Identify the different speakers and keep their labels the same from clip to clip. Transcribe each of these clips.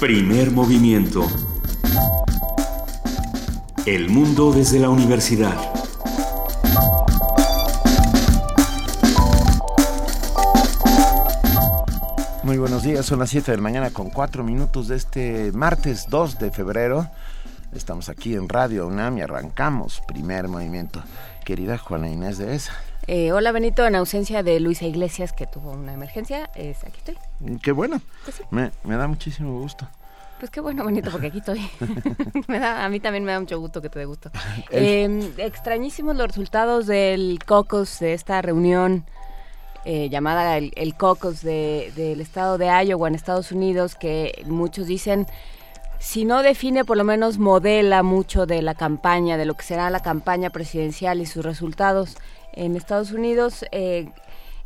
Speaker 1: Primer movimiento. El mundo desde la universidad.
Speaker 2: Muy buenos días, son las 7 de la mañana con 4 minutos de este martes 2 de febrero. Estamos aquí en Radio UNAM y arrancamos primer movimiento. Querida Juana Inés de esa.
Speaker 3: Eh, hola Benito, en ausencia de Luisa Iglesias que tuvo una emergencia, es, aquí estoy.
Speaker 2: Qué bueno, pues me, me da muchísimo gusto.
Speaker 3: Pues qué bueno, Benito, porque aquí estoy. me da, a mí también me da mucho gusto que te dé gusto. Eh, extrañísimos los resultados del caucus de esta reunión eh, llamada el, el caucus de, del estado de Iowa en Estados Unidos, que muchos dicen, si no define, por lo menos modela mucho de la campaña, de lo que será la campaña presidencial y sus resultados en Estados Unidos. Eh,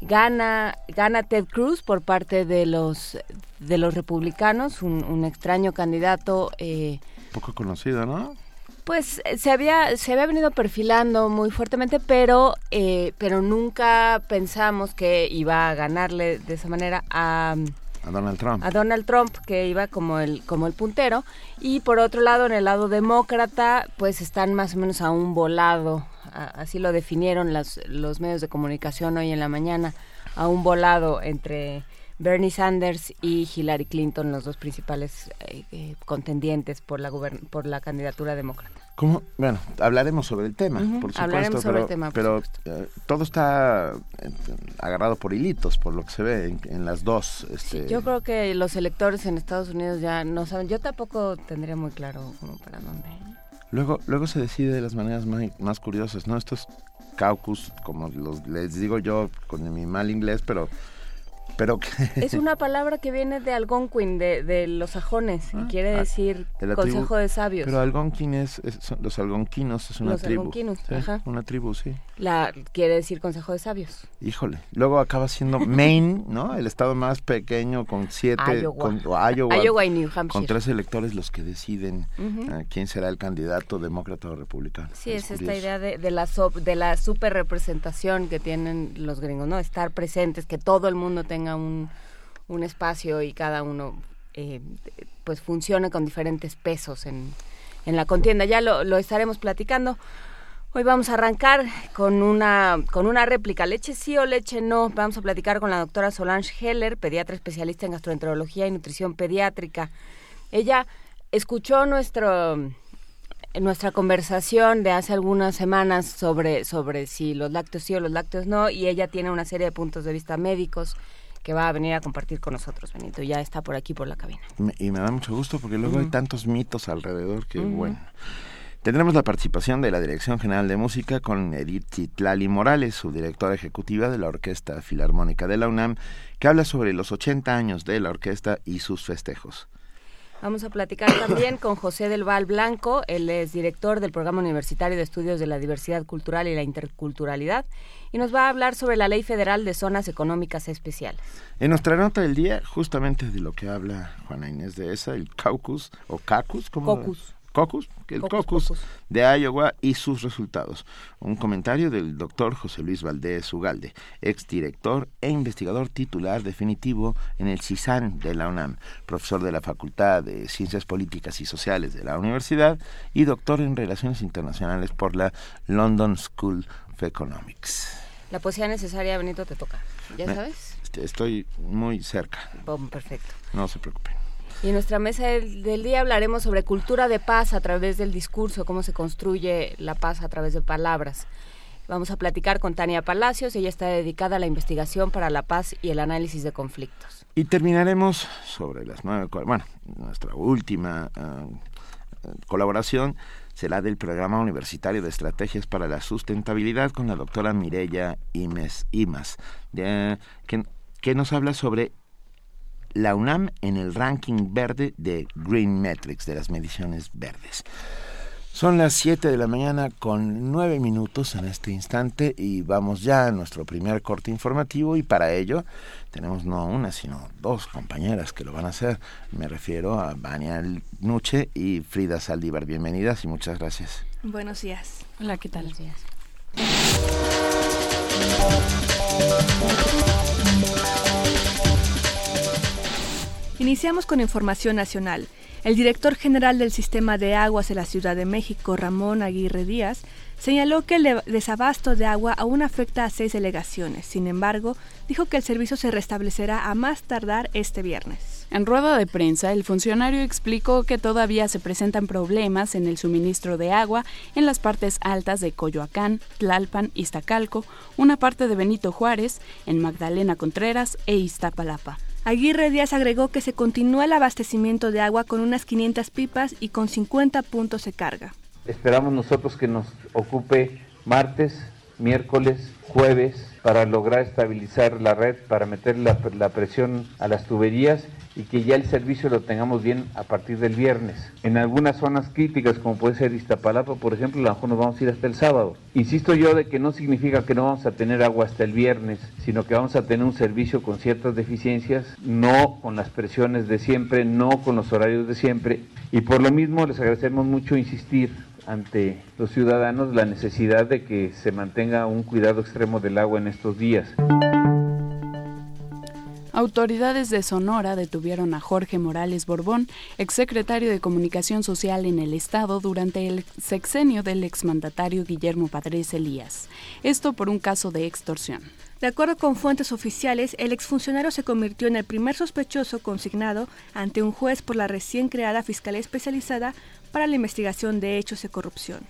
Speaker 3: gana gana Ted Cruz por parte de los de los republicanos un, extraño candidato
Speaker 2: eh, poco conocido no
Speaker 3: pues eh, se había se había venido perfilando muy fuertemente pero eh, pero nunca pensamos que iba a ganarle de esa manera a
Speaker 2: a Donald Trump.
Speaker 3: A Donald Trump, que iba como el, como el puntero. Y por otro lado, en el lado demócrata, pues están más o menos a un volado así lo definieron las, los medios de comunicación hoy en la mañana, a un volado entre Bernie Sanders y Hillary Clinton, los dos principales eh, eh, contendientes por la por la candidatura demócrata.
Speaker 2: ¿Cómo? Bueno, hablaremos sobre el tema, por supuesto,
Speaker 3: hablaremos sobre
Speaker 2: pero,
Speaker 3: el tema,
Speaker 2: pero eh, todo está agarrado por hilitos, por lo que se ve en, las dos. Este...
Speaker 3: yo creo que los electores en Estados Unidos ya no saben. Yo tampoco tendría muy claro cómo para dónde.
Speaker 2: Luego, luego se decide de las maneras más, curiosas, ¿no? Estos caucus, como los, les digo yo con mi mal inglés, pero pero
Speaker 3: es una palabra que viene de Algonquin, de, de los sajones, y ah, quiere ah, decir consejo de sabios.
Speaker 2: Pero Algonquin es, los algonquinos es una
Speaker 3: los
Speaker 2: tribu.
Speaker 3: Algonquinos,
Speaker 2: ajá. Una tribu, sí.
Speaker 3: La quiere decir consejo de sabios.
Speaker 2: Híjole. Luego acaba siendo Maine, ¿no? El estado más pequeño con siete,
Speaker 3: Iowa.
Speaker 2: Con,
Speaker 3: Iowa, y New Hampshire.
Speaker 2: Con tres electores los que deciden eh, quién será el candidato demócrata o republicano.
Speaker 3: Sí, es, esta idea de, de la de la super representación que tienen los gringos, ¿no? Estar presentes, que todo el mundo tenga un, un espacio y cada uno eh, pues funcione con diferentes pesos en, en la contienda. Ya lo, lo, estaremos platicando. Hoy vamos a arrancar con una, con una réplica, leche sí o leche no. Vamos a platicar con la doctora Solange Heller, pediatra especialista en gastroenterología y nutrición pediátrica. Ella escuchó nuestro nuestra conversación de hace algunas semanas sobre, sobre si los lácteos sí o los lácteos no, y ella tiene una serie de puntos de vista médicos que va a venir a compartir con nosotros, Benito. Ya está por aquí, por la cabina.
Speaker 2: y me da mucho gusto porque luego hay tantos mitos alrededor que, bueno. Tendremos la participación de la Dirección General de Música con Edith Titlali Morales, su directora ejecutiva de la Orquesta Filarmónica de la UNAM, que habla sobre los 80 años de la orquesta y sus festejos.
Speaker 3: Vamos a platicar también con José del Val Blanco, él es director del Programa Universitario de Estudios de la Diversidad Cultural y la Interculturalidad y nos va a hablar sobre la Ley Federal de Zonas Económicas Especiales.
Speaker 2: En nuestra nota del día, justamente de lo que habla Juana Inés de esa, el caucus o caucus,
Speaker 3: ¿cómo? Caucus
Speaker 2: caucus, el caucus, de Iowa y sus resultados. Un comentario del doctor José Luis Valdés Ugalde, exdirector e investigador titular definitivo en el CISAN de la UNAM, profesor de la Facultad de Ciencias Políticas y Sociales de la universidad y doctor en Relaciones Internacionales por la London School of Economics.
Speaker 3: La poesía necesaria, Benito, te toca. ¿Ya sabes?
Speaker 2: Estoy muy cerca.
Speaker 3: perfecto.
Speaker 2: No se preocupen.
Speaker 3: Y en nuestra mesa del, día hablaremos sobre cultura de paz a través del discurso, cómo se construye la paz a través de palabras. Vamos a platicar con Tania Palacios, ella está dedicada a la investigación para la paz y el análisis de conflictos.
Speaker 2: Y terminaremos sobre las nueve, bueno, nuestra última ah, colaboración será del Programa Universitario de Estrategias para la Sustentabilidad con la doctora Mireya Imes, Imas, de, que, que nos habla sobre la UNAM en el ranking verde de Green Metrics, de las mediciones verdes. Son las 7 de la mañana con 9 minutos en este instante y vamos ya a nuestro primer corte informativo y para ello tenemos no una sino dos compañeras que lo van a hacer. Me refiero a Vania Nuche y Frida Saldívar. Bienvenidas y muchas gracias.
Speaker 4: Buenos días.
Speaker 3: Hola, ¿qué tal?
Speaker 4: Buenos días. Iniciamos con información nacional. El director general del Sistema de Aguas de la Ciudad de México, Ramón Aguirre Díaz, señaló que el desabasto de agua aún afecta a seis delegaciones. Sin embargo, dijo que el servicio se restablecerá a más tardar este viernes.
Speaker 5: En rueda de prensa, el funcionario explicó que todavía se presentan problemas en el suministro de agua en las partes altas de Coyoacán, Tlalpan, Iztacalco, una parte de Benito Juárez, en Magdalena Contreras e Iztapalapa.
Speaker 4: Aguirre Díaz agregó que se continúa el abastecimiento de agua con unas 500 pipas y con 50 puntos de carga.
Speaker 6: Esperamos nosotros que nos ocupe martes, miércoles, jueves para lograr estabilizar la red, para meter la, la, presión a las tuberías y que ya el servicio lo tengamos bien a partir del viernes. En algunas zonas críticas, como puede ser Iztapalapa, por ejemplo, a lo mejor nos vamos a ir hasta el sábado. Insisto yo de que no significa que no vamos a tener agua hasta el viernes, sino que vamos a tener un servicio con ciertas deficiencias, no con las presiones de siempre, no con los horarios de siempre. Y por lo mismo les agradecemos mucho insistir ante los ciudadanos la necesidad de que se mantenga un cuidado extremo del agua en estos días.
Speaker 5: Autoridades de Sonora detuvieron a Jorge Morales Borbón, exsecretario de Comunicación Social en el Estado durante el sexenio del exmandatario Guillermo Padres Elías. Esto por un caso de extorsión.
Speaker 4: De acuerdo con fuentes oficiales, el exfuncionario se convirtió en el primer sospechoso consignado ante un juez por la recién creada Fiscalía Especializada para la Investigación de Hechos de Corrupción.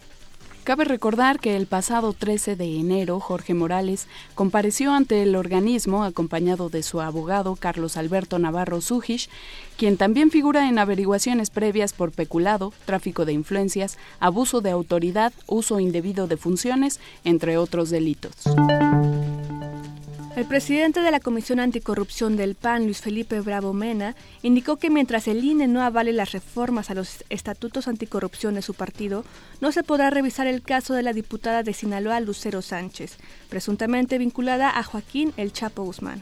Speaker 5: Cabe recordar que el pasado 13 de enero Jorge Morales compareció ante el organismo acompañado de su abogado Carlos Alberto Navarro Sujish, quien también figura en averiguaciones previas por peculado, tráfico de influencias, abuso de autoridad, uso indebido de funciones, entre otros delitos.
Speaker 4: El presidente de la Comisión Anticorrupción del PAN, Luis Felipe Bravo Mena, indicó que mientras el INE no avale las reformas a los estatutos anticorrupción de su partido, no se podrá revisar el caso de la diputada de Sinaloa, Lucero Sánchez, presuntamente vinculada a Joaquín El Chapo Guzmán.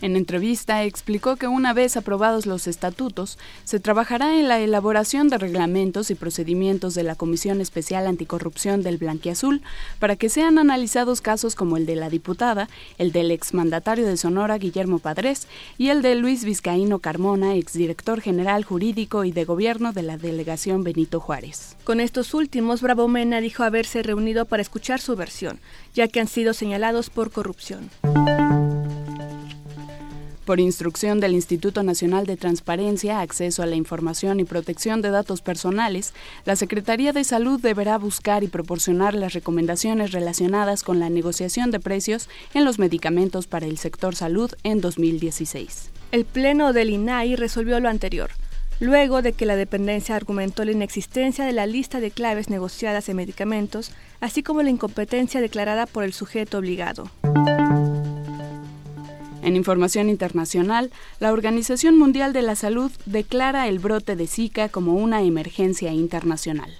Speaker 5: En entrevista explicó que una vez aprobados los estatutos, se trabajará en la elaboración de reglamentos y procedimientos de la Comisión Especial Anticorrupción del Blanquiazul para que sean analizados casos como el de la diputada, el del exmandatario de Sonora Guillermo Padres y el de Luis Vizcaíno Carmona, exdirector general jurídico y de gobierno de la delegación Benito Juárez.
Speaker 4: Con estos últimos, Bravo Mena dijo haberse reunido para escuchar su versión, ya que han sido señalados por corrupción.
Speaker 5: Por instrucción del Instituto Nacional de Transparencia, Acceso a la Información y Protección de Datos Personales, la Secretaría de Salud deberá buscar y proporcionar las recomendaciones relacionadas con la negociación de precios en los medicamentos para el sector salud en 2016.
Speaker 4: El Pleno del INAI resolvió lo anterior luego de que la dependencia argumentó la inexistencia de la lista de claves negociadas en medicamentos, así como la incompetencia declarada por el sujeto obligado.
Speaker 5: En información internacional, la Organización Mundial de la Salud declara el brote de Zika como una emergencia internacional.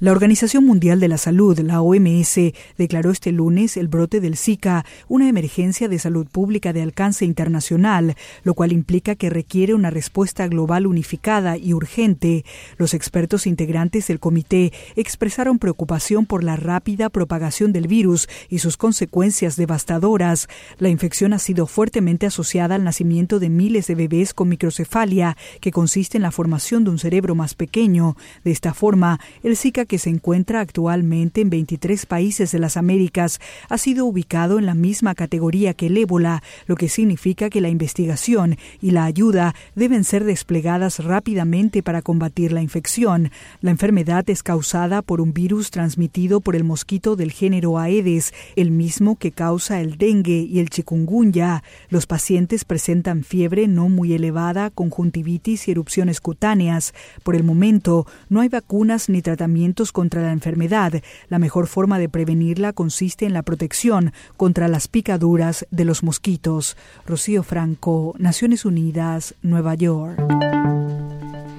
Speaker 7: La Organización Mundial de la Salud, la OMS, declaró este lunes el brote del Zika una emergencia de salud pública de alcance internacional, lo cual implica que requiere una respuesta global unificada y urgente. Los expertos integrantes del comité expresaron preocupación por la rápida propagación del virus y sus consecuencias devastadoras. La infección ha sido fuertemente asociada al nacimiento de miles de bebés con microcefalia, que consiste en la formación de un cerebro más pequeño. De esta forma, el Zika que se encuentra actualmente en 23 países de las Américas, ha sido ubicado en la misma categoría que el ébola, lo que significa que la investigación y la ayuda deben ser desplegadas rápidamente para combatir la infección. La enfermedad es causada por un virus transmitido por el mosquito del género Aedes, el mismo que causa el dengue y el chikungunya. Los pacientes presentan fiebre no muy elevada, conjuntivitis y erupciones cutáneas. Por el momento, no hay vacunas ni tratamientos contra la enfermedad. La mejor forma de prevenirla consiste en la protección contra las picaduras de los mosquitos. Rocío Franco, Naciones Unidas, Nueva York.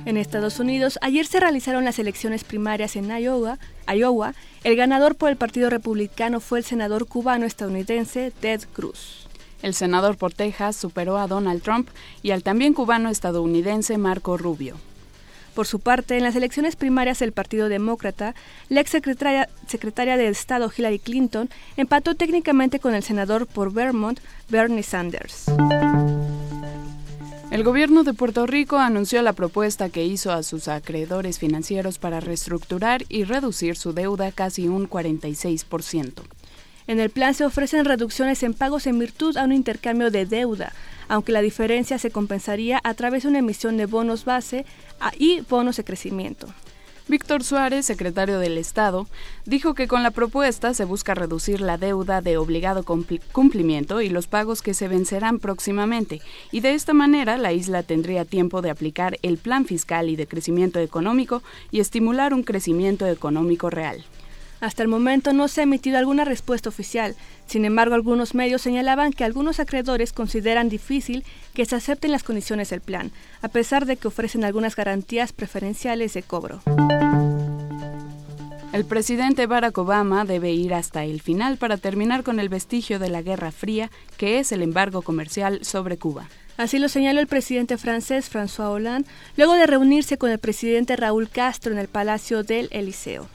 Speaker 4: En Estados Unidos, ayer se realizaron las elecciones primarias en Iowa. Iowa. El ganador por el Partido Republicano fue el senador cubano-estadounidense Ted Cruz.
Speaker 5: El senador por Texas superó a Donald Trump y al también cubano-estadounidense Marco Rubio.
Speaker 4: Por su parte, en las elecciones primarias del Partido Demócrata, la ex secretaria, de Estado Hillary Clinton empató técnicamente con el senador por Vermont, Bernie Sanders.
Speaker 5: El gobierno de Puerto Rico anunció la propuesta que hizo a sus acreedores financieros para reestructurar y reducir su deuda casi un 46%.
Speaker 4: En el plan se ofrecen reducciones en pagos en virtud a un intercambio de deuda, aunque la diferencia se compensaría a través de una emisión de bonos base y bonos de crecimiento.
Speaker 5: Víctor Suárez, secretario del Estado, dijo que con la propuesta se busca reducir la deuda de obligado cumplimiento y los pagos que se vencerán próximamente, y de esta manera la isla tendría tiempo de aplicar el plan fiscal y de crecimiento económico y estimular un crecimiento económico real.
Speaker 4: Hasta el momento no se ha emitido alguna respuesta oficial. Sin embargo, algunos medios señalaban que algunos acreedores consideran difícil que se acepten las condiciones del plan, a pesar de que ofrecen algunas garantías preferenciales de cobro.
Speaker 5: El presidente Barack Obama debe ir hasta el final para terminar con el vestigio de la Guerra Fría, que es el embargo comercial sobre Cuba.
Speaker 4: Así lo señaló el presidente francés François Hollande luego de reunirse con el presidente Raúl Castro en el Palacio del Eliseo.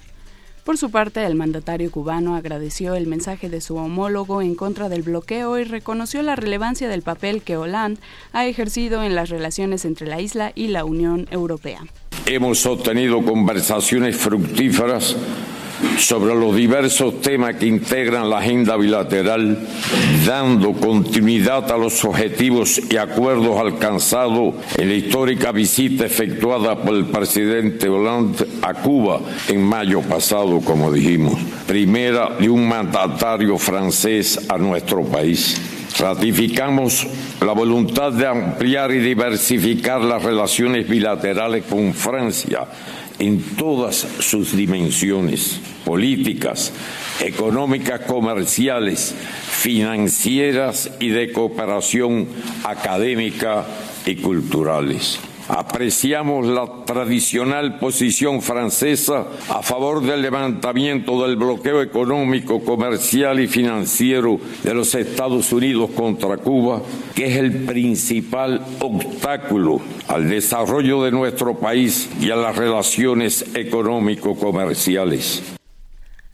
Speaker 5: Por su parte, el mandatario cubano agradeció el mensaje de su homólogo en contra del bloqueo y reconoció la relevancia del papel que Hollande ha ejercido en las relaciones entre la isla y la Unión Europea.
Speaker 8: Hemos obtenido conversaciones fructíferas sobre los diversos temas que integran la agenda bilateral, dando continuidad a los objetivos y acuerdos alcanzados en la histórica visita efectuada por el presidente Hollande a Cuba en mayo pasado, como dijimos, primera de un mandatario francés a nuestro país. Ratificamos la voluntad de ampliar y diversificar las relaciones bilaterales con Francia en todas sus dimensiones, políticas, económicas, comerciales, financieras y de cooperación académica y culturales. Apreciamos la tradicional posición francesa a favor del levantamiento del bloqueo económico, comercial y financiero de los Estados Unidos contra Cuba, que es el principal obstáculo al desarrollo de nuestro país y a las relaciones económico-comerciales.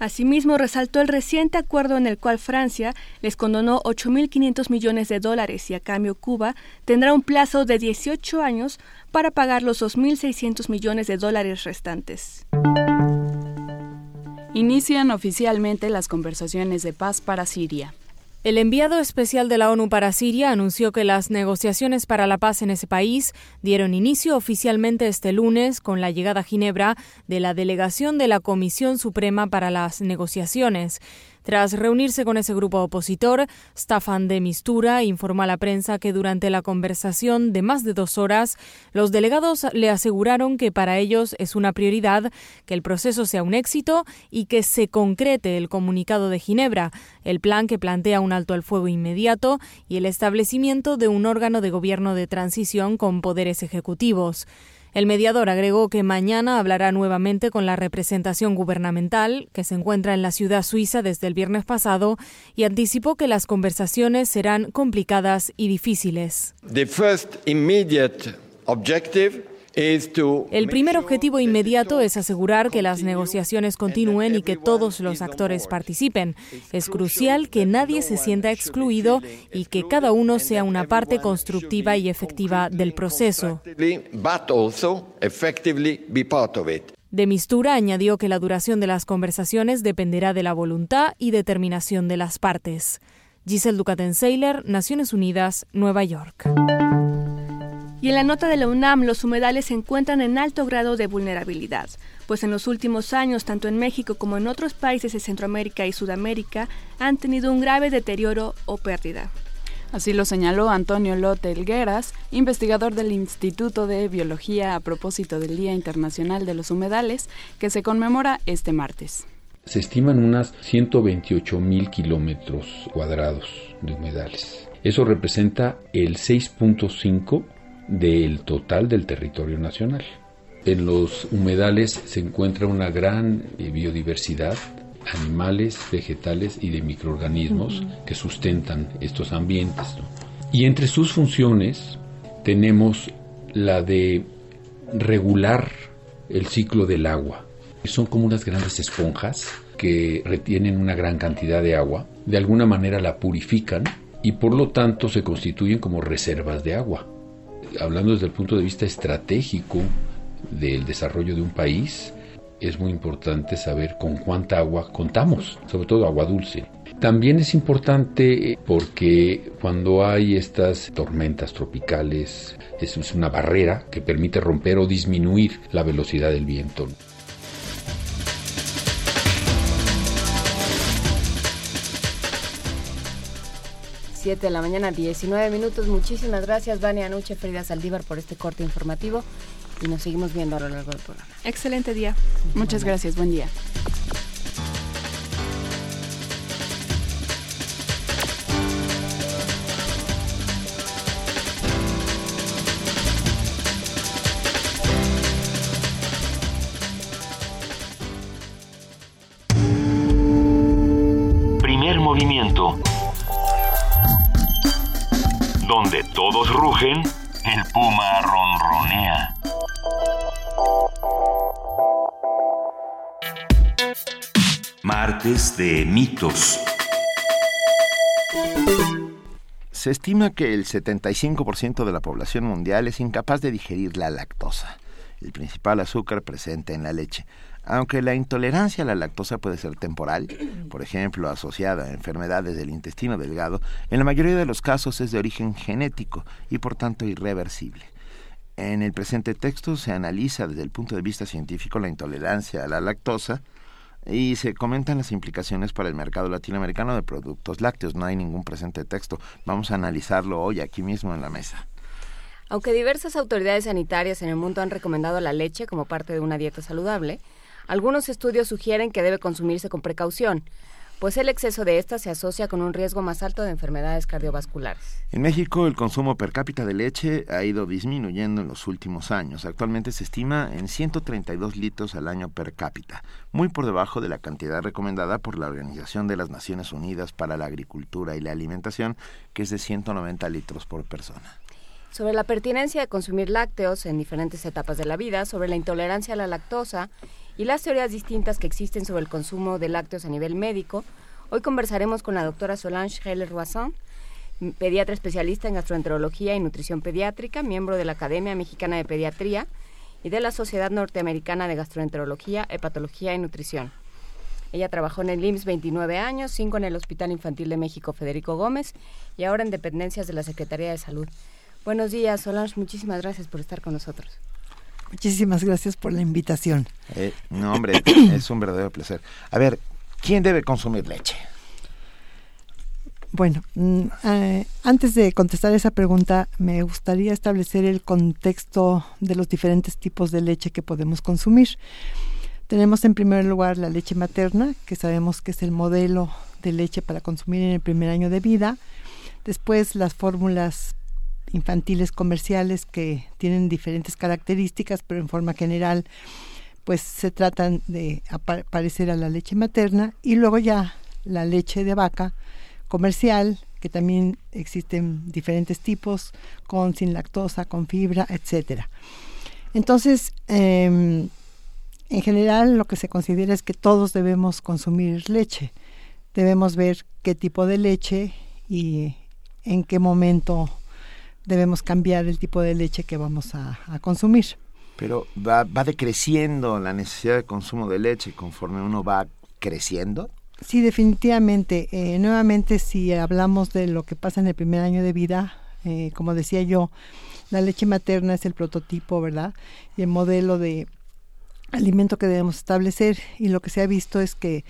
Speaker 4: Asimismo, resaltó el reciente acuerdo en el cual Francia les condonó 8.500 millones de dólares y a cambio Cuba tendrá un plazo de 18 años para pagar los 2.600 millones de dólares restantes.
Speaker 5: Inician oficialmente las conversaciones de paz para Siria.
Speaker 9: El enviado especial de la ONU para Siria anunció que las negociaciones para la paz en ese país dieron inicio oficialmente este lunes con la llegada a Ginebra de la delegación de la Comisión Suprema para las Negociaciones. Tras reunirse con ese grupo opositor, Staffan de Mistura informó a la prensa que durante la conversación de más de dos horas, los delegados le aseguraron que para ellos es una prioridad que el proceso sea un éxito y que se concrete el comunicado de Ginebra, el plan que plantea un alto al fuego inmediato y el establecimiento de un órgano de gobierno de transición con poderes ejecutivos. El mediador agregó que mañana hablará nuevamente con la representación gubernamental, que se encuentra en la ciudad suiza desde el viernes pasado, y anticipó que las conversaciones serán complicadas y difíciles. El primer objetivo inmediato es asegurar que las negociaciones continúen y que todos los actores participen. Es crucial que nadie se sienta excluido y que cada uno sea una parte constructiva y efectiva del proceso. De Mistura añadió que la duración de las conversaciones dependerá de la voluntad y determinación de las partes. Giselle Ducaten-Seiler, Naciones Unidas, Nueva York.
Speaker 4: Y en la nota de la UNAM, los humedales se encuentran en alto grado de vulnerabilidad, pues en los últimos años, tanto en México como en otros países de Centroamérica y Sudamérica, han tenido un grave deterioro o pérdida.
Speaker 5: Así lo señaló Antonio Lote Elgueras, investigador del Instituto de Biología a propósito del Día Internacional de los Humedales, que se conmemora este martes.
Speaker 10: Se estiman unas 128 mil kilómetros cuadrados de humedales. Eso representa el 6.5 del total del territorio nacional. En los humedales se encuentra una gran eh, biodiversidad, animales, vegetales y de microorganismos que sustentan estos ambientes. Y entre sus funciones tenemos la de regular el ciclo del agua. Son como unas grandes esponjas que retienen una gran cantidad de agua, de alguna manera la purifican y por lo tanto se constituyen como reservas de agua hablando desde el punto de vista estratégico del desarrollo de un país, es muy importante saber con cuánta agua contamos, sobre todo agua dulce. También es importante porque cuando hay estas tormentas tropicales, es una barrera que permite romper o disminuir la velocidad del viento.
Speaker 3: Siete de la mañana, 19 minutos. Muchísimas gracias, Vania Anuche, Frida Saldívar, por este corte informativo y nos seguimos viendo a lo largo del programa.
Speaker 4: Excelente día.
Speaker 5: Muchas gracias, buen día.
Speaker 1: Donde todos rugen, el puma ronronea. Martes de mitos.
Speaker 2: Se estima que el 75% de la población mundial es incapaz de digerir la lactosa, el principal azúcar presente en la leche. Aunque la intolerancia a la lactosa puede ser temporal, por ejemplo, asociada a enfermedades del intestino delgado, en la mayoría de los casos es de origen genético y por tanto irreversible. En el presente texto se analiza desde el punto de vista científico la intolerancia a la lactosa y se comentan las implicaciones para el mercado latinoamericano de productos lácteos. No hay ningún presente texto. Vamos a analizarlo hoy aquí mismo en la mesa.
Speaker 3: Aunque diversas autoridades sanitarias en el mundo han recomendado la leche como parte de una dieta saludable, algunos estudios sugieren que debe consumirse con precaución, pues el exceso de esta se asocia con un riesgo más alto de enfermedades cardiovasculares.
Speaker 2: En México el consumo per cápita de leche ha ido disminuyendo en los últimos años. Actualmente se estima en 132 litros al año per cápita, muy por debajo de la cantidad recomendada por la Organización de las Naciones Unidas para la Agricultura y la Alimentación, que es de 190 litros por persona.
Speaker 3: Sobre la pertinencia de consumir lácteos en diferentes etapas de la vida, sobre la intolerancia a la lactosa y las teorías distintas que existen sobre el consumo de lácteos a nivel médico, hoy conversaremos con la doctora Solange Heller-Roisson, pediatra especialista en gastroenterología y nutrición pediátrica, miembro de la Academia Mexicana de Pediatría y de la Sociedad Norteamericana de Gastroenterología, Hepatología y Nutrición. Ella trabajó en el IMSS 29 años, 5 en el Hospital Infantil de México Federico Gómez y ahora en dependencias de la Secretaría de Salud. Buenos días, Solange, muchísimas gracias por estar con nosotros.
Speaker 11: Muchísimas gracias por la invitación.
Speaker 2: Eh, no, hombre, es un verdadero placer. A ver, ¿quién debe consumir leche?
Speaker 11: Bueno, mm, eh, antes de contestar esa pregunta, me gustaría establecer el contexto de los diferentes tipos de leche que podemos consumir. Tenemos en primer lugar la leche materna, que sabemos que es el modelo de leche para consumir en el primer año de vida. Después las fórmulas infantiles comerciales que tienen diferentes características, pero en forma general pues se tratan de parecer a la leche materna y luego ya la leche de vaca comercial, que también existen diferentes tipos, con sin lactosa, con fibra, etcétera. Entonces, em, en general lo que se considera es que todos debemos consumir leche. Debemos ver qué tipo de leche y en qué momento debemos cambiar el tipo de leche que vamos a, consumir.
Speaker 2: Pero va, va decreciendo la necesidad de consumo de leche conforme uno va creciendo.
Speaker 11: Sí, definitivamente. Eh, nuevamente, si hablamos de lo que pasa en el primer año de vida, eh, como decía yo, la leche materna es el prototipo, ¿verdad? Y el modelo de alimento que debemos establecer. Y lo que se ha visto es que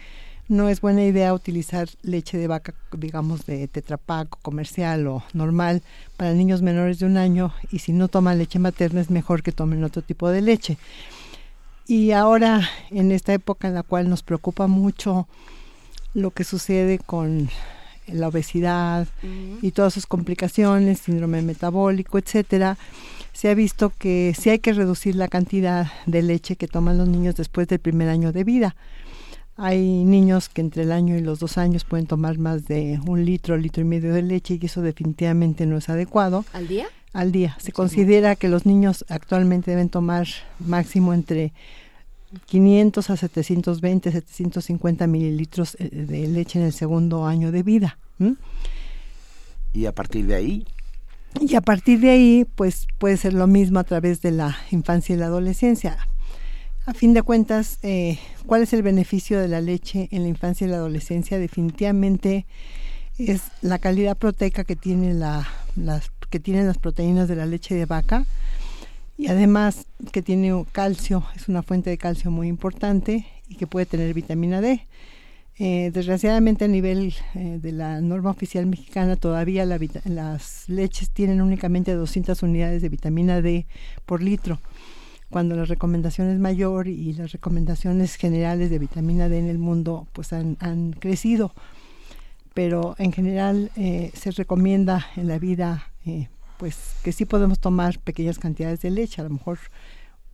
Speaker 11: no es buena idea utilizar leche de vaca, digamos, de tetrapaco comercial o normal para niños menores de un año. Y si no toman leche materna, es mejor que tomen otro tipo de leche. Y ahora, en esta época en la cual nos preocupa mucho lo que sucede con la obesidad y todas sus complicaciones, síndrome metabólico, etcétera, se ha visto que sí hay que reducir la cantidad de leche que toman los niños después del primer año de vida. Hay niños que entre el año y los dos años pueden tomar más de un litro, litro y medio de leche y eso definitivamente no es adecuado.
Speaker 3: ¿Al día?
Speaker 11: Al día. Se considera que los niños actualmente deben tomar máximo entre 500 a 720, 750 mililitros eh, de leche en el segundo año de vida.
Speaker 2: Y a partir de ahí,
Speaker 11: Y a partir de ahí, pues puede ser lo mismo a través de la infancia y la adolescencia. A fin de cuentas, eh, ¿cuál es el beneficio de la leche en la infancia y la adolescencia? Definitivamente es la calidad proteica que tiene la, las que tienen las proteínas de la leche de vaca y además que tiene calcio, es una fuente de calcio muy importante y que puede tener vitamina D. Eh, desgraciadamente a nivel eh, de la norma oficial mexicana todavía las leches tienen únicamente 200 unidades de vitamina D por litro, cuando la recomendación es mayor y las recomendaciones generales de vitamina D en el mundo pues han, han crecido. Pero en general eh, se recomienda en la vida pues que sí podemos tomar pequeñas cantidades de leche, a lo mejor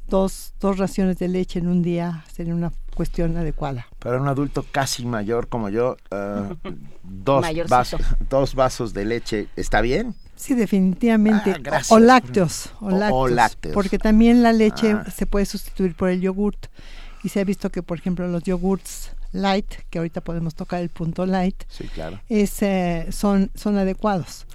Speaker 11: dos, dos raciones de leche en un día sería una cuestión adecuada.
Speaker 2: Para un adulto casi mayor como yo, uh, dos, vasos, dos vasos de leche, ¿está bien?
Speaker 11: Sí, definitivamente. Ah, o, lácteos, o, lácteos, Porque también la leche ah. se puede sustituir por el yogurt. Y se ha visto que, por ejemplo, los yogurts light, que ahorita podemos tocar el punto light,
Speaker 2: sí, claro.
Speaker 11: es, eh, son, son adecuados.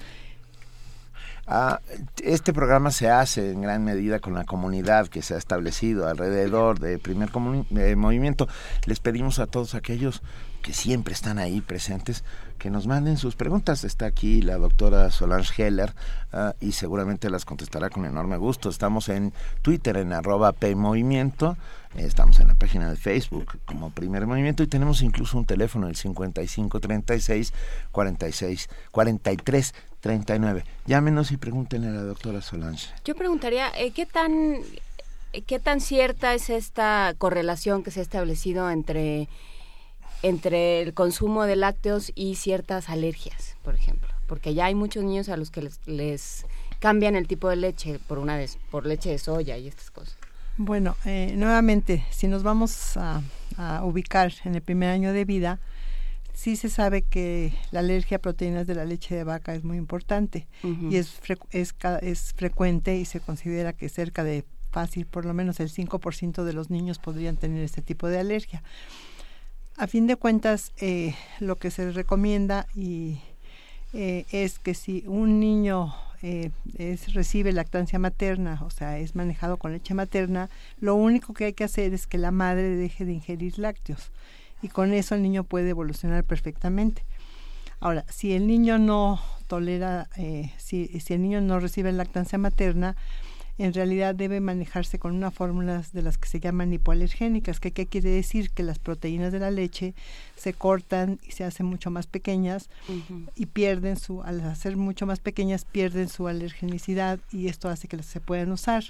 Speaker 2: Ah, este programa se hace en gran medida con la comunidad que se ha establecido alrededor de Primer Movimiento. Les pedimos a todos aquellos que siempre están ahí presentes que nos manden sus preguntas. Está aquí la doctora Solange Heller ah, y seguramente las contestará con enorme gusto. Estamos en Twitter en arroba PMovimiento, estamos en la página de Facebook como Primer Movimiento y tenemos incluso un teléfono, el 5536 46 43 39. Llámenos y pregúntenle a la doctora Solange.
Speaker 3: Yo preguntaría, eh, ¿qué tan qué tan cierta es esta correlación que se ha establecido entre entre el consumo de lácteos y ciertas alergias, por ejemplo? Porque ya hay muchos niños a los que les, cambian el tipo de leche por una vez, por leche de soya y estas cosas.
Speaker 11: Bueno, eh, nuevamente, si nos vamos a, a ubicar en el primer año de vida, sí se sabe que la alergia a proteínas de la leche de vaca es muy importante y es, es, es frecuente y se considera que cerca de fácil, por lo menos el 5% de los niños podrían tener este tipo de alergia. A fin de cuentas, eh, lo que se recomienda y, eh, es que si un niño eh, es, recibe lactancia materna, o sea, es manejado con leche materna, lo único que hay que hacer es que la madre deje de ingerir lácteos y con eso el niño puede evolucionar perfectamente. Ahora, si el niño no tolera, eh, si, si, el niño no recibe lactancia materna, en realidad debe manejarse con unas fórmulas de las que se llaman hipoalergénicas, que qué quiere decir que las proteínas de la leche se cortan y se hacen mucho más pequeñas y pierden su, al hacer mucho más pequeñas pierden su alergenicidad y esto hace que se puedan usar.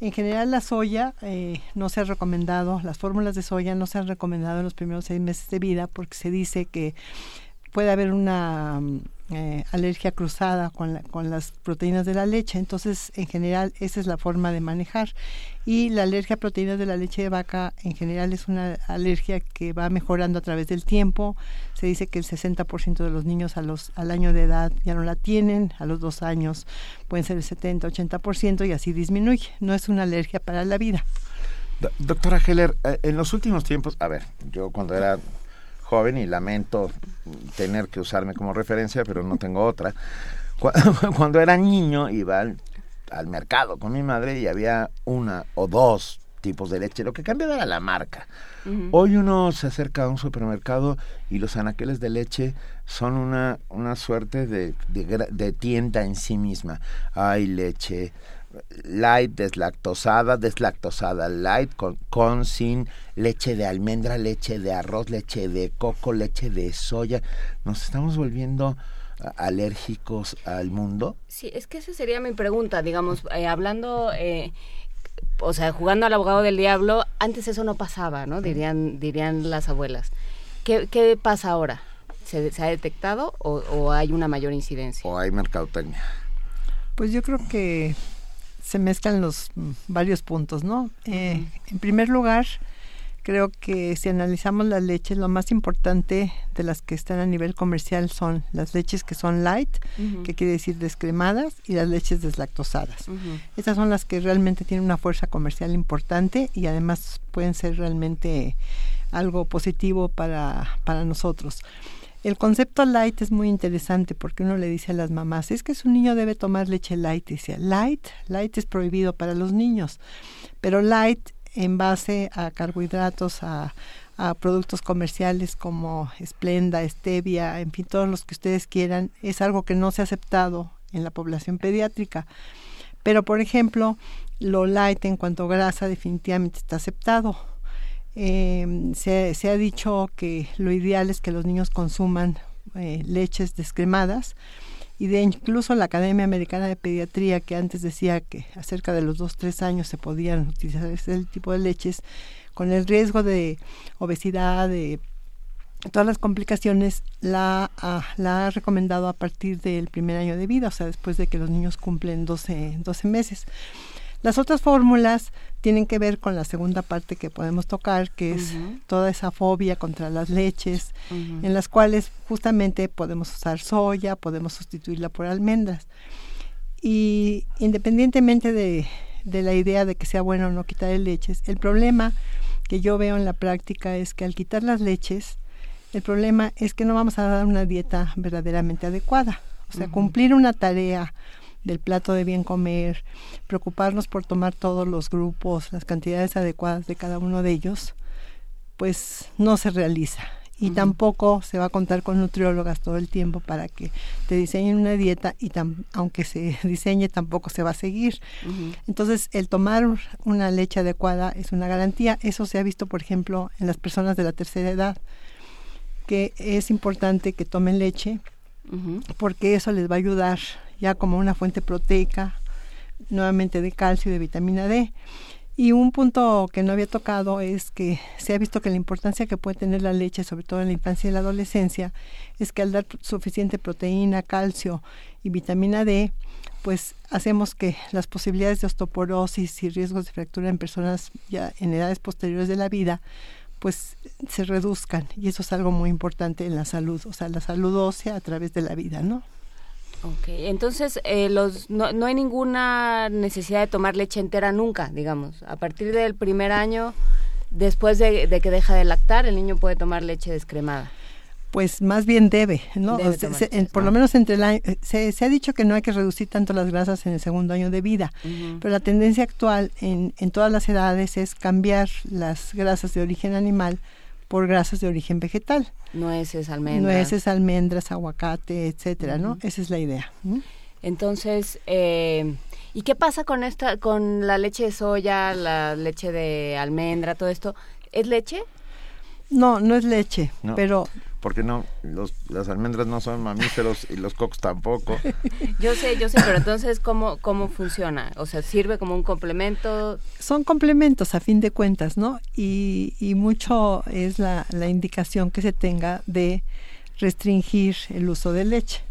Speaker 11: En general la soya eh, no se ha recomendado, las fórmulas de soya no se han recomendado en los primeros seis meses de vida porque se dice que puede haber una eh, alergia cruzada con, con las proteínas de la leche. Entonces, en general, esa es la forma de manejar. Y la alergia a proteínas de la leche de vaca, en general, es una alergia que va mejorando a través del tiempo. Se dice que el 60% de los niños a los, al año de edad ya no la tienen, a los dos años pueden ser el 70, 80% y así disminuye. No es una alergia para la vida.
Speaker 2: Doctora Heller, eh, en los últimos tiempos, a ver, yo cuando era joven y lamento tener que usarme como referencia, pero no tengo otra. Cuando era niño iba al, mercado con mi madre y había una o dos tipos de leche, lo que cambiaba era la marca. Hoy uno se acerca a un supermercado y los anaqueles de leche son una, una suerte de, de tienda en sí misma. Hay leche light, deslactosada, deslactosada light, con, con, sin leche de almendra, leche de arroz, leche de coco, leche de soya. Nos estamos volviendo alérgicos al mundo.
Speaker 3: Sí, es que esa sería mi pregunta, digamos, eh, hablando... Eh, o sea, jugando al abogado del diablo, antes eso no pasaba, ¿no? Dirían, dirían las abuelas. ¿Qué, qué pasa ahora? ¿Se, ¿Se, ha detectado o, o, hay una mayor incidencia?
Speaker 2: O hay mercadotecnia.
Speaker 11: Pues yo creo que se mezclan los mm, varios puntos, ¿no? Eh, en primer lugar, creo que si analizamos las leches, lo más importante de las que están a nivel comercial son las leches que son light, que quiere decir descremadas, y las leches deslactosadas. Esas son las que realmente tienen una fuerza comercial importante y además pueden ser realmente algo positivo para, para nosotros. El concepto light es muy interesante porque uno le dice a las mamás, es que su niño debe tomar leche light. Y decía, light, light es prohibido para los niños, pero light en base a carbohidratos, a, a productos comerciales como Splenda, Stevia, en fin, todos los que ustedes quieran, es algo que no se ha aceptado en la población pediátrica. Pero, por ejemplo, lo light en cuanto a grasa definitivamente está aceptado. Eh, se, se, ha dicho que lo ideal es que los niños consuman eh, leches descremadas y de incluso la Academia Americana de Pediatría que antes decía que acerca de los 2-3 años se podían utilizar ese tipo de leches con el riesgo de obesidad, de todas las complicaciones, la, la ha recomendado a partir del primer año de vida, o sea, después de que los niños cumplen 12, 12 meses. Las otras fórmulas tienen que ver con la segunda parte que podemos tocar, que es toda esa fobia contra las leches, en las cuales justamente podemos usar soya, podemos sustituirla por almendras. Y independientemente de, de la idea de que sea bueno o no quitar leches, el problema que yo veo en la práctica es que al quitar las leches, el problema es que no vamos a dar una dieta verdaderamente adecuada. O sea, cumplir una tarea del plato de bien comer, preocuparnos por tomar todos los grupos, las cantidades adecuadas de cada uno de ellos, pues no se realiza y tampoco se va a contar con nutriólogas todo el tiempo para que te diseñen una dieta y aunque se diseñe tampoco se va a seguir. Entonces, el tomar una leche adecuada es una garantía. Eso se ha visto, por ejemplo, en las personas de la tercera edad, que es importante que tomen leche porque eso les va a ayudar ya como una fuente proteica, nuevamente de calcio y de vitamina D. Y un punto que no había tocado es que se ha visto que la importancia que puede tener la leche, sobre todo en la infancia y la adolescencia, es que al dar suficiente proteína, calcio y vitamina D, pues hacemos que las posibilidades de osteoporosis y riesgos de fractura en personas ya en edades posteriores de la vida, pues se reduzcan. Y eso es algo muy importante en la salud, o sea, la salud ósea a través de la vida, ¿no?
Speaker 3: Ok, entonces eh, los, no, no, hay ninguna necesidad de tomar leche entera nunca, digamos. A partir del primer año, después de, que deja de lactar, el niño puede tomar leche descremada.
Speaker 11: Pues más bien debe, ¿no? por lo menos entre el se, se, ha dicho que no hay que reducir tanto las grasas en el segundo año de vida, pero la tendencia actual en, en todas las edades es cambiar las grasas de origen animal por grasas de origen vegetal.
Speaker 3: Nueces, almendras.
Speaker 11: Nueces, almendras, aguacate, etcétera, ¿no? Esa es la idea.
Speaker 3: Entonces, eh, ¿y qué pasa con esta, con la leche de soya, la leche de almendra, todo esto? ¿Es leche?
Speaker 11: No, no es leche, pero
Speaker 2: porque no los, las almendras no son mamíferos y los cocos tampoco.
Speaker 3: Yo sé, yo sé, pero entonces cómo cómo funciona, o sea, sirve como un complemento.
Speaker 11: Son complementos a fin de cuentas, ¿no? Y, y mucho es la, la indicación que se tenga de restringir el uso de leche.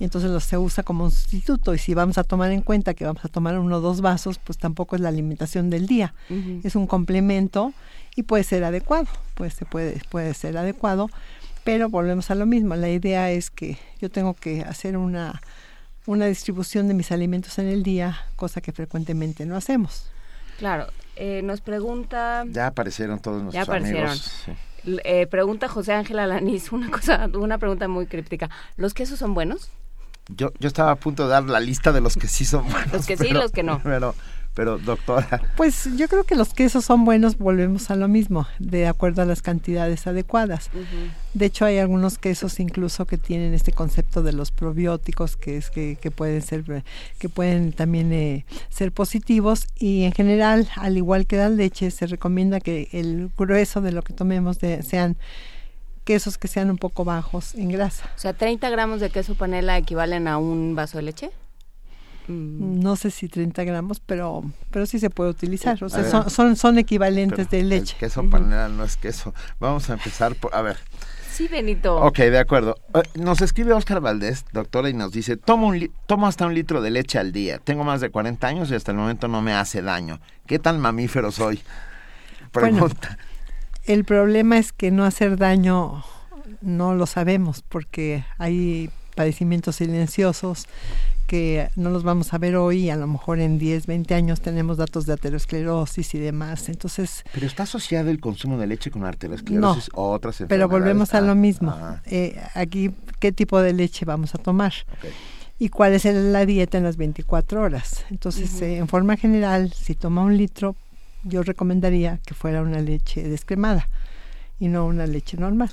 Speaker 11: Y entonces lo se usa como un sustituto. Y si vamos a tomar en cuenta que vamos a tomar uno o dos vasos, pues tampoco es la alimentación del día. Es un complemento y puede ser adecuado. Pues se puede, puede ser adecuado pero volvemos a lo mismo, la idea es que yo tengo que hacer una, una distribución de mis alimentos en el día, cosa que frecuentemente no hacemos.
Speaker 3: Claro, eh, nos pregunta...
Speaker 2: Ya aparecieron todos nuestros ya aparecieron.
Speaker 3: Eh, pregunta José Ángel Alaniz, una cosa, una pregunta muy críptica. ¿Los quesos son buenos?
Speaker 2: Yo, yo estaba a punto de dar la lista de los que sí son buenos.
Speaker 3: los que sí y los que no.
Speaker 2: Pero pero doctora.
Speaker 11: Pues yo creo que los quesos son buenos, volvemos a lo mismo, de acuerdo a las cantidades adecuadas. De hecho hay algunos quesos incluso que tienen este concepto de los probióticos que es que, que pueden ser que pueden también eh, ser positivos y en general al igual que la leche se recomienda que el grueso de lo que tomemos de, sean quesos que sean un poco bajos en grasa.
Speaker 3: O sea, 30 gramos de queso panela equivalen a un vaso de leche.
Speaker 11: Mm. no sé si 30 gramos, pero pero sí se puede utilizar. O sea, son, son, son, equivalentes de leche.
Speaker 2: El queso panela no es queso. Vamos a empezar por, a ver.
Speaker 3: Sí, Benito.
Speaker 2: Ok, de acuerdo. Eh, nos escribe Oscar Valdés, doctora, y nos dice, tomo, un tomo hasta un litro de leche al día. Tengo más de 40 años y hasta el momento no me hace daño. ¿Qué tan mamífero soy? Pregunta.
Speaker 11: el problema es que no hacer daño no lo sabemos porque hay padecimientos silenciosos que no los vamos a ver hoy, a lo mejor en 10, 20 años tenemos datos de aterosclerosis y demás. Entonces,
Speaker 2: pero está asociado el consumo de leche con aterosclerosis o otras enfermedades.
Speaker 11: Pero volvemos a lo mismo. Ah. Eh, aquí, ¿qué tipo de leche vamos a tomar? Y cuál es la dieta en las 24 horas. Entonces, eh, en forma general, si toma un litro, yo recomendaría que fuera una leche descremada y no una leche normal.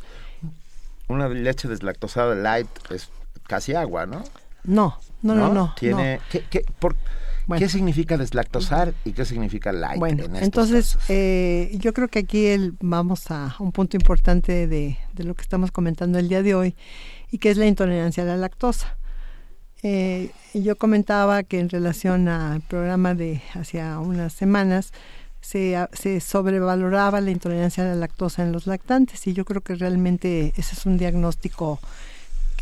Speaker 2: Una leche deslactosada light es casi agua, ¿no?
Speaker 11: No, no, no, no.
Speaker 2: Tiene, ¿qué, significa deslactosar y qué significa light?
Speaker 11: Bueno, entonces eh, yo creo que aquí el, vamos a un punto importante de, de, lo que estamos comentando el día de hoy y que es la intolerancia a la lactosa. Eh, yo comentaba que en relación al programa de hace unas semanas se, se, sobrevaloraba la intolerancia a la lactosa en los lactantes y yo creo que realmente ese es un diagnóstico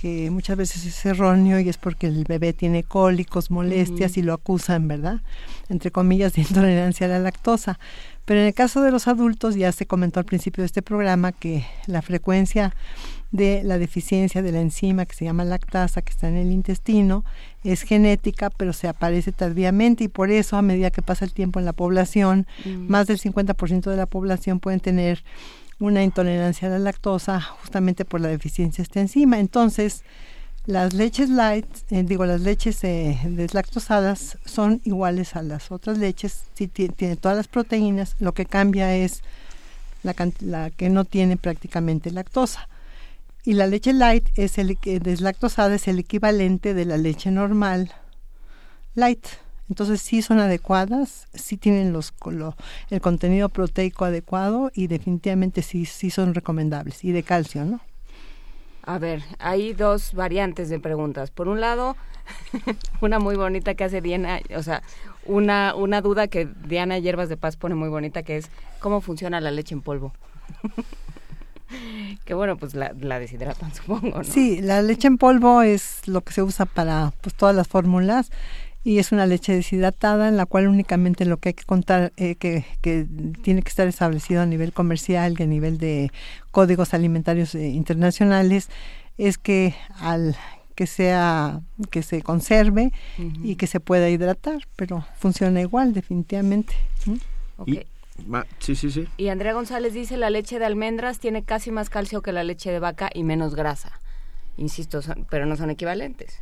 Speaker 11: que muchas veces es erróneo y es porque el bebé tiene cólicos, molestias y lo acusan, ¿verdad? Entre comillas, de intolerancia a la lactosa. Pero en el caso de los adultos, ya se comentó al principio de este programa que la frecuencia de la deficiencia de la enzima que se llama lactasa, que está en el intestino, es genética, pero se aparece tardíamente y por eso a medida que pasa el tiempo en la población, mm. más del 50% de la población pueden tener una intolerancia a la lactosa justamente por la deficiencia de esta enzima. Entonces, las leches light, eh, digo, las leches eh, deslactosadas son iguales a las otras leches, si tiene todas las proteínas, lo que cambia es la, la, que no tiene prácticamente lactosa. Y la leche light es el deslactosada es el equivalente de la leche normal light. Entonces sí son adecuadas, sí tienen los, el contenido proteico adecuado y definitivamente sí, sí son recomendables. Y de calcio, ¿no?
Speaker 3: A ver, hay dos variantes de preguntas. Por un lado, una muy bonita que hace Diana, o sea, una, una duda que Diana Hierbas de Paz pone muy bonita, que es cómo funciona la leche en polvo. que bueno, pues la, la, deshidratan, supongo, ¿no?
Speaker 11: Sí, la leche en polvo es lo que se usa para pues todas las fórmulas y es una leche deshidratada en la cual únicamente lo que hay que contar eh, que, que, tiene que estar establecido a nivel comercial y a nivel de códigos alimentarios eh, internacionales es que al que sea que se conserve y que se pueda hidratar pero funciona igual definitivamente
Speaker 2: y, sí sí sí.
Speaker 3: Y Andrea González dice la leche de almendras tiene casi más calcio que la leche de vaca y menos grasa insisto pero no son equivalentes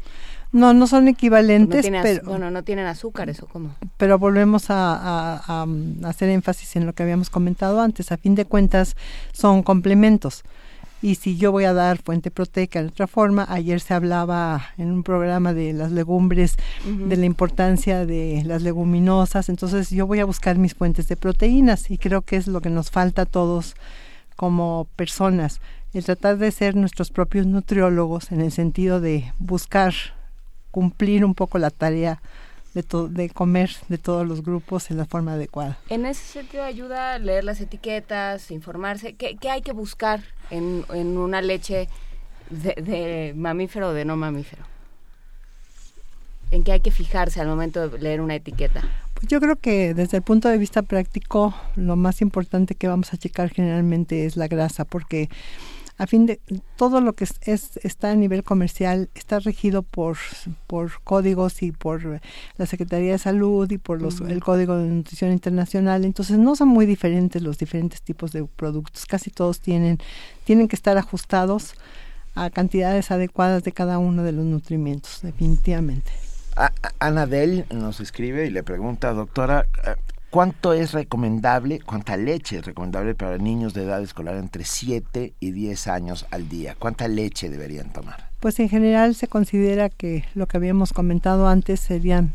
Speaker 11: no, no son equivalentes, pero...
Speaker 3: Bueno, no tienen azúcar, ¿eso cómo?
Speaker 11: Pero volvemos a, hacer énfasis en lo que habíamos comentado antes. A fin de cuentas, son complementos. Y si yo voy a dar fuente proteica de otra forma, ayer se hablaba en un programa de las legumbres, de la importancia de las leguminosas, entonces yo voy a buscar mis fuentes de proteínas y creo que es lo que nos falta a todos como personas, el tratar de ser nuestros propios nutriólogos en el sentido de buscar cumplir un poco la tarea de, de comer de todos los grupos en la forma adecuada.
Speaker 3: En ese sentido ayuda a leer las etiquetas, informarse. ¿Qué, qué hay que buscar en, en una leche de, de, mamífero o de no mamífero? ¿En qué hay que fijarse al momento de leer una etiqueta?
Speaker 11: Pues yo creo que desde el punto de vista práctico, lo más importante que vamos a checar generalmente es la grasa, porque a fin de todo lo que es, está a nivel comercial está regido por por códigos y por la Secretaría de Salud y por los, el Código de Nutrición Internacional. Entonces no son muy diferentes los diferentes tipos de productos. Casi todos tienen tienen que estar ajustados a cantidades adecuadas de cada uno de los nutrimentos definitivamente.
Speaker 2: Ana Del nos escribe y le pregunta doctora ¿Cuánto es recomendable, cuánta leche es recomendable para niños de edad escolar entre 7 y 10 años al día? ¿Cuánta leche deberían tomar?
Speaker 11: Pues en general se considera que lo que habíamos comentado antes serían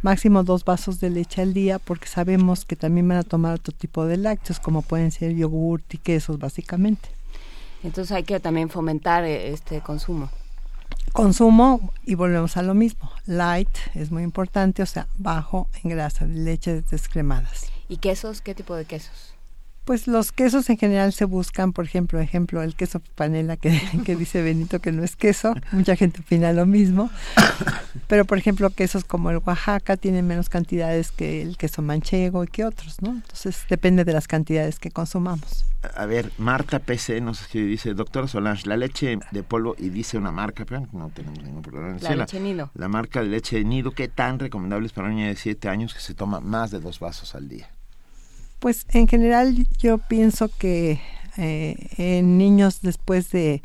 Speaker 11: máximo dos vasos de leche al día porque sabemos que también van a tomar otro tipo de lácteos como pueden ser yogur y quesos básicamente.
Speaker 3: Entonces hay que también fomentar eh, este consumo.
Speaker 11: Consumo y volvemos a lo mismo. Light es muy importante, o sea, bajo en grasa, leches descremadas.
Speaker 3: ¿Y quesos? ¿Qué tipo de quesos?
Speaker 11: Pues los quesos en general se buscan, por ejemplo, ejemplo el queso panela que, que dice Benito que no es queso, mucha gente opina lo mismo, pero por ejemplo quesos como el Oaxaca tienen menos cantidades que el queso manchego y que otros, ¿no? Entonces depende de las cantidades que consumamos.
Speaker 2: A ver, Marta PC nos escribe, dice, doctor Solange, la leche de polvo, y dice una marca, pero no tenemos ningún problema.
Speaker 3: La leche nido.
Speaker 2: La marca de leche de nido, ¿qué tan recomendable es para un niño de 7 años que se toma más de dos vasos al día?
Speaker 11: Pues en general yo pienso que eh, en niños después de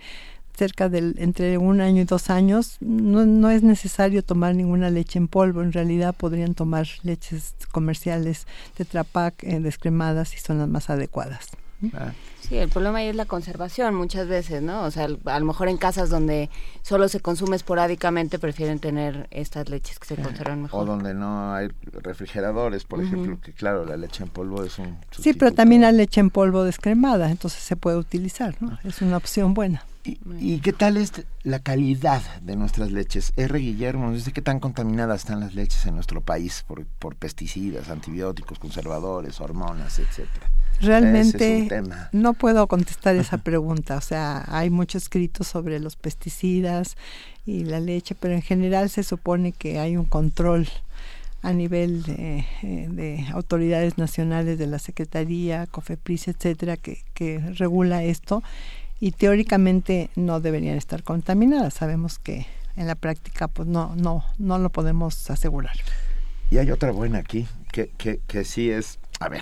Speaker 11: cerca del entre un año y dos años no, no es necesario tomar ninguna leche en polvo. En realidad podrían tomar leches comerciales de Trapac eh, descremadas y son las más adecuadas
Speaker 2: Ah,
Speaker 3: Sí, el problema ahí es la conservación muchas veces, ¿no? O sea, a lo mejor en casas donde solo se consume esporádicamente prefieren tener estas leches que se conservan mejor.
Speaker 2: O donde no hay refrigeradores, por ejemplo, que claro, la leche en polvo es un...
Speaker 11: sí pero también hay leche en polvo descremada entonces se puede utilizar ¿no? es una opción buena
Speaker 2: ¿Y qué tal es la calidad de nuestras leches? R. Guillermo, nos dice qué tan contaminadas están las leches en nuestro país por, por pesticidas, antibióticos, conservadores, hormonas, etcétera. Es
Speaker 11: Realmente
Speaker 2: tema.
Speaker 11: no puedo contestar esa pregunta. O sea, hay mucho escrito sobre los pesticidas y la leche, pero en general se supone que hay un control a nivel de, eh, de autoridades nacionales de la Secretaría, COFEPRIS, etcétera, que, que regula esto y teóricamente no deberían estar contaminadas. Sabemos que en la práctica pues no no no lo podemos asegurar.
Speaker 2: Y hay otra buena aquí, que, que, que sí es... A ver,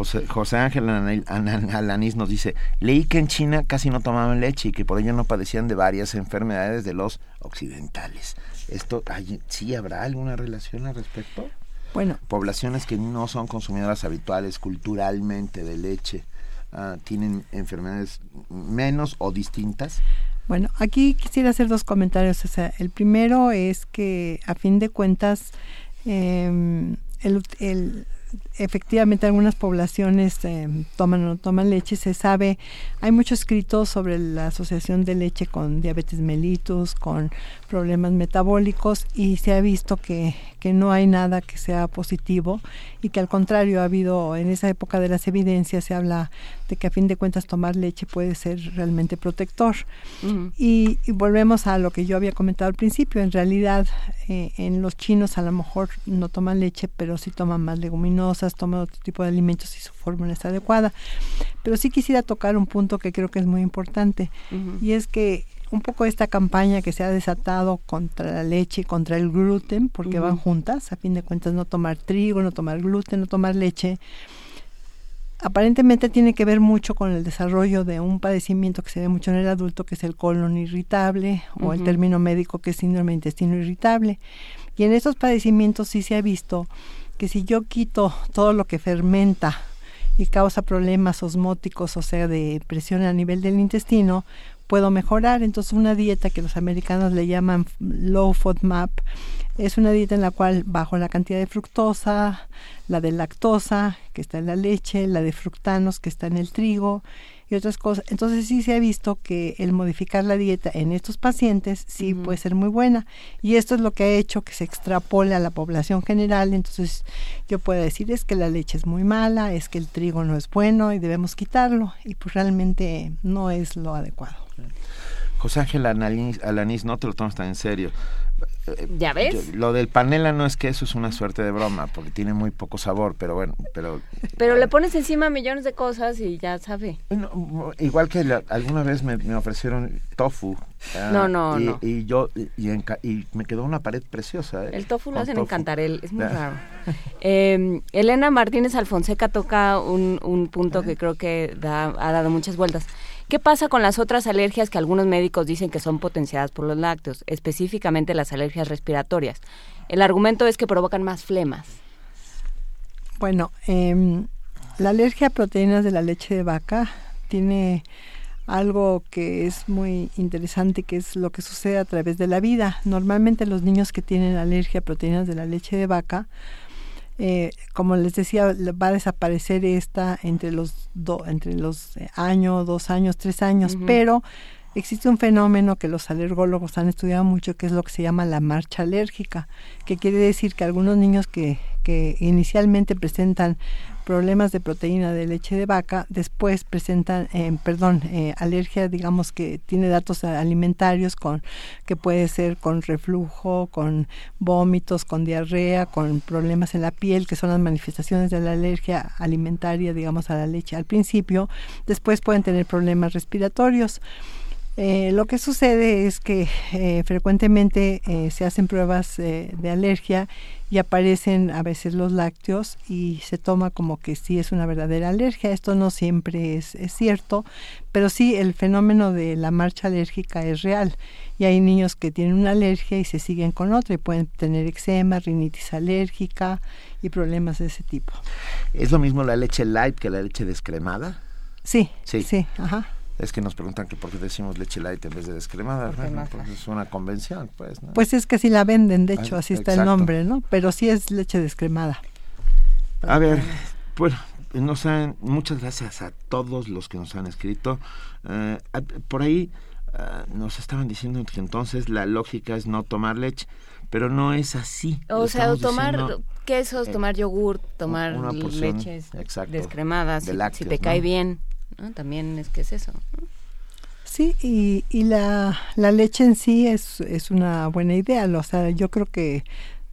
Speaker 2: José, José Ángel Alanís nos dice, leí que en China casi no tomaban leche y que por ello no padecían de varias enfermedades de los occidentales. ¿Esto hay- sí habrá alguna relación al respecto?
Speaker 11: Bueno,
Speaker 2: Poblaciones que no son consumidoras habituales culturalmente de leche, ah, ¿tienen enfermedades menos o distintas?
Speaker 11: Bueno, aquí quisiera hacer dos comentarios. O sea, el primero es que a fin de cuentas, eh, el, el- efectivamente algunas poblaciones eh, toman o no toman leche, se sabe, hay mucho escrito sobre la asociación de leche con diabetes mellitus, con problemas metabólicos y se ha visto que, que no hay nada que sea positivo y que al contrario ha habido en esa época de las evidencias se habla de que a fin de cuentas tomar leche puede ser realmente protector. Y, y volvemos a lo que yo había comentado al principio, en realidad eh, en los chinos a lo mejor no toman leche, pero sí toman más leguminosas, toman otro tipo de alimentos y su fórmula es adecuada. Pero sí quisiera tocar un punto que creo que es muy importante y es que un poco esta campaña que se ha desatado contra la leche y contra el gluten, porque van juntas, a fin de cuentas no tomar trigo, no tomar gluten, no tomar leche, aparentemente tiene que ver mucho con el desarrollo de un padecimiento que se ve mucho en el adulto, que es el colon irritable, o el término médico que es síndrome de intestino irritable. Y en estos padecimientos sí se ha visto que si yo quito todo lo que fermenta y causa problemas osmóticos, o sea, de presión a nivel del intestino, puedo mejorar. Entonces, una dieta que los americanos le llaman low FODMAP es una dieta en la cual bajo la cantidad de fructosa, la de lactosa, que está en la leche, la de fructanos, que está en el trigo y otras cosas. Entonces sí se ha visto que el modificar la dieta en estos pacientes sí puede ser muy buena. Y esto es lo que ha hecho que se extrapole a la población general. Entonces yo puedo decir es que la leche es muy mala, es que el trigo no es bueno y debemos quitarlo. Y pues realmente no es lo adecuado.
Speaker 2: José Ángel Alanís, Alanís, no te lo tomas tan en serio. Eh,
Speaker 3: ¿Ya ves?
Speaker 2: yo- lo del panela no es que eso es una suerte de broma, porque tiene muy poco sabor, pero bueno, pero
Speaker 3: Pero le pones encima millones de cosas y ya sabe.
Speaker 2: igual que la- alguna vez me, me ofrecieron tofu. ah,
Speaker 3: No, no,
Speaker 2: y,
Speaker 3: no.
Speaker 2: Y yo, y, me quedó una pared preciosa. ¿eh?
Speaker 3: El tofu lo hacen en Cantarel, es muy raro. Eh, Elena Martínez Alfonseca toca un, un punto que creo que da- ha dado muchas vueltas. ¿Qué pasa con las otras alergias que algunos médicos dicen que son potenciadas por los lácteos, específicamente las alergias respiratorias? El argumento es que provocan más flemas.
Speaker 11: Bueno, em, la alergia a proteínas de la leche de vaca tiene algo que es muy interesante, que es lo que sucede a través de la vida. Normalmente los niños que tienen alergia a proteínas de la leche de vaca, eh, como les decía, va a desaparecer esta entre los do, entre los eh, años, dos años, tres años, pero existe un fenómeno que los alergólogos han estudiado mucho, que es lo que se llama la marcha alérgica, que quiere decir que algunos niños que, que inicialmente presentan problemas de proteína de leche de vaca, después presentan, eh, perdón, eh, alergia, digamos que tiene datos alimentarios con que puede ser con reflujo, con vómitos, con diarrea, con problemas en la piel, que son las manifestaciones de la alergia alimentaria, digamos, a la leche al principio. Después pueden tener problemas respiratorios. Eh, lo que sucede es que eh, frecuentemente eh, se hacen pruebas de alergia y aparecen a veces los lácteos y se toma como que sí es una verdadera alergia. Esto no siempre es, es, cierto, pero sí el fenómeno de la marcha alérgica es real. Y hay niños que tienen una alergia y se siguen con otra y pueden tener eczema, rinitis alérgica y problemas de ese tipo.
Speaker 2: ¿Es lo mismo la leche light que la leche descremada?
Speaker 11: Sí, sí, sí ajá.
Speaker 2: Es que nos preguntan que por qué decimos leche light en vez de descremada. Bueno, pues es una convención, pues. ¿no?
Speaker 11: Pues es que así la venden, de hecho, así está el nombre, ¿no? Pero sí es leche descremada.
Speaker 2: A ver, bueno, nos han, muchas gracias a todos los que nos han escrito. Eh, por ahí uh, nos estaban diciendo que entonces la lógica es no tomar leche pero no es así.
Speaker 3: O sea, tomar quesos, eh, tomar yogur, tomar leches descremadas, de si, si, te cae bien. También es que es eso.
Speaker 11: Sí, y, y la, la leche en sí es, es una buena idea. O sea, yo creo que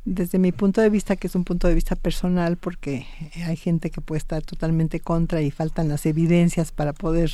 Speaker 11: desde mi punto de vista, que es un punto de vista personal, porque hay gente que puede estar totalmente contra y faltan las evidencias para poder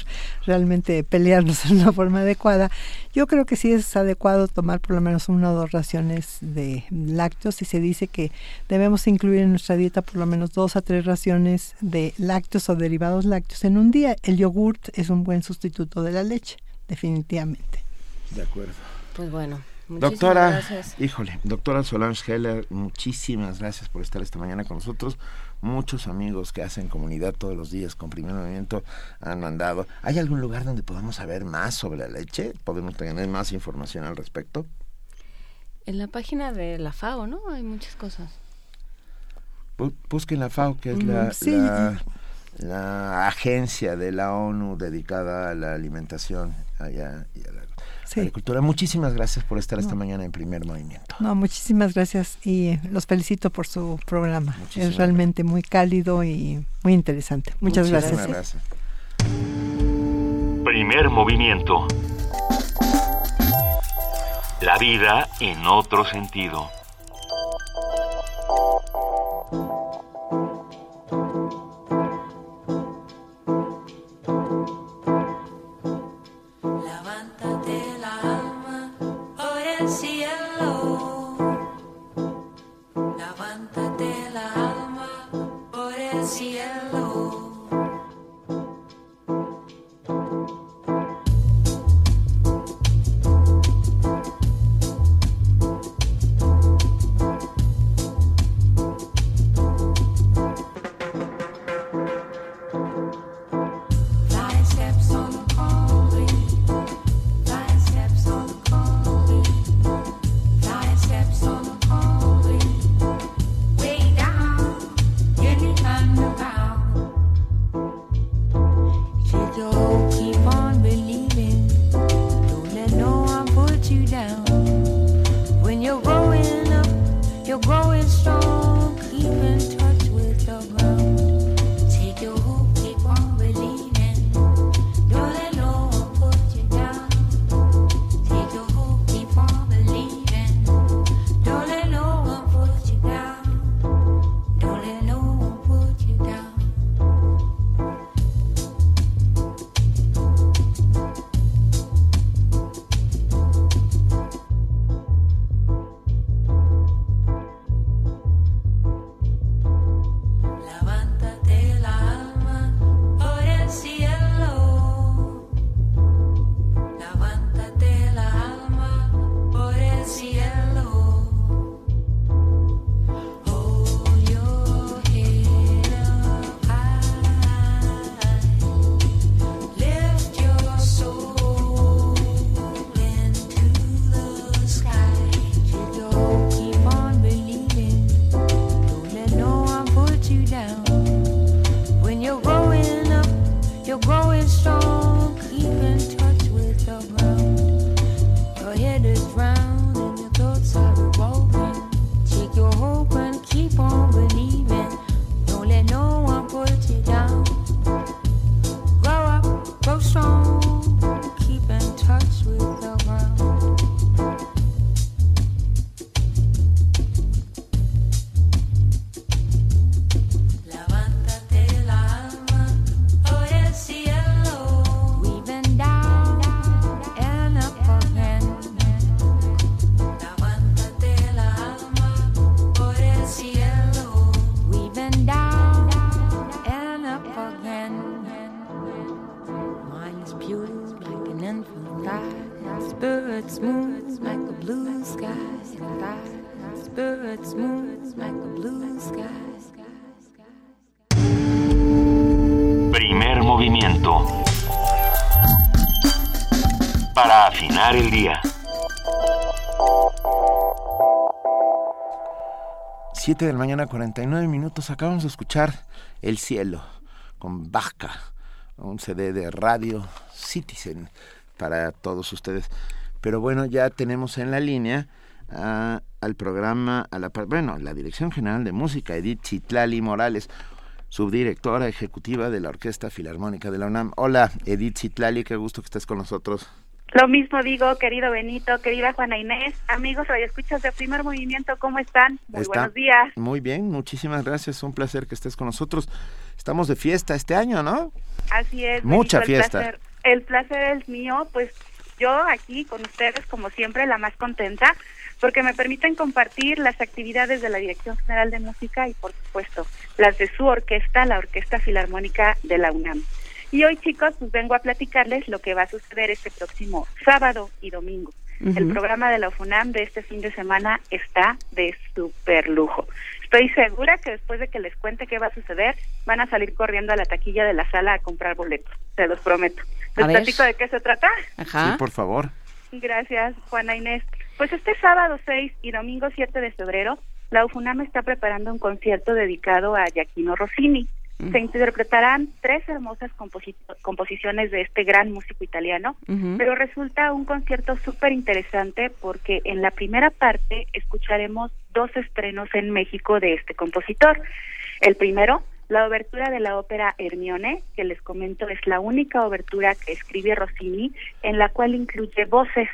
Speaker 11: realmente pelearnos de una forma adecuada, yo creo que sí es adecuado tomar por lo menos una o dos raciones de lácteos y se dice que debemos incluir en nuestra dieta por lo menos dos a tres raciones de lácteos o derivados lácteos en un día. El yogurt es un buen sustituto de la leche, definitivamente.
Speaker 2: De acuerdo.
Speaker 3: Pues bueno,
Speaker 2: doctora, híjole, doctora Solange Heller, muchísimas gracias por estar esta mañana con nosotros. Muchos amigos que hacen comunidad todos los días con Primer Movimiento han mandado. ¿Hay algún lugar donde podamos saber más sobre la leche? ¿Podemos tener más información al respecto?
Speaker 3: En la página de la FAO, ¿no? Hay muchas cosas.
Speaker 2: Busquen la FAO, que es la, la, la, agencia de la ONU dedicada a la alimentación allá y a la Agricultura. Muchísimas gracias por estar esta mañana en Primer Movimiento.
Speaker 11: No, muchísimas gracias y los felicito por su programa. es realmente muy cálido y muy interesante. Muchas gracias. gracias.
Speaker 1: Primer Movimiento. La vida en otro sentido.
Speaker 2: 7 de la mañana, 49 minutos. Acabamos de escuchar El Cielo con Vasca, un CD de Radio Citizen para todos ustedes. Pero bueno, ya tenemos en la línea a, al programa, a la, bueno, la Dirección General de Música, Edith Chitlali Morales, subdirectora ejecutiva de la Orquesta Filarmónica de la UNAM. Hola, Edith Chitlali, qué gusto que estés con nosotros.
Speaker 12: Lo mismo digo, querido Benito, querida Juana Inés, amigos escuchas de Primer Movimiento, ¿cómo están? Muy buenos días.
Speaker 2: Muy bien, muchísimas gracias, un placer que estés con nosotros. Estamos de fiesta este año, ¿no?
Speaker 12: Así es.
Speaker 2: Mucha fiesta.
Speaker 12: El placer, el placer es mío, pues yo aquí con ustedes, como siempre, la más contenta, porque me permiten compartir las actividades de la Dirección General de Música y, por supuesto, las de su orquesta, la Orquesta Filarmónica de la UNAM. Y hoy, chicos, pues vengo a platicarles lo que va a suceder este próximo sábado y domingo. El programa de la UNAM de este fin de semana está de super lujo. Estoy segura que después de que les cuente qué va a suceder, van a salir corriendo a la taquilla de la sala a comprar boletos. Se los prometo. ¿Les platico de qué se trata?
Speaker 2: Ajá. Sí, por favor.
Speaker 12: Gracias, Juana Inés. Pues este sábado 6 y domingo 7 de febrero, la UFUNAM está preparando un concierto dedicado a Giaquino Rossini. Se interpretarán tres hermosas composiciones de este gran músico italiano, pero resulta un concierto súper interesante porque en la primera parte escucharemos dos estrenos en México de este compositor. El primero, la obertura de la ópera Hermione, que les comento es la única obertura que escribe Rossini, en la cual incluye voces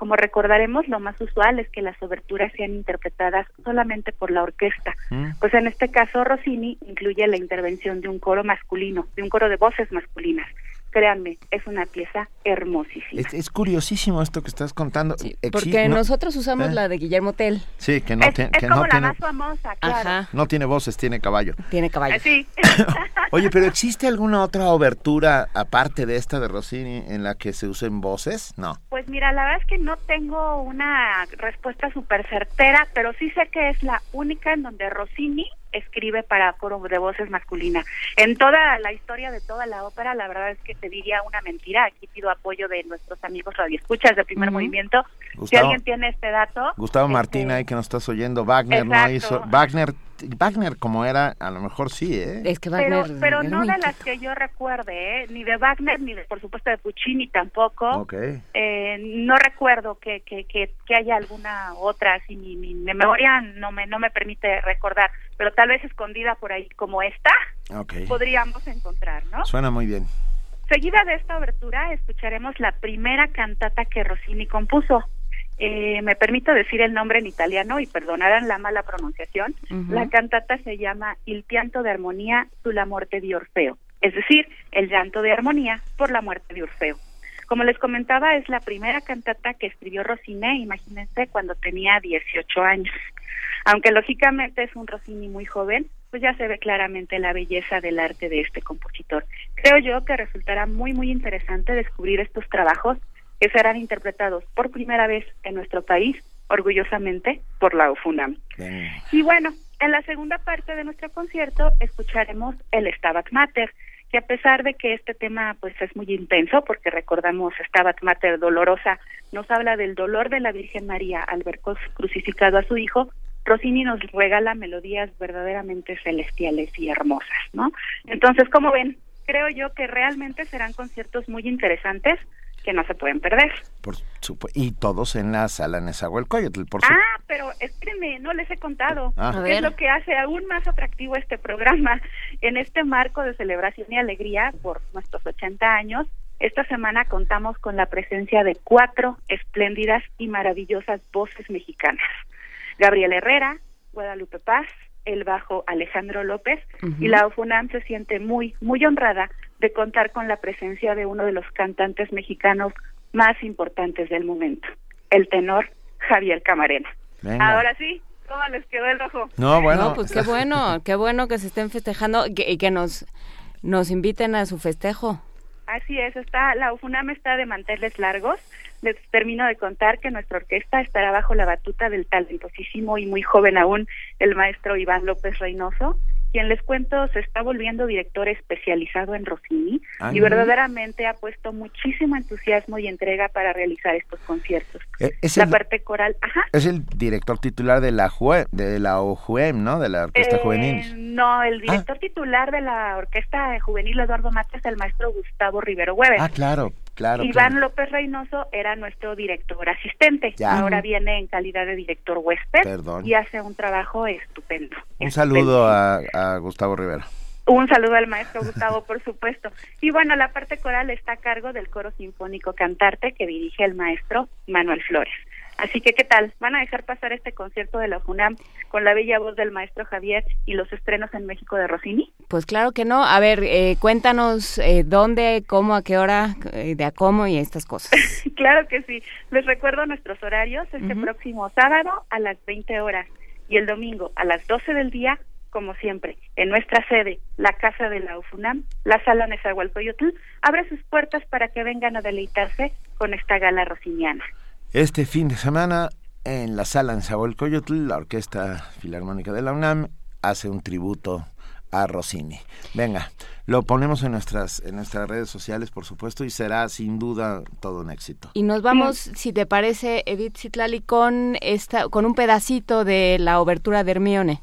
Speaker 12: como recordaremos, lo más usual es que las oberturas sean interpretadas solamente por la orquesta. Mm. Pues en este caso Rossini incluye la intervención de un coro masculino, de un coro de voces masculinas. Créanme, es una pieza hermosísima.
Speaker 2: Es, curiosísimo esto que estás contando.
Speaker 3: porque nosotros usamos ¿Eh? la de Guillermo Tell.
Speaker 2: Sí, que no,
Speaker 12: es,
Speaker 2: es
Speaker 12: como
Speaker 2: la
Speaker 12: tiene, más famosa, claro.
Speaker 2: No tiene voces, tiene caballo.
Speaker 3: Tiene caballo.
Speaker 12: Sí.
Speaker 2: Oye, pero ¿existe alguna otra obertura aparte de esta de Rossini en la que se usen voces? No.
Speaker 12: Pues mira, la verdad es que no tengo una respuesta súper certera, pero sí sé que es la única en donde Rossini escribe para coro de voces masculinas. En toda la historia de toda la ópera, la verdad es que te diría una mentira. Aquí pido apoyo de nuestros amigos radioescuchas de primer movimiento. si alguien tiene este dato.
Speaker 2: Gustavo este, Martín, ahí que nos estás oyendo, Wagner no hizo. Wagner Wagner como era, a lo mejor sí, ¿eh?
Speaker 3: Es que Wagner
Speaker 12: pero, pero no de las que yo recuerde, ¿eh? Ni de Wagner, ni de, por supuesto de Puccini tampoco.
Speaker 2: Okay.
Speaker 12: Eh, no recuerdo que, que, que, que, haya alguna otra, así mi, mi, memoria no me, no me permite recordar, pero tal vez escondida por ahí como esta, podríamos encontrar, ¿no?
Speaker 2: Suena muy bien.
Speaker 12: Seguida de esta abertura escucharemos la primera cantata que Rossini compuso, eh, me permito decir el nombre en italiano y perdonarán la mala pronunciación. La cantata se llama Il pianto de armonía sulla muerte di Orfeo, es decir, el llanto de armonía por la muerte de Orfeo. Como les comentaba, es la primera cantata que escribió Rossini, imagínense, cuando tenía 18 años. Aunque lógicamente es un Rossini muy joven, pues ya se ve claramente la belleza del arte de este compositor. Creo yo que resultará muy, muy interesante descubrir estos trabajos que serán interpretados por primera vez en nuestro país, orgullosamente, por la UFUNAM. Y bueno, en la segunda parte de nuestro concierto escucharemos el Stabat Mater, que a pesar de que este tema pues es muy intenso, porque recordamos Stabat Mater dolorosa, nos habla del dolor de la Virgen María al ver crucificado a su hijo, Rossini nos regala melodías verdaderamente celestiales y hermosas, ¿no? Entonces, como ven, creo yo que realmente serán conciertos muy interesantes, que no se pueden perder.
Speaker 2: Por y todos en la sala Nezahualcóyotl, por
Speaker 12: Ah, pero espérenme, no les he contado. Ah. Es lo que hace aún más atractivo este programa. En este marco de celebración y alegría por nuestros 80 años, esta semana contamos con la presencia de cuatro espléndidas y maravillosas voces mexicanas. Gabriel Herrera, Guadalupe Paz, el bajo Alejandro López y la UFUNAM se siente muy, muy honrada de contar con la presencia de uno de los cantantes mexicanos más importantes del momento, el tenor Javier Camarena. Ahora sí, ¿cómo les quedó el rojo?
Speaker 2: No, bueno.
Speaker 3: pues qué bueno, qué bueno que se estén festejando y que, nos, nos inviten a su festejo.
Speaker 12: Así es, está, la UFUNAM está de manteles largos. Les termino de contar que nuestra orquesta estará bajo la batuta del talentosísimo y muy joven aún, el maestro Iván López Reynoso, quien les cuento se está volviendo director especializado en Rossini
Speaker 2: Ah,
Speaker 12: y verdaderamente ha puesto muchísimo entusiasmo y entrega para realizar estos conciertos.
Speaker 2: Es
Speaker 12: la
Speaker 2: el-
Speaker 12: parte coral, ajá.
Speaker 2: Es el director titular de la JUE, de la OJUEM, ¿no? De la Orquesta
Speaker 12: Eh,
Speaker 2: Juvenil.
Speaker 12: No, el director titular de la Orquesta Juvenil Eduardo Mata es el maestro Gustavo Rivero Hueves.
Speaker 2: Ah, claro, claro.
Speaker 12: Iván
Speaker 2: claro.
Speaker 12: López Reynoso era nuestro director asistente.
Speaker 2: Ya.
Speaker 12: Ahora viene en calidad de director huésped
Speaker 2: Perdón.
Speaker 12: y hace un trabajo estupendo.
Speaker 2: Un saludo a, a Gustavo Rivera.
Speaker 12: Un saludo al maestro Gustavo, por supuesto. Y bueno, la parte coral está a cargo del coro sinfónico cantarte que dirige el maestro Manuel Flores. Así que, ¿qué tal? ¿Van a dejar pasar este concierto de la FUNAM con la bella voz del maestro Javier y los estrenos en México de Rossini?
Speaker 3: Pues claro que no. A ver, eh, cuéntanos eh, dónde, cómo, a qué hora, eh, de a cómo y estas cosas.
Speaker 12: claro que sí. Les recuerdo nuestros horarios este próximo sábado a las 20 horas y el domingo a las 12 del día, como siempre, en nuestra sede, la Casa de la UFUNAM, la Sala Nezahualcóyotl, abre sus puertas para que vengan a deleitarse con esta gala rosiniana.
Speaker 2: Este fin de semana, en la sala en Zahualcóyotl, la Orquesta Filarmónica de la UNAM hace un tributo a Rossini. Venga, lo ponemos en nuestras, en nuestras redes sociales, por supuesto, y será sin duda todo un éxito.
Speaker 3: Y nos vamos, si te parece, Edith Citlali, con, esta, con un pedacito de la obertura de Hermione.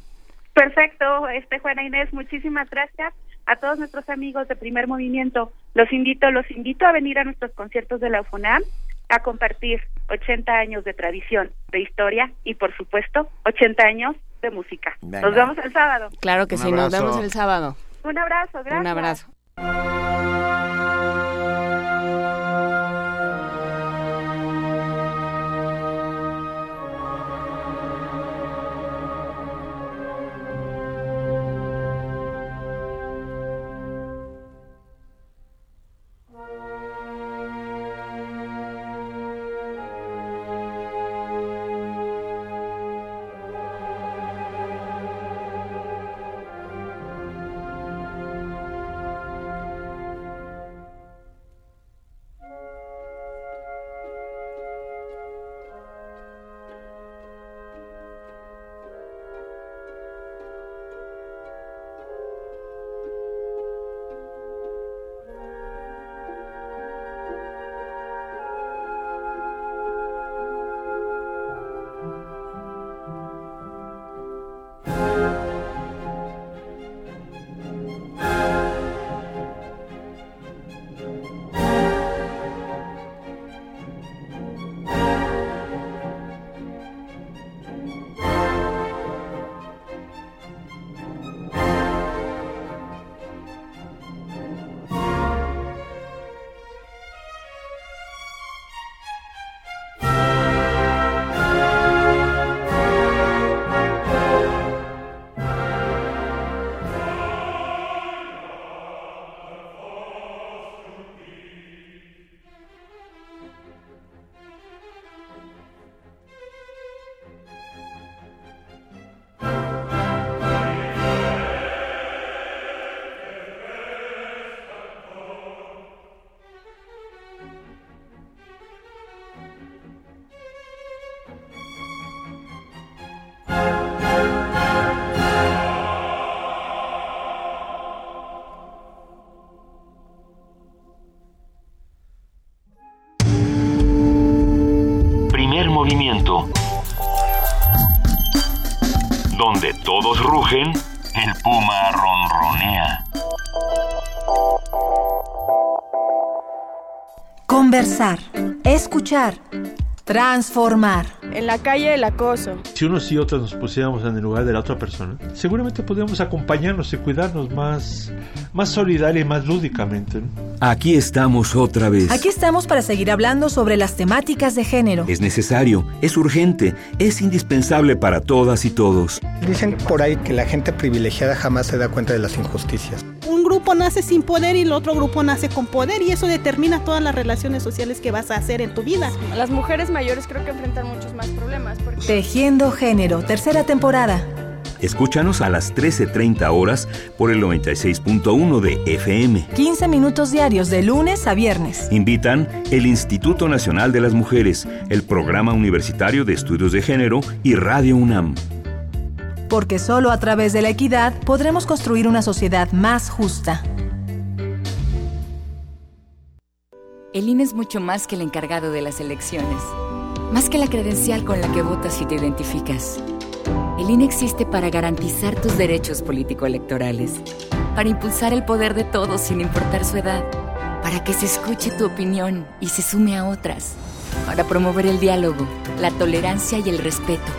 Speaker 12: Perfecto, este Juana Inés, muchísimas gracias a todos nuestros amigos de Primer Movimiento. Los invito, los invito a venir a nuestros conciertos de la UFUNAM a compartir 80 años de tradición, de historia y por supuesto 80 años de música.
Speaker 3: Venga.
Speaker 12: Nos vemos el sábado.
Speaker 3: Claro que
Speaker 2: Un
Speaker 3: sí, nos vemos el sábado.
Speaker 12: Un abrazo, gracias.
Speaker 3: Un abrazo.
Speaker 13: Donde todos rugen, el puma ronronea.
Speaker 14: Conversar, escuchar, transformar.
Speaker 15: En la calle el acoso.
Speaker 16: Si unos y otras nos pusiéramos en el lugar de la otra persona, seguramente podríamos acompañarnos y cuidarnos más, más solidaria y más lúdicamente. ¿no?
Speaker 17: Aquí estamos otra vez.
Speaker 14: Aquí estamos para seguir hablando sobre las temáticas de género.
Speaker 17: Es necesario, es urgente, es indispensable para todas y todos.
Speaker 18: Dicen por ahí que la gente privilegiada jamás se da cuenta de las injusticias.
Speaker 19: Un grupo nace sin poder y el otro grupo nace con poder y eso determina todas las relaciones sociales que vas a hacer en tu vida.
Speaker 15: Las mujeres mayores creo que enfrentan muchos más problemas. Porque...
Speaker 14: Tejiendo género, tercera temporada.
Speaker 17: Escúchanos a las 13.30 horas por el 96.1 de FM.
Speaker 14: 15 minutos diarios de lunes a viernes.
Speaker 17: Invitan el Instituto Nacional de las Mujeres, el Programa Universitario de Estudios de Género y Radio UNAM.
Speaker 14: Porque solo a través de la equidad podremos construir una sociedad más justa.
Speaker 20: El INE es mucho más que el encargado de las elecciones, más que la credencial con la que votas y te identificas. El INE existe para garantizar tus derechos político-electorales, para impulsar el poder de todos sin importar su edad, para que se escuche tu opinión y se sume a otras, para promover el diálogo, la tolerancia y el respeto.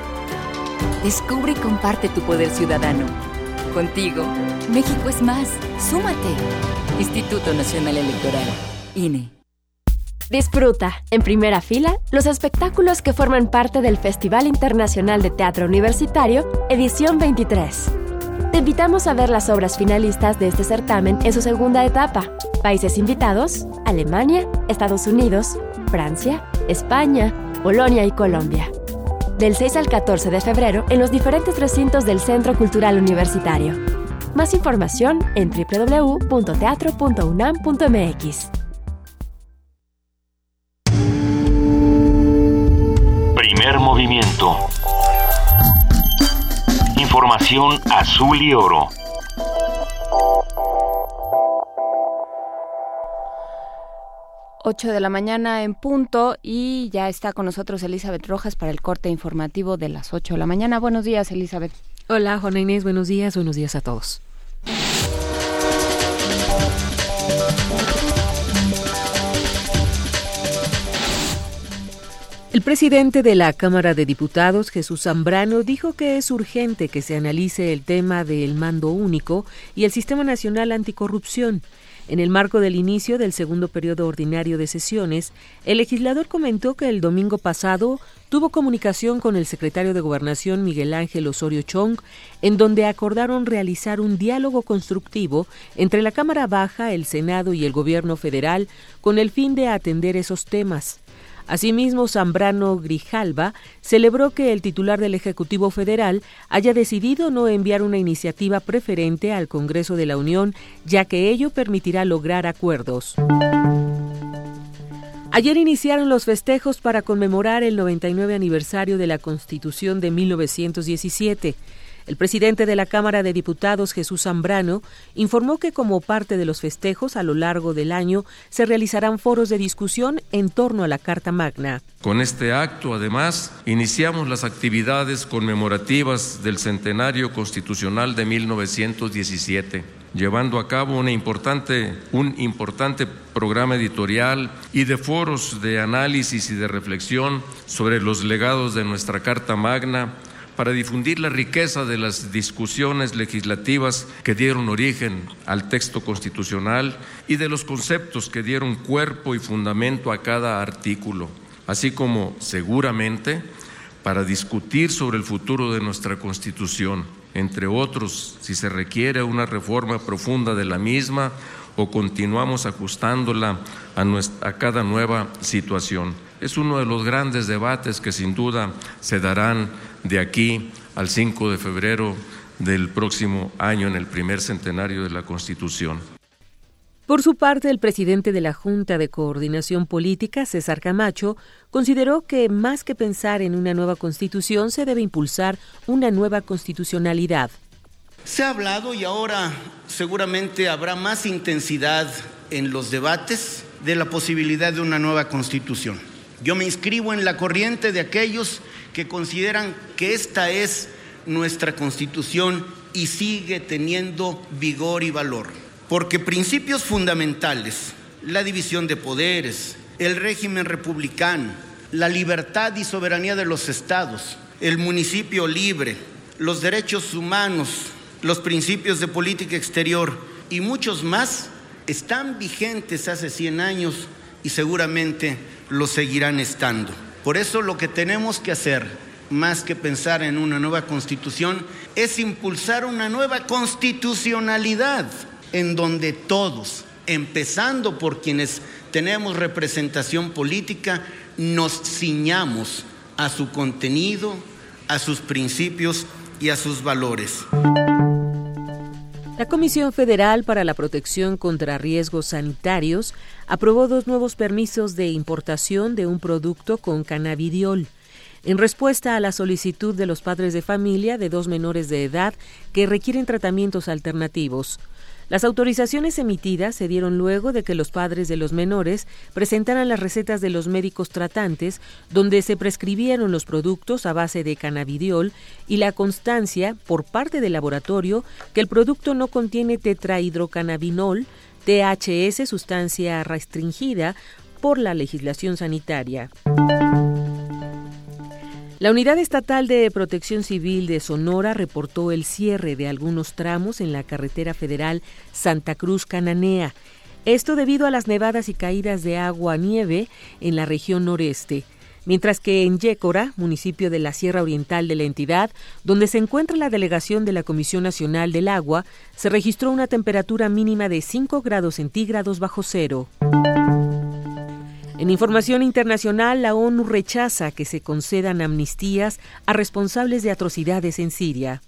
Speaker 20: Descubre y comparte tu poder ciudadano. Contigo, México es más. Súmate. Instituto Nacional Electoral. INE.
Speaker 21: Disfruta, en primera fila, los espectáculos que forman parte del Festival Internacional de Teatro Universitario, edición 23. Te invitamos a ver las obras finalistas de este certamen en su segunda etapa. Países invitados, Alemania, Estados Unidos, Francia, España, Polonia y Colombia. Del 6 al 14 de febrero en los diferentes recintos del Centro Cultural Universitario. Más información en www.teatro.unam.mx.
Speaker 13: Primer movimiento. Información azul y oro.
Speaker 3: Ocho de la mañana en punto y ya está con nosotros Elizabeth Rojas para el corte informativo de las 8 de la mañana. Buenos días, Elizabeth.
Speaker 22: Hola, Juana Inés, buenos días, buenos días a todos. El presidente de la Cámara de Diputados, Jesús Zambrano, dijo que es urgente que se analice el tema del mando único y el Sistema Nacional Anticorrupción. En el marco del inicio del segundo periodo ordinario de sesiones, el legislador comentó que el domingo pasado tuvo comunicación con el secretario de Gobernación Miguel Ángel Osorio Chong, en donde acordaron realizar un diálogo constructivo entre la Cámara Baja, el Senado y el Gobierno federal con el fin de atender esos temas. Asimismo, Zambrano Grijalva celebró que el titular del Ejecutivo Federal haya decidido no enviar una iniciativa preferente al Congreso de la Unión, ya que ello permitirá lograr acuerdos. Ayer iniciaron los festejos para conmemorar el 99 aniversario de la Constitución de 1917. El presidente de la Cámara de Diputados, Jesús Zambrano, informó que como parte de los festejos a lo largo del año se realizarán foros de discusión en torno a la Carta Magna.
Speaker 23: Con este acto, además, iniciamos las actividades conmemorativas del Centenario Constitucional de 1917 llevando a cabo un importante programa editorial y de foros de análisis y de reflexión sobre los legados de nuestra Carta Magna, para difundir la riqueza de las discusiones legislativas que dieron origen al texto constitucional y de los conceptos que dieron cuerpo y fundamento a cada artículo, así como seguramente para discutir sobre el futuro de nuestra Constitución, entre otros, si se requiere una reforma profunda de la misma o continuamos ajustándola a, cada nueva situación. Es uno de los grandes debates que sin duda se darán de aquí al 5 de febrero del próximo año en el primer centenario de la Constitución.
Speaker 22: Por su parte, el presidente de la Junta de Coordinación Política, César Camacho, consideró que más que pensar en una nueva constitución, se debe impulsar una nueva constitucionalidad.
Speaker 24: Se ha hablado y ahora seguramente habrá más intensidad en los debates de la posibilidad de una nueva constitución. Yo me inscribo en la corriente de aquellos que consideran que esta es nuestra constitución y sigue teniendo vigor y valor. Porque principios fundamentales, la división de poderes, el régimen republicano, la libertad y soberanía de los estados, el municipio libre, los derechos humanos, los principios de política exterior y muchos más están vigentes hace 100 años y seguramente lo seguirán estando. Por eso lo que tenemos que hacer, más que pensar en una nueva constitución, es impulsar una nueva constitucionalidad en donde todos, empezando por quienes tenemos representación política, nos ciñamos a su contenido, a sus principios y a sus valores.
Speaker 22: La Comisión Federal para la Protección contra Riesgos Sanitarios aprobó dos nuevos permisos de importación de un producto con cannabidiol en respuesta a la solicitud de los padres de familia de dos menores de edad que requieren tratamientos alternativos. Las autorizaciones emitidas se dieron luego de que los padres de los menores presentaran las recetas de los médicos tratantes donde se prescribieron los productos a base de cannabidiol y la constancia por parte del laboratorio que el producto no contiene tetrahidrocannabinol, THS, sustancia restringida por la legislación sanitaria. La Unidad Estatal de Protección Civil de Sonora reportó el cierre de algunos tramos en la carretera federal Santa Cruz Cananea. Esto debido a las nevadas y caídas de agua-nieve en la región noreste. Mientras que en Yécora, municipio de la Sierra Oriental de la entidad, donde se encuentra la delegación de la Comisión Nacional del Agua, se registró una temperatura mínima de 5 grados centígrados bajo cero. En información internacional, la ONU rechaza que se concedan amnistías a responsables de atrocidades en Siria.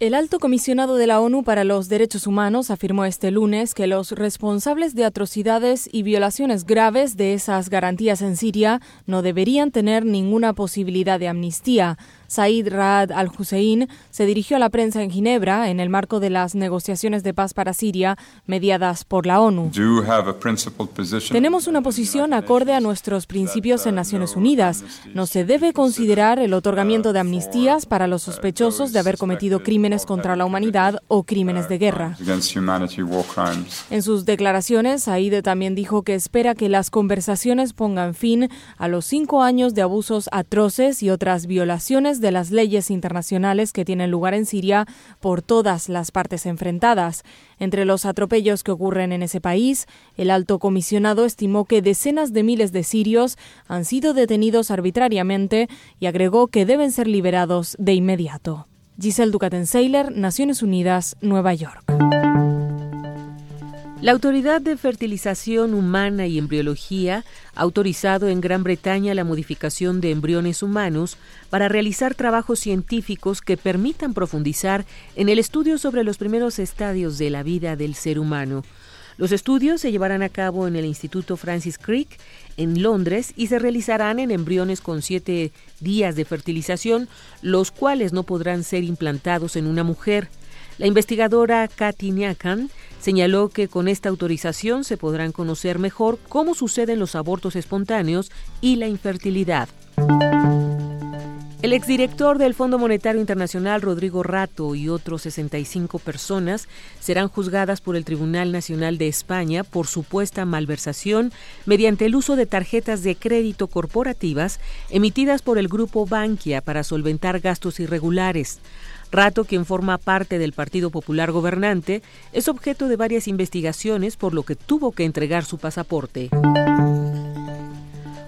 Speaker 9: El alto comisionado de la ONU para los Derechos Humanos afirmó este lunes que los responsables de atrocidades y violaciones graves de esas garantías en Siria no deberían tener ninguna posibilidad de amnistía. Said Raad al-Hussein se dirigió a la prensa en Ginebra en el marco de las negociaciones de paz para Siria mediadas por la ONU. Tenemos una posición acorde a nuestros principios en Naciones Unidas. No se debe considerar el otorgamiento de amnistías para los sospechosos de haber cometido crímenes contra la humanidad o crímenes de guerra. En sus declaraciones, Said también dijo que espera que las conversaciones pongan fin a los cinco años de abusos atroces y otras violaciones de las leyes internacionales que tienen lugar en Siria por todas las partes enfrentadas. Entre los atropellos que ocurren en ese país, el alto comisionado estimó que decenas de miles de sirios han sido detenidos arbitrariamente y agregó que deben ser liberados de inmediato. Giselle Ducaten-Seiler, Naciones Unidas, Nueva York.
Speaker 22: La Autoridad de Fertilización Humana y Embriología ha autorizado en Gran Bretaña la modificación de embriones humanos para realizar trabajos científicos que permitan profundizar en el estudio sobre los primeros estadios de la vida del ser humano. Los estudios se llevarán a cabo en el Instituto Francis Crick en Londres y se realizarán en embriones con siete días de fertilización, los cuales no podrán ser implantados en una mujer. La investigadora Katy Nyakan señaló que con esta autorización se podrán conocer mejor cómo suceden los abortos espontáneos y la infertilidad. El exdirector del Fondo Monetario Internacional, Rodrigo Rato, y otros 65 personas serán juzgadas por el Tribunal Nacional de España por supuesta malversación mediante el uso de tarjetas de crédito corporativas emitidas por el grupo Bankia para solventar gastos irregulares. Rato, quien forma parte del Partido Popular Gobernante, es objeto de varias investigaciones por lo que tuvo que entregar su pasaporte.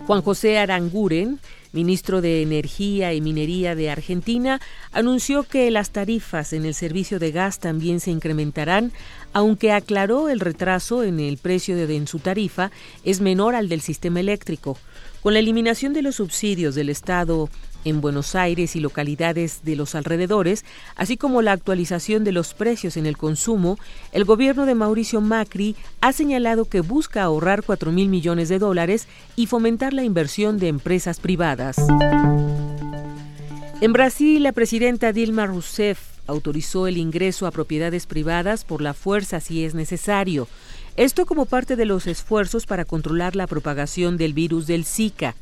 Speaker 22: Juan José Aranguren, ministro de Energía y Minería de Argentina, anunció que las tarifas en el servicio de gas también se incrementarán, aunque aclaró el retraso en el precio de su tarifa es menor al del sistema eléctrico. Con la eliminación de los subsidios del Estado en Buenos Aires y localidades de los alrededores, así como la actualización de los precios en el consumo, el gobierno de Mauricio Macri ha señalado que busca ahorrar 4 mil millones de dólares y fomentar la inversión de empresas privadas. En Brasil, la presidenta Dilma Rousseff autorizó el ingreso a propiedades privadas por la fuerza si es necesario. Esto como parte de los esfuerzos para controlar la propagación del virus del Zika.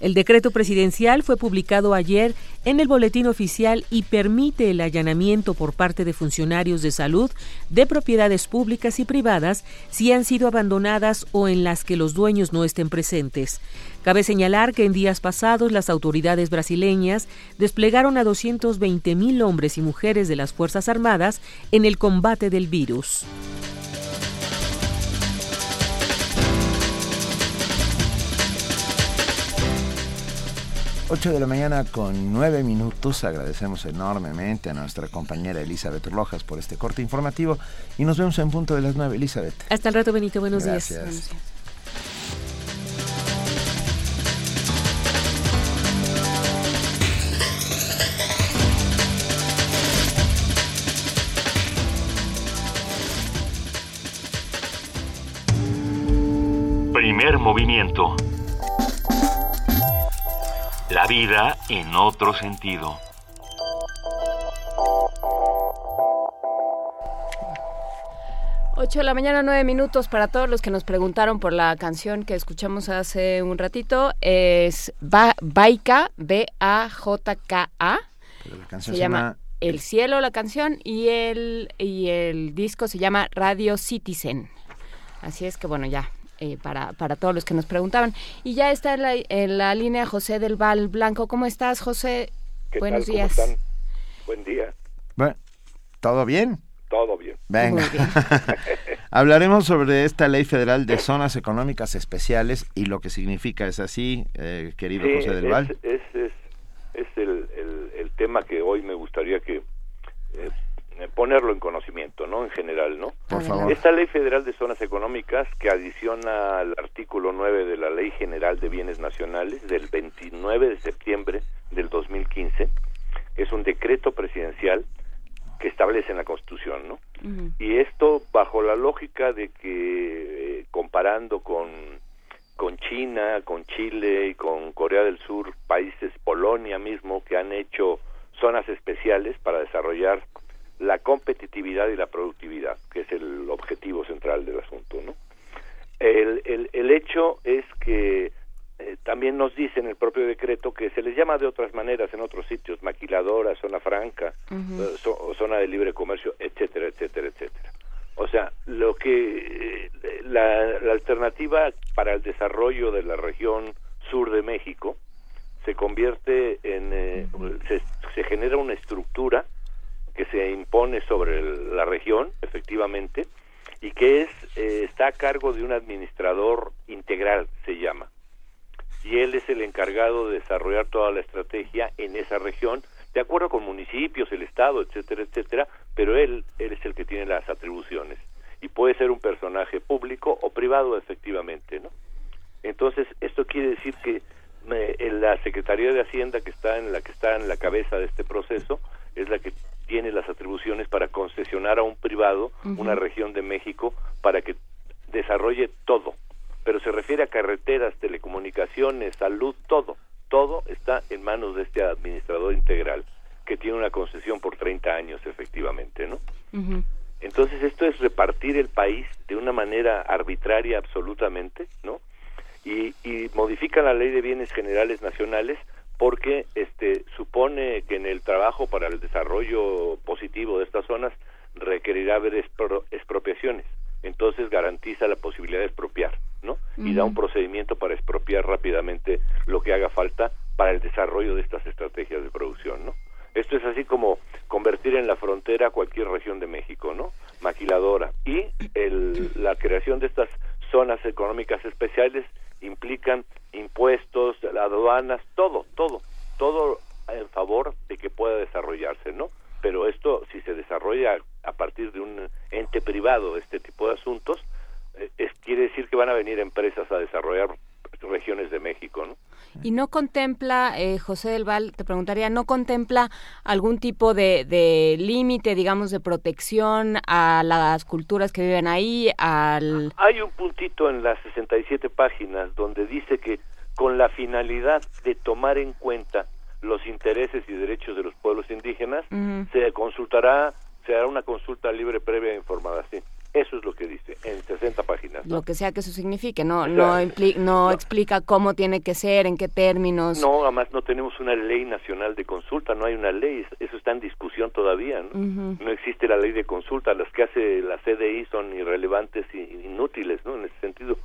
Speaker 22: El decreto presidencial fue publicado ayer en el boletín oficial y permite el allanamiento por parte de funcionarios de salud de propiedades públicas y privadas si han sido abandonadas o en las que los dueños no estén presentes. Cabe señalar que en días pasados las autoridades brasileñas desplegaron a 220 mil hombres y mujeres de las Fuerzas Armadas en el combate del virus.
Speaker 2: 8 de la mañana con 9 minutos. Agradecemos enormemente a nuestra compañera Elizabeth Rojas por este corte informativo y nos vemos en punto de las 9, Elizabeth.
Speaker 22: Hasta el rato, Benito. Buenos días.
Speaker 2: Buenos días.
Speaker 13: Primer movimiento. La vida en otro sentido.
Speaker 3: Ocho de la mañana, nueve minutos para todos los que nos preguntaron por la canción que escuchamos hace un ratito. Es ba Baika, B-A-J-K-A.
Speaker 2: La canción
Speaker 3: Se llama El Cielo, la canción, y el, y el disco se llama Radio Citizen. Así es que, bueno, ya, eh, para, para todos los que nos preguntaban. Y ya está en la, en la línea José del Val Blanco. ¿Cómo estás, José?
Speaker 25: ¿Qué
Speaker 3: Buenos
Speaker 25: tal? ¿Cómo
Speaker 3: días.
Speaker 25: están? Buen día.
Speaker 2: Bueno, ¿todo bien?
Speaker 25: Todo bien.
Speaker 2: Venga. Hablaremos sobre esta ley federal de zonas económicas especiales y lo que significa. ¿Es así, eh, querido
Speaker 25: Sí,
Speaker 2: José del Val?
Speaker 25: es, es, es el, el, el tema que hoy me gustaría que ponerlo en conocimiento, ¿no? En general, ¿no?
Speaker 2: Por favor.
Speaker 25: Esta ley federal de zonas económicas que adiciona al artículo 9 de la Ley General de Bienes Nacionales del 29 de septiembre del 2015 es un decreto presidencial que establece en la Constitución, ¿no? Y esto bajo la lógica de que eh, comparando con con China, con Chile y con Corea del Sur, países, Polonia mismo, que han hecho zonas especiales para desarrollar la competitividad y la productividad, que es el objetivo central del asunto, ¿no? El, el, el hecho es que eh, también nos dice en el propio decreto que se les llama de otras maneras en otros sitios, maquiladora, zona franca, eh, zo- zona de libre comercio, etcétera, etcétera, etcétera. O sea, lo que eh, la, la alternativa para el desarrollo de la región sur de México se convierte en eh, se, se genera una estructura que se impone sobre la región, efectivamente, y que es eh, está a cargo de un administrador integral, se llama y él es el encargado de desarrollar toda la estrategia en esa región, de acuerdo con municipios, el Estado, etcétera, etcétera, pero él, él es el que tiene las atribuciones y puede ser un personaje público o privado, efectivamente, ¿no? Entonces, esto quiere decir que me- en la Secretaría de Hacienda que está en la que está en la cabeza de este proceso es la que tiene las atribuciones para concesionar a un privado una región de México para que desarrolle todo, pero se refiere a carreteras, telecomunicaciones, salud, todo, todo está en manos de este administrador integral que tiene una concesión por 30 años efectivamente, ¿no? Entonces esto es repartir el país de una manera arbitraria absolutamente, ¿no? Y, y modifica la ley de bienes generales nacionales porque este supone que en el trabajo para el desarrollo positivo de estas zonas requerirá haber expro- expropiaciones. Entonces garantiza la posibilidad de expropiar, ¿no? Y da un procedimiento para expropiar rápidamente lo que haga falta para el desarrollo de estas estrategias de producción, ¿no? Esto es así como convertir en la frontera cualquier región de México, ¿no? Maquiladora. Y el- la creación de estas zonas económicas especiales implican impuestos, aduanas, todo, todo, todo en favor de que pueda desarrollarse, ¿no? Pero esto, si se desarrolla a partir de un ente privado este tipo de asuntos, eh, es, quiere decir que van a venir empresas a desarrollar regiones de México, ¿no?
Speaker 3: Y no contempla, eh, José del Val, te preguntaría, ¿no contempla algún tipo de, de límite, digamos, de protección a las culturas que viven ahí, al...
Speaker 25: Hay un puntito en las 67 páginas donde dice que con la finalidad de tomar en cuenta los intereses y derechos de los pueblos indígenas, se consultará, se hará una consulta libre, previa e informada. Sí, eso es lo que dice en 60 páginas. ¿no?
Speaker 3: lo que sea que eso signifique, no,
Speaker 25: O
Speaker 3: no, impli- no explica cómo tiene que ser, en qué términos.
Speaker 25: No, además no tenemos una ley nacional de consulta, no hay una ley, eso está en discusión todavía, ¿no? No existe la ley de consulta, las que hace la CDI son irrelevantes e inútiles, ¿no? En ese sentido.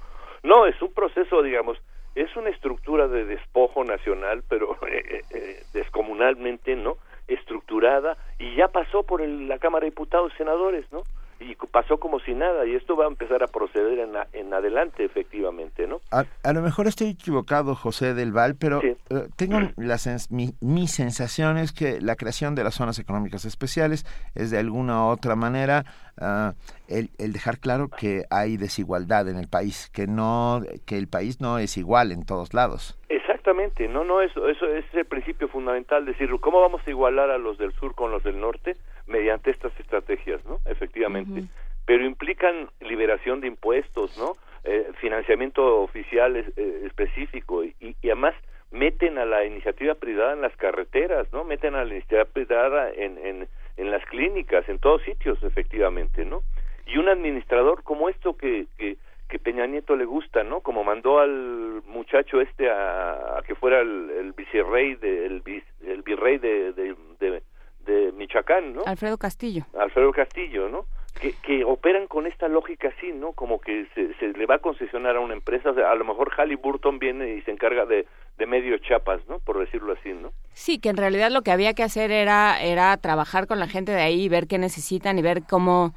Speaker 25: No, es un proceso, digamos, es una estructura de despojo nacional, pero eh, eh, descomunalmente, ¿no? Estructurada y ya pasó por el- la Cámara de Diputados y Senadores, ¿no? Y pasó como si nada y esto va a empezar a proceder en, a- en adelante, efectivamente, ¿no?
Speaker 2: A, a lo mejor estoy equivocado, José del Val, pero
Speaker 25: Sí.
Speaker 2: eh, tengo la sens- mi, mi sensación es que la creación de las zonas económicas especiales es de alguna u otra manera ah, el, el dejar claro que hay desigualdad en el país, que no que el país no es igual en todos lados.
Speaker 25: Exactamente, no, no, eso, eso es el principio fundamental, decir, ¿cómo vamos a igualar a los del sur con los del norte? Mediante estas estrategias, ¿no? Efectivamente. Pero implican liberación de impuestos, ¿no? eh, financiamiento oficial eh, específico y, y, además meten a la iniciativa privada en las carreteras, ¿no? Meten a la iniciativa privada en, en, en las clínicas, en todos sitios, efectivamente, ¿no? Y un administrador como esto que, que, que Peña Nieto le gusta, ¿no? Como mandó al muchacho este a, que fuera el, el vicerrey, de, el, el virrey de, de, de, de Michoacán, ¿no?
Speaker 3: Alfredo Castillo.
Speaker 25: Alfredo Castillo, ¿no? que, que operan con esta lógica así, ¿no? Como que se, se le va a concesionar a una empresa, o sea, a lo mejor Halliburton viene y se encarga de, de medio chapas, ¿no? Por decirlo así, ¿no?
Speaker 3: Sí, que en realidad lo que había que hacer era, era trabajar con la gente de ahí, ver qué necesitan y ver cómo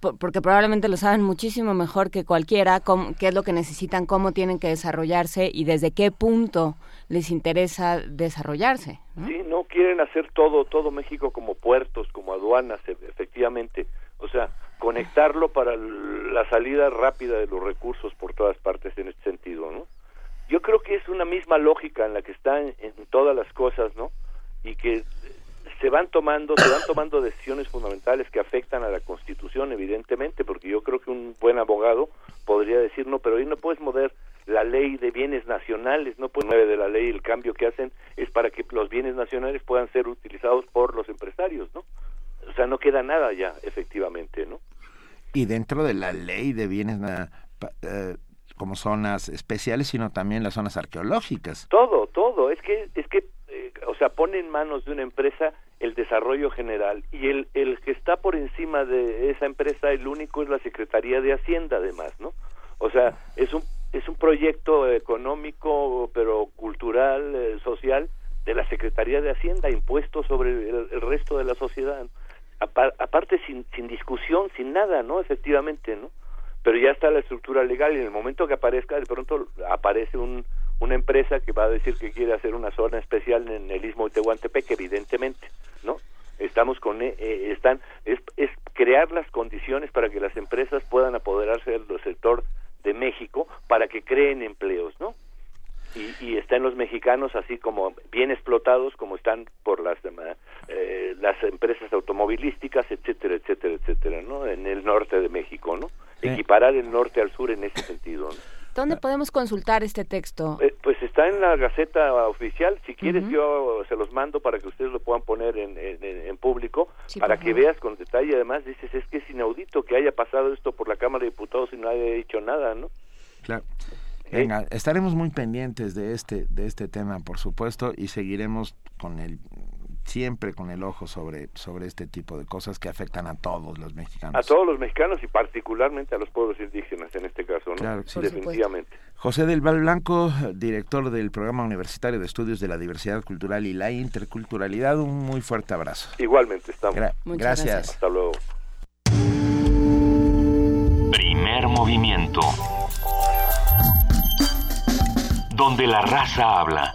Speaker 3: porque probablemente lo saben muchísimo mejor que cualquiera, cómo, qué es lo que necesitan, cómo tienen que desarrollarse y desde qué punto les interesa desarrollarse.
Speaker 25: Sí, no quieren hacer todo, todo México como puertos, como aduanas, e, efectivamente o sea, conectarlo para la salida rápida de los recursos por todas partes en este sentido, ¿no? Yo creo que es una misma lógica en la que están en todas las cosas, ¿no? Y que se van tomando, se van tomando decisiones fundamentales que afectan a la Constitución, evidentemente, porque yo creo que un buen abogado podría decir, no, pero ahí no puedes mover la ley de bienes nacionales, no puede nueve de la ley, el cambio que hacen es para que los bienes nacionales puedan ser utilizados por los empresarios, ¿no? o sea, no queda nada ya, efectivamente, ¿no?
Speaker 2: Y dentro de la ley de bienes eh, como zonas especiales, sino también las zonas arqueológicas.
Speaker 25: Todo, todo. Es que, es que, o sea, pone en manos de una empresa el desarrollo general y el, el que está por encima de esa empresa, el único es la Secretaría de Hacienda, además, ¿no? O sea, es un es un proyecto económico, pero cultural, eh, social, de la Secretaría de Hacienda, impuesto sobre el, resto de la sociedad aparte sin, sin discusión, sin nada, ¿no? Efectivamente, ¿no? Pero ya está la estructura legal y en el momento que aparezca, de pronto aparece un, una empresa que va a decir que quiere hacer una zona especial en el istmo de Tehuantepec, evidentemente, ¿no? Estamos con, eh, eh, están, es, es crear las condiciones para que las empresas puedan apoderarse del sector de México para que creen empleos, ¿no? y, y están los mexicanos así como bien explotados como están por las eh, las empresas automovilísticas etcétera etcétera etcétera no en el norte de México no equiparar el norte al sur en ese sentido ¿no?
Speaker 3: ¿Dónde podemos consultar este texto?
Speaker 25: Eh, pues está en la Gaceta Oficial. Si quieres, yo se los mando para que ustedes lo puedan poner en, en, público, para que veas con detalle. Además, dices, es que es inaudito que haya pasado esto por la Cámara de Diputados y no haya dicho nada, ¿no?
Speaker 2: Claro. Venga, estaremos muy pendientes de este de este tema, por supuesto, y seguiremos con el siempre con el ojo sobre sobre este tipo de cosas que afectan a todos los mexicanos.
Speaker 25: A todos los mexicanos y particularmente a los pueblos indígenas en este caso, ¿no?
Speaker 2: Claro, sí.
Speaker 25: definitivamente.
Speaker 2: José del Val Blanco, director del Programa Universitario de Estudios de la Diversidad Cultural y la Interculturalidad, un muy fuerte abrazo.
Speaker 25: Igualmente, estamos.
Speaker 2: gracias. gracias.
Speaker 25: Hasta luego.
Speaker 13: Primer movimiento donde la raza habla.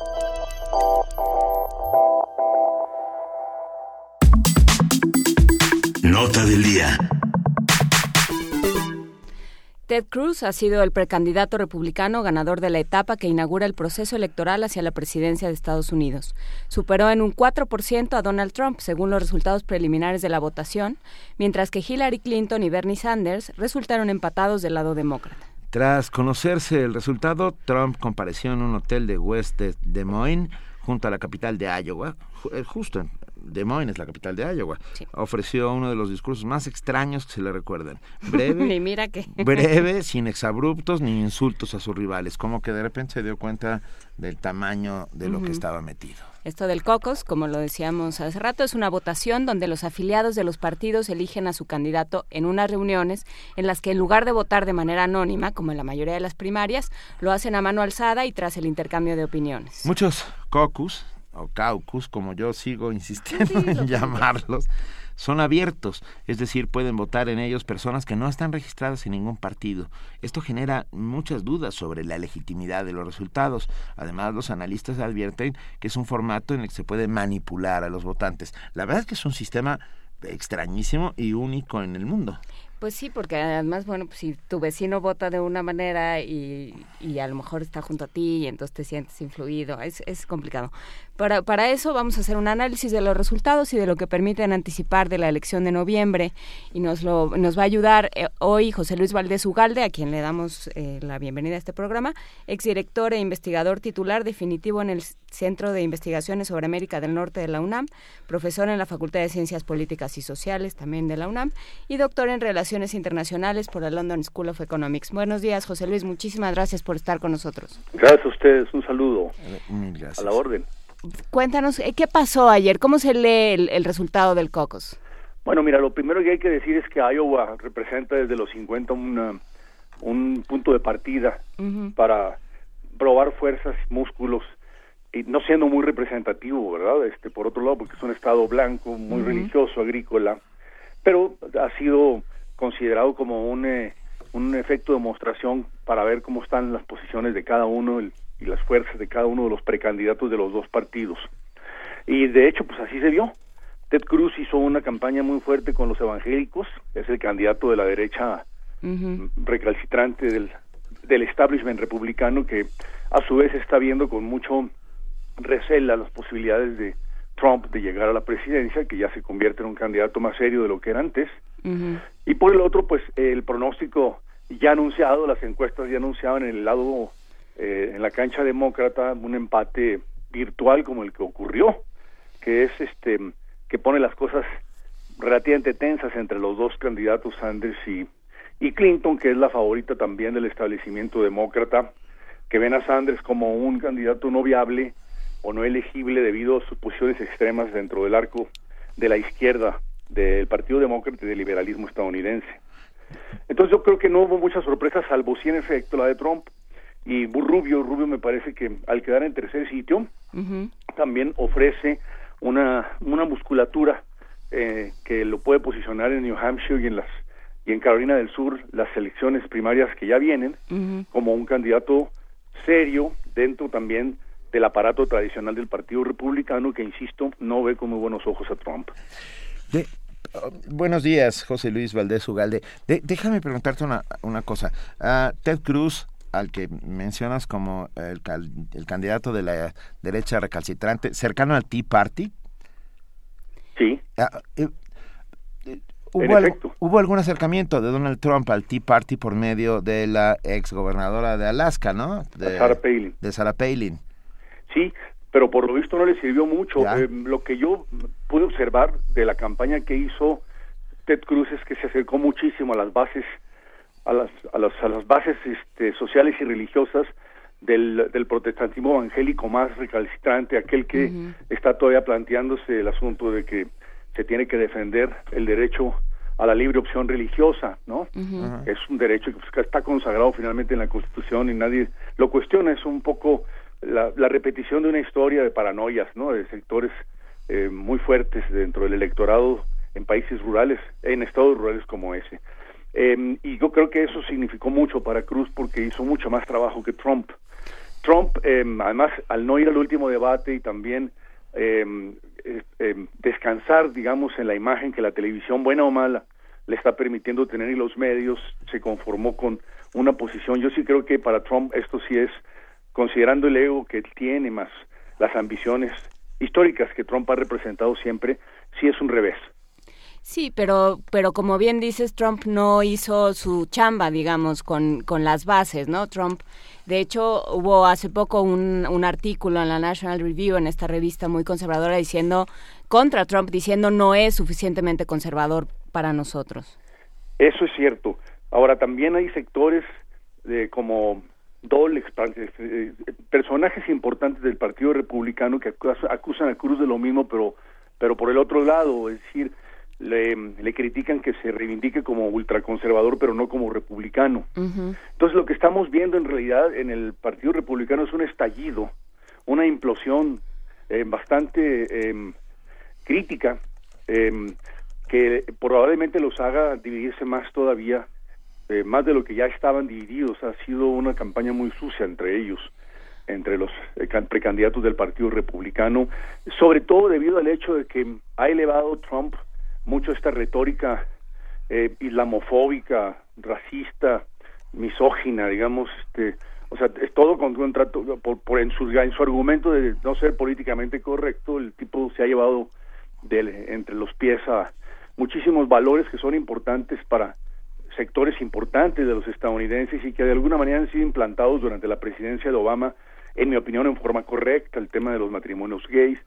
Speaker 26: Nota del día.
Speaker 3: Ted Cruz ha sido el precandidato republicano ganador de la etapa que inaugura el proceso electoral hacia la presidencia de Estados Unidos. Superó en un 4% a Donald Trump, según los resultados preliminares de la votación, mientras que Hillary Clinton y Bernie Sanders resultaron empatados del lado demócrata.
Speaker 2: Tras conocerse el resultado, Trump compareció en un hotel de West Des Moines, junto a la capital de Iowa, eh, justo en Des Moines es la capital de Iowa. Ofreció uno de los discursos más extraños que se le recuerdan. Breve,
Speaker 3: mira que...
Speaker 2: breve, sin exabruptos ni insultos a sus rivales. Como que de repente se dio cuenta del tamaño de lo que estaba metido.
Speaker 3: Esto del COCOS, como lo decíamos hace rato, es una votación donde los afiliados de los partidos eligen a su candidato en unas reuniones en las que en lugar de votar de manera anónima, como en la mayoría de las primarias, lo hacen a mano alzada y tras el intercambio de opiniones.
Speaker 2: Muchos caucus, o caucus, como yo sigo insistiendo en llamarlos, son abiertos, es decir, pueden votar en ellos personas que no están registradas en ningún partido. Esto genera muchas dudas sobre la legitimidad de los resultados. Además, los analistas advierten que es un formato en el que se puede manipular a los votantes. La verdad es que es un sistema extrañísimo y único en el mundo.
Speaker 3: Pues sí, porque además, bueno, pues si tu vecino vota de una manera y, y, a lo mejor está junto a ti y entonces te sientes influido, es, es complicado. Para, para eso vamos a hacer un análisis de los resultados y de lo que permiten anticipar de la elección de noviembre y nos, lo, nos va a ayudar eh, hoy José Luis Valdés Ugalde, a quien le damos eh, la bienvenida a este programa, exdirector e investigador titular definitivo en el Centro de Investigaciones sobre América del Norte de la UNAM, profesor en la Facultad de Ciencias Políticas y Sociales también de la UNAM y doctor en Relaciones Internacionales por la London School of Economics. Buenos días, José Luis, muchísimas gracias por estar con nosotros.
Speaker 26: Gracias a ustedes, un saludo.
Speaker 2: gracias.
Speaker 26: A la orden.
Speaker 3: Cuéntanos, eh, ¿qué pasó ayer? ¿Cómo se lee el, el resultado del caucus?
Speaker 26: Bueno, mira, lo primero que hay que decir es que Iowa representa desde los 50 una, un punto de partida para probar fuerzas y músculos y no siendo muy representativo, ¿verdad? Este, por otro lado, porque es un estado blanco, muy religioso, agrícola, pero ha sido considerado como un, eh, un efecto de demostración para ver cómo están las posiciones de cada uno el, y las fuerzas de cada uno de los precandidatos de los dos partidos. Y de hecho, pues así se vio. Ted Cruz hizo una campaña muy fuerte con los evangélicos, es el candidato de la derecha recalcitrante del, del establishment republicano que a su vez está viendo con mucho recela las posibilidades de Trump de llegar a la presidencia, que ya se convierte en un candidato más serio de lo que era antes. Y por el otro, pues el pronóstico ya anunciado, las encuestas ya anunciaban en el lado, eh, en la cancha demócrata, un empate virtual como el que ocurrió, que es este que pone las cosas relativamente tensas entre los dos candidatos Sanders y, y Clinton, que es la favorita también del establecimiento demócrata, que ven a Sanders como un candidato no viable o no elegible debido a sus posiciones extremas dentro del arco de la izquierda del Partido Demócrata y del liberalismo estadounidense. Entonces yo creo que no hubo muchas sorpresas, salvo si en efecto la de Trump y Rubio. Rubio me parece que al quedar en tercer sitio también ofrece una, una musculatura eh, que lo puede posicionar en New Hampshire y en las y en Carolina del Sur las elecciones primarias que ya vienen como un candidato serio dentro también del aparato tradicional del Partido Republicano que insisto no ve con muy buenos ojos a Trump.
Speaker 2: De, uh, buenos días, José Luis Valdés Ugalde. De, déjame preguntarte una, una cosa. Uh, Ted Cruz al que mencionas como el, el, candidato de la derecha recalcitrante, cercano al Tea Party.
Speaker 26: Sí.
Speaker 2: Ah, eh, eh, ¿hubo, ¿Hubo algún acercamiento de Donald Trump al Tea Party por medio de la ex gobernadora de Alaska, ¿no?
Speaker 26: De Sarah Palin.
Speaker 2: De Sarah Palin.
Speaker 26: Sí, pero por lo visto no le sirvió mucho. Eh, lo que yo pude observar de la campaña que hizo Ted Cruz es que se acercó muchísimo a las bases a las, a las, a las bases este, sociales y religiosas del, del protestantismo evangélico más recalcitrante, aquel que está todavía planteándose el asunto de que se tiene que defender el derecho a la libre opción religiosa, ¿no? Es un derecho que está consagrado finalmente en la Constitución y nadie lo cuestiona, es un poco la, la repetición de una historia de paranoias, ¿no? De sectores eh, muy fuertes dentro del electorado en países rurales, en estados rurales como ese. Eh, y yo creo que eso significó mucho para Cruz porque hizo mucho más trabajo que Trump. Trump, eh, además, al no ir al último debate y también eh, descansar, digamos, en la imagen que la televisión, buena o mala, le está permitiendo tener y los medios, se conformó con una posición. Yo sí creo que para Trump esto sí es, considerando el ego que tiene más las ambiciones históricas que Trump ha representado siempre, sí es un revés.
Speaker 3: Sí, pero, pero como bien dices, Trump no hizo su chamba, digamos, con, con las bases, ¿no? Trump, de hecho, hubo hace poco un, un artículo en la National Review, en esta revista muy conservadora, diciendo, contra Trump, diciendo no es suficientemente conservador para nosotros.
Speaker 26: Eso es cierto. Ahora, también hay sectores de, como Dole, eh, personajes importantes del Partido Republicano que acusan a Cruz de lo mismo, pero, pero por el otro lado, es decir, le, le, critican que se reivindique como ultraconservador, pero no como republicano. Entonces, lo que estamos viendo en realidad en el Partido Republicano es un estallido, una implosión eh, bastante eh, crítica, eh, que probablemente los haga dividirse más todavía, eh, más de lo que ya estaban divididos. Ha sido una campaña muy sucia entre ellos entre los eh, precandidatos del Partido Republicano, sobre todo debido al hecho de que ha elevado Trump mucho esta retórica eh, islamofóbica, racista, misógina, digamos, este, o sea, es todo con contrato, por, por en, su, en su argumento de no ser políticamente correcto, el tipo se ha llevado de, entre los pies a muchísimos valores que son importantes para sectores importantes de los estadounidenses y que de alguna manera han sido implantados durante la presidencia de Obama, en mi opinión, en forma correcta, el tema de los matrimonios gays,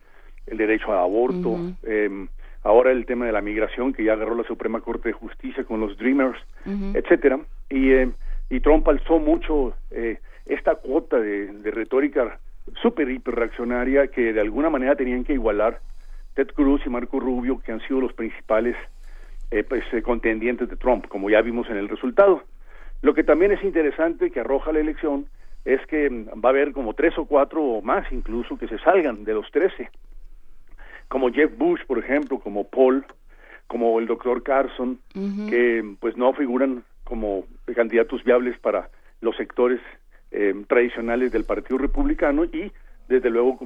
Speaker 26: el derecho al aborto, em, ahora el tema de la migración que ya agarró la Suprema Corte de Justicia con los Dreamers, etcétera, y, em, y Trump alzó mucho eh, esta cuota de, de retórica súper hiper reaccionaria que de alguna manera tenían que igualar Ted Cruz y Marco Rubio, que han sido los principales eh, pues, eh, contendientes de Trump, como ya vimos en el resultado. Lo que también es interesante que arroja la elección es que mm, va a haber como tres o cuatro o más incluso que se salgan de los trece, como Jeff Bush, por ejemplo, como Paul, como el doctor Carson, que pues no figuran como candidatos viables para los sectores eh, tradicionales del Partido Republicano y desde luego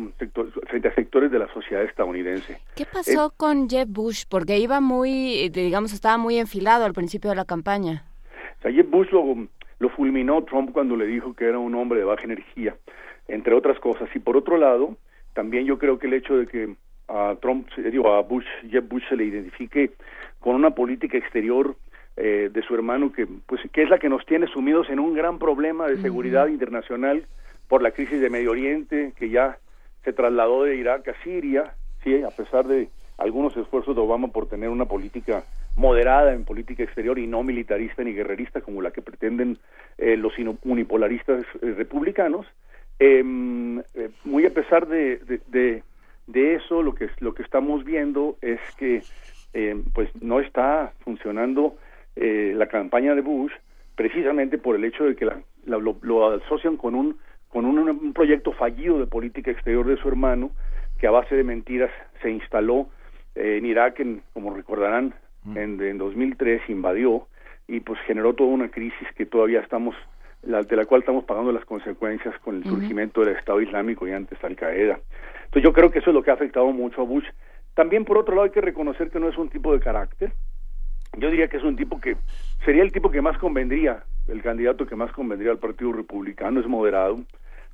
Speaker 26: frente a sectores de la sociedad estadounidense.
Speaker 3: ¿Qué pasó con Jeb Bush? Porque iba muy, digamos, estaba muy enfilado al principio de la campaña.
Speaker 26: O sea, Jeb Bush lo, lo fulminó Trump cuando le dijo que era un hombre de baja energía, entre otras cosas. Y por otro lado, también yo creo que el hecho de que a Trump, digo, a Bush, Jeb Bush se le identifique con una política exterior eh, de su hermano que pues que es la que nos tiene sumidos en un gran problema de seguridad internacional por la crisis de Medio Oriente, que ya se trasladó de Irak a Siria, sí, a pesar de algunos esfuerzos de Obama por tener una política moderada en política exterior y no militarista ni guerrerista como la que pretenden eh, los unipolaristas eh, republicanos. Em, eh, muy a pesar de, de, de, eso, lo que lo que estamos viendo es que em, pues no está funcionando la campaña de Bush precisamente por el hecho de que la, lo asocian con un con un, proyecto fallido de política exterior de su hermano, que a base de mentiras se instaló eh, en Irak, en, como recordarán, en, en 2003 invadió y pues generó toda una crisis que todavía estamos, la, de la cual estamos pagando las consecuencias con el surgimiento del Estado Islámico y antes Al Qaeda. Entonces yo creo que eso es lo que ha afectado mucho a Bush. También por otro lado hay que reconocer que no es un tipo de carácter. Yo diría que es un tipo que sería el tipo que más convendría, el candidato que más convendría al Partido Republicano, es moderado,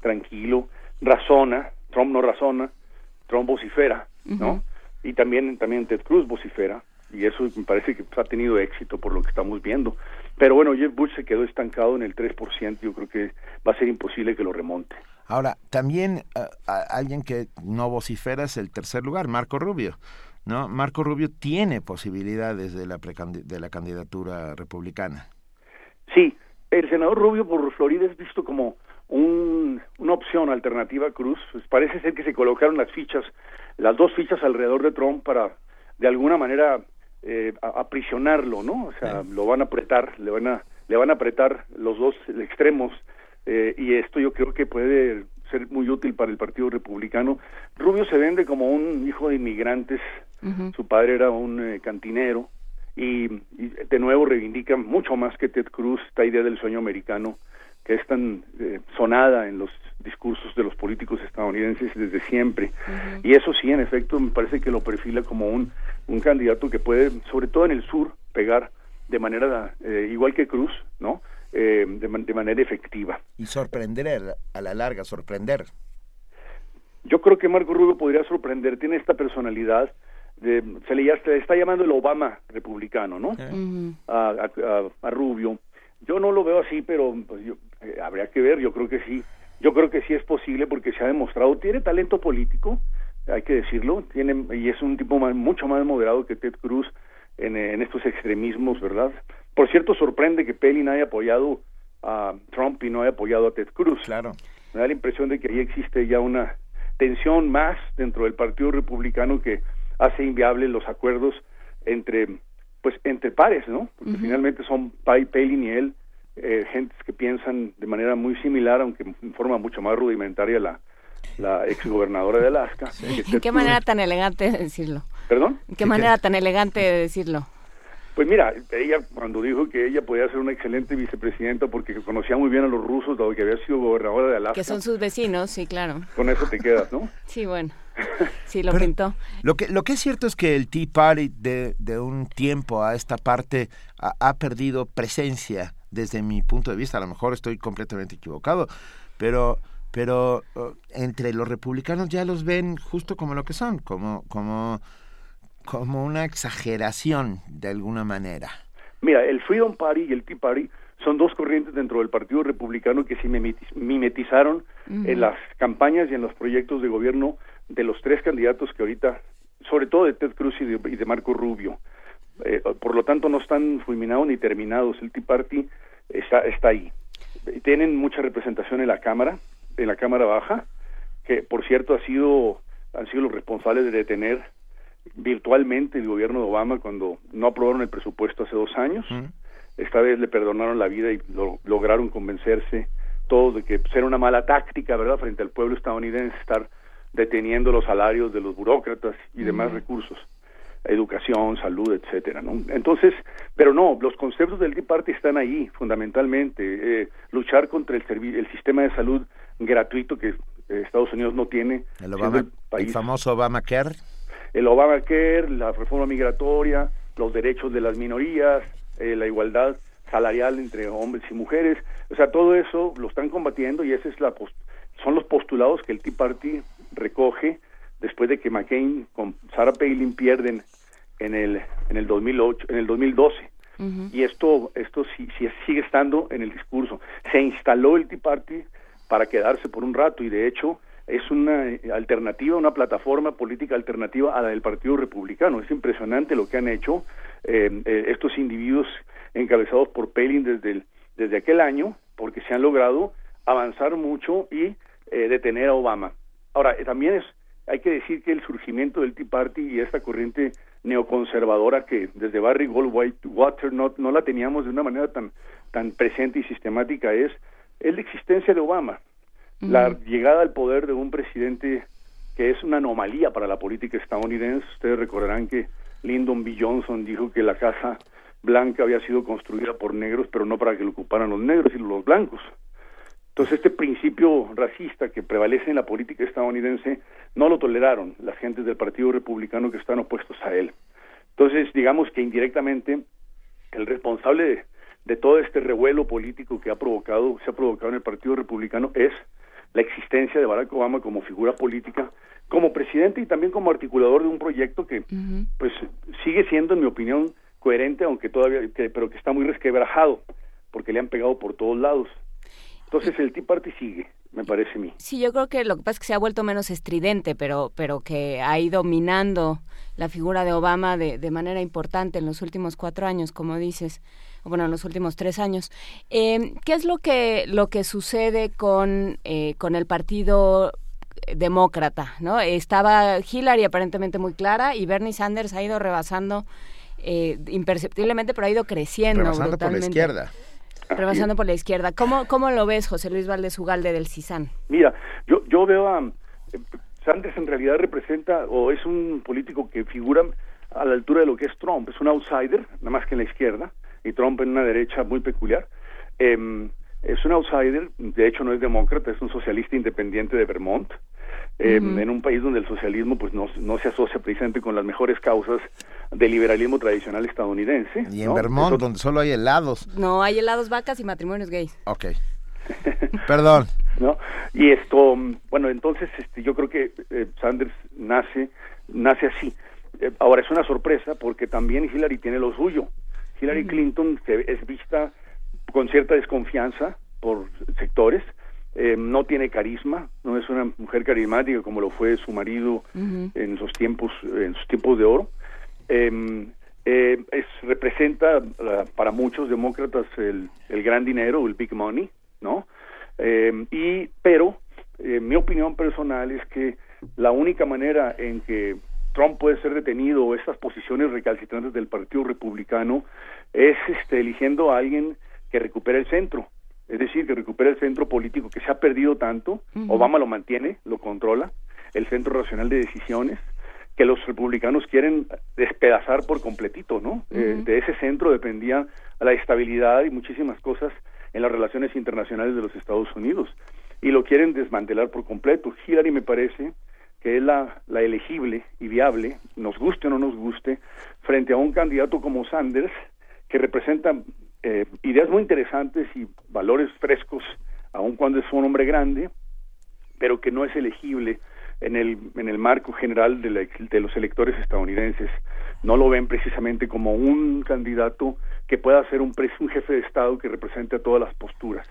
Speaker 26: tranquilo, razona, Trump no razona, Trump vocifera, ¿no? Y también, también Ted Cruz vocifera, y eso me parece que ha tenido éxito por lo que estamos viendo. Pero bueno, Jeff Bush se quedó estancado en el 3%, yo creo que va a ser imposible que lo remonte.
Speaker 2: Ahora, también eh, alguien que no vocifera es el tercer lugar, Marco Rubio. ¿no? Marco Rubio tiene posibilidades de la, de la candidatura republicana.
Speaker 26: Sí, el senador Rubio por Florida es visto como un, una opción alternativa a Cruz. Pues parece ser que se colocaron las fichas, las dos fichas alrededor de Trump para de alguna manera eh, aprisionarlo, ¿no? O sea, lo van a apretar, le van a, le van a apretar los dos extremos eh, y esto yo creo que puede ser muy útil para el Partido Republicano. Rubio se vende como un hijo de inmigrantes, su padre era un eh, cantinero y, y, de nuevo reivindica mucho más que Ted Cruz esta idea del sueño americano que es tan eh, sonada en los discursos de los políticos estadounidenses desde siempre. Y eso sí, en efecto, me parece que lo perfila como un, un candidato que puede, sobre todo en el sur, pegar de manera eh, igual que Cruz, ¿no? Eh, de, manera efectiva.
Speaker 2: Y sorprender a la larga, sorprender.
Speaker 26: Yo creo que Marco Rubio podría sorprender, tiene esta personalidad, de, se le, está llamando el Obama republicano, ¿no? a, a, Rubio. Yo no lo veo así, pero pues, yo, eh, habría que ver, yo creo que sí, yo creo que sí es posible porque se ha demostrado, tiene talento político, hay que decirlo, tiene y es un tipo mucho más moderado que Ted Cruz en, en, estos extremismos, ¿verdad? Por cierto, sorprende que Pelin haya apoyado a Trump y no haya apoyado a Ted Cruz.
Speaker 2: Claro.
Speaker 26: Me da la impresión de que ahí existe ya una tensión más dentro del Partido Republicano que hace inviable los acuerdos entre pues entre pares, ¿no? Porque finalmente son Palin y él eh, gentes que piensan de manera muy similar, aunque en forma mucho más rudimentaria, la, la exgobernadora de Alaska.
Speaker 3: ¿En qué manera tan elegante de decirlo?
Speaker 26: ¿Perdón?
Speaker 3: ¿En qué manera tan elegante de decirlo?
Speaker 26: Pues mira, ella cuando dijo que ella podía ser una excelente vicepresidenta porque conocía muy bien a los rusos, dado que había sido gobernadora de Alaska.
Speaker 3: Que son sus vecinos, sí, claro.
Speaker 26: Con eso te quedas, ¿no?
Speaker 3: sí, bueno. Sí, lo pintó.
Speaker 2: Lo que, lo que es cierto es que el Tea Party de, de un tiempo a esta parte ha, perdido presencia desde mi punto de vista, a lo mejor estoy completamente equivocado, pero pero uh, entre los republicanos ya los ven justo como lo que son, como como como una exageración de alguna manera.
Speaker 26: Mira, el Freedom Party y el Tea Party son dos corrientes dentro del Partido Republicano que se mimetizaron en las campañas y en los proyectos de gobierno de los tres candidatos que ahorita, sobre todo de Ted Cruz y de, Marco Rubio. Eh, por lo tanto, no están fulminados ni terminados. El Tea Party está, está ahí. Tienen mucha representación en la Cámara, en la Cámara Baja, que por cierto ha sido, han sido los responsables de detener virtualmente el gobierno de Obama cuando no aprobaron el presupuesto hace dos años. Esta vez le perdonaron la vida y lo, lograron convencerse todos de que era una mala táctica, ¿verdad?, frente al pueblo estadounidense estar deteniendo los salarios de los burócratas y demás recursos, educación, salud, etcétera, ¿no? Entonces, pero no, los conceptos del Tea Party están ahí, fundamentalmente, eh, luchar contra el, el sistema de salud gratuito que eh, Estados Unidos no tiene.
Speaker 2: El, Obama, el famoso Obamacare
Speaker 26: el Obamacare, la reforma migratoria, los derechos de las minorías, eh, la igualdad salarial entre hombres y mujeres, o sea, todo eso lo están combatiendo y ese es la son los postulados que el Tea Party recoge después de que McCain con Sarah Palin pierden en el en el 2008, en el 2012. Y esto esto sí, sí, sigue estando en el discurso. Se instaló el Tea Party para quedarse por un rato y de hecho es una alternativa, una plataforma política alternativa a la del Partido Republicano. Es impresionante lo que han hecho eh, eh, estos individuos encabezados por Pelin desde, desde aquel año, porque se han logrado avanzar mucho y eh, detener a Obama. Ahora, también es, hay que decir que el surgimiento del Tea Party y esta corriente neoconservadora que desde Barry Goldwater no, no la teníamos de una manera tan, tan presente y sistemática es, es la existencia de Obama la llegada al poder de un presidente que es una anomalía para la política estadounidense. Ustedes recordarán que Lyndon B. Johnson dijo que la Casa Blanca había sido construida por negros, pero no para que lo ocuparan los negros, sino los blancos. Entonces, este principio racista que prevalece en la política estadounidense no lo toleraron las gentes del Partido Republicano que están opuestos a él. Entonces, digamos que indirectamente el responsable de, de todo este revuelo político que ha provocado, se ha provocado en el Partido Republicano es la existencia de Barack Obama como figura política, como presidente y también como articulador de un proyecto que, pues, sigue siendo, en mi opinión, coherente, aunque todavía, pero que está muy resquebrajado, porque le han pegado por todos lados. Entonces el Tea Party sigue, me parece a mí.
Speaker 3: Sí, yo creo que lo que pasa es que se ha vuelto menos estridente, pero, pero que ha ido minando la figura de Obama de, de manera importante en los últimos cuatro años, como dices bueno, en los últimos tres años. Eh, ¿Qué es lo que, lo que sucede con, eh, con el partido demócrata? ¿no? Estaba Hillary aparentemente muy clara y Bernie Sanders ha ido rebasando eh, imperceptiblemente, pero ha ido creciendo.
Speaker 2: Rebasando por la izquierda.
Speaker 3: Rebasando por la izquierda. ¿Cómo, ¿Cómo lo ves, José Luis Valdés Ugalde del CISAN?
Speaker 26: Mira, yo, yo veo a... Sanders en realidad representa o es un político que figura a la altura de lo que es Trump, es un outsider, nada más que en la izquierda, y Trump en una derecha muy peculiar. Em, es un outsider, de hecho no es demócrata, es un socialista independiente de Vermont, em, en un país donde el socialismo pues no, no, se asocia precisamente con las mejores causas del liberalismo tradicional estadounidense.
Speaker 2: Y en Vermont, donde solo hay helados.
Speaker 3: No, hay helados, vacas y matrimonios gays.
Speaker 2: Ok. Perdón.
Speaker 26: ¿No? Y esto, bueno, entonces este, yo creo que eh, Sanders nace, nace así. Eh, ahora es una sorpresa porque también Hillary tiene lo suyo. Hillary Clinton es vista con cierta desconfianza por sectores, eh, no tiene carisma, no es una mujer carismática como lo fue su marido en sus tiempos, en sus tiempos de oro. Em, eh, es, representa uh, para muchos demócratas el, el, gran dinero, el big money, ¿no? Em, y pero eh, mi opinión personal es que la única manera en que Trump puede ser detenido o estas posiciones recalcitrantes del Partido Republicano es este, eligiendo a alguien que recupere el centro, es decir, que recupere el centro político que se ha perdido tanto, Obama lo mantiene, lo controla, el centro racional de decisiones, que los republicanos quieren despedazar por completito, ¿no? Eh, de ese centro dependía la estabilidad y muchísimas cosas en las relaciones internacionales de los Estados Unidos y lo quieren desmantelar por completo. Hillary me parece que es la, la elegible y viable, nos guste o no nos guste, frente a un candidato como Sanders, que representa eh, ideas muy interesantes y valores frescos, aun cuando es un hombre grande, pero que no es elegible en el, en el marco general de, la- de los electores estadounidenses. No lo ven precisamente como un candidato que pueda ser un, un jefe de Estado que represente a todas las posturas.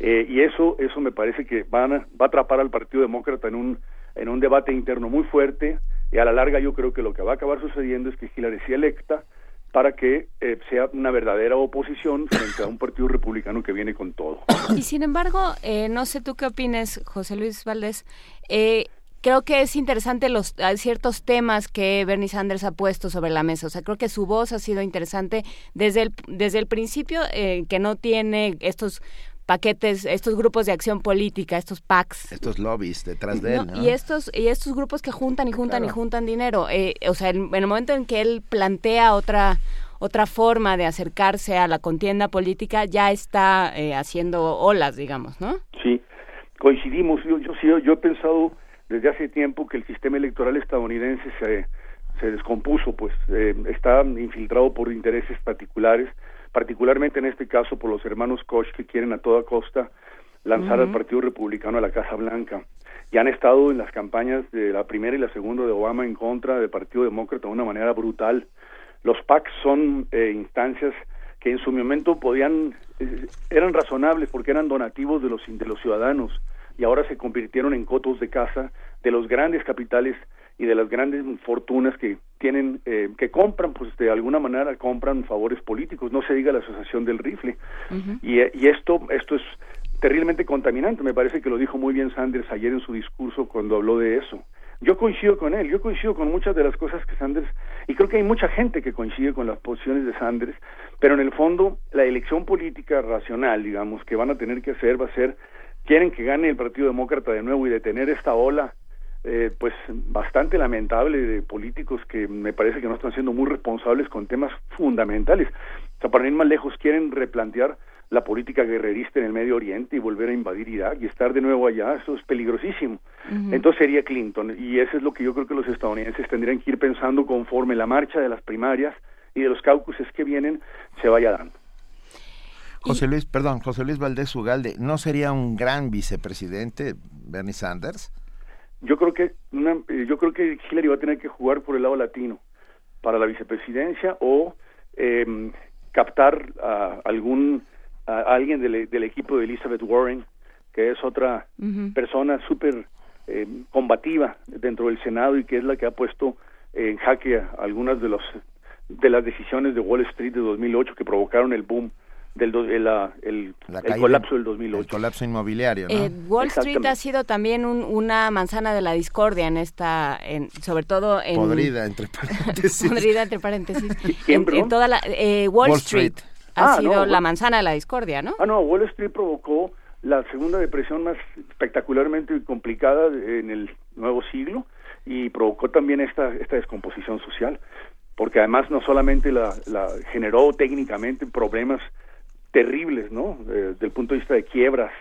Speaker 26: Eh, y eso, eso me parece que van a- va a atrapar al Partido Demócrata en un, en un debate interno muy fuerte y a la larga yo creo que lo que va a acabar sucediendo es que Hillary sea electa para que eh, sea una verdadera oposición frente a un partido republicano que viene con todo.
Speaker 3: Y sin embargo, eh, no sé tú qué opines, José Luis Valdés. Eh, creo que es interesante los hay ciertos temas que Bernie Sanders ha puesto sobre la mesa. O sea, creo que su voz ha sido interesante desde el desde el principio eh, que no tiene estos paquetes, estos grupos de acción política, estos PACs.
Speaker 2: Estos lobbies detrás de él.
Speaker 3: Y estos y estos grupos que juntan y juntan y juntan dinero. Eh, o sea, en, en el momento en que él plantea otra otra forma de acercarse a la contienda política, ya está eh, haciendo olas, digamos, ¿no?
Speaker 26: Sí, coincidimos. Yo, yo, sí, yo he pensado desde hace tiempo que el sistema electoral estadounidense se, se descompuso, pues eh, está infiltrado por intereses particulares, particularmente en este caso por los hermanos Koch que quieren a toda costa lanzar al. Partido Republicano a la Casa Blanca. Y han estado en las campañas de la primera y la segunda de Obama en contra del Partido Demócrata de una manera brutal. Los PACs son eh, instancias que en su momento podían eh, eran razonables porque eran donativos de los de los ciudadanos y ahora se convirtieron en cotos de casa de los grandes capitales y de las grandes fortunas que tienen eh, que compran pues de alguna manera compran favores políticos no se diga la asociación del rifle. Y, eh, y esto esto es terriblemente contaminante me parece que lo dijo muy bien Sanders ayer en su discurso cuando habló de eso. Yo coincido con él, yo coincido con muchas de las cosas que Sanders, y creo que hay mucha gente que coincide con las posiciones de Sanders, pero en el fondo la elección política racional, digamos, que van a tener que hacer va a ser, quieren que gane el Partido Demócrata de nuevo y detener esta ola, eh, pues bastante lamentable de políticos que me parece que no están siendo muy responsables con temas fundamentales. O sea, para ir más lejos, quieren replantear la política guerrerista en el Medio Oriente y volver a invadir Irak y estar de nuevo allá, eso es peligrosísimo. Entonces sería Clinton y eso es lo que yo creo que los estadounidenses tendrían que ir pensando conforme la marcha de las primarias y de los caucuses que vienen se vaya dando.
Speaker 2: José Luis, perdón, José Luis Valdés Ugalde, ¿no sería un gran vicepresidente Bernie Sanders?
Speaker 26: Yo creo que una- eh, yo creo que Hillary va a tener que jugar por el lado latino para la vicepresidencia o eh, captar a algún a alguien del, del equipo de Elizabeth Warren que es otra persona súper eh, combativa dentro del Senado y que es la que ha puesto en jaque a algunas de los de las decisiones de Wall Street de 2008 que provocaron el boom del do- el, el-
Speaker 2: La
Speaker 26: el
Speaker 2: caída-
Speaker 26: colapso del 2008
Speaker 2: El colapso inmobiliario, ¿no?
Speaker 3: Eh, Wall Street ha sido también un- una manzana de la discordia en esta, en, sobre todo en
Speaker 2: Podrida, entre paréntesis.
Speaker 3: podrida entre paréntesis.
Speaker 26: ¿Quién,
Speaker 3: en, toda la eh, Wall,
Speaker 26: Wall
Speaker 3: Street,
Speaker 26: Street.
Speaker 3: ha
Speaker 26: Ah,
Speaker 3: sido
Speaker 26: no,
Speaker 3: la
Speaker 26: Wall-
Speaker 3: manzana de la discordia, ¿no?
Speaker 26: Ah, no, Wall Street provocó la segunda depresión más espectacularmente complicada en el nuevo siglo y provocó también esta, esta descomposición social, porque además no solamente la, la generó técnicamente problemas terribles, ¿no? Eh, Desde el punto de vista de quiebras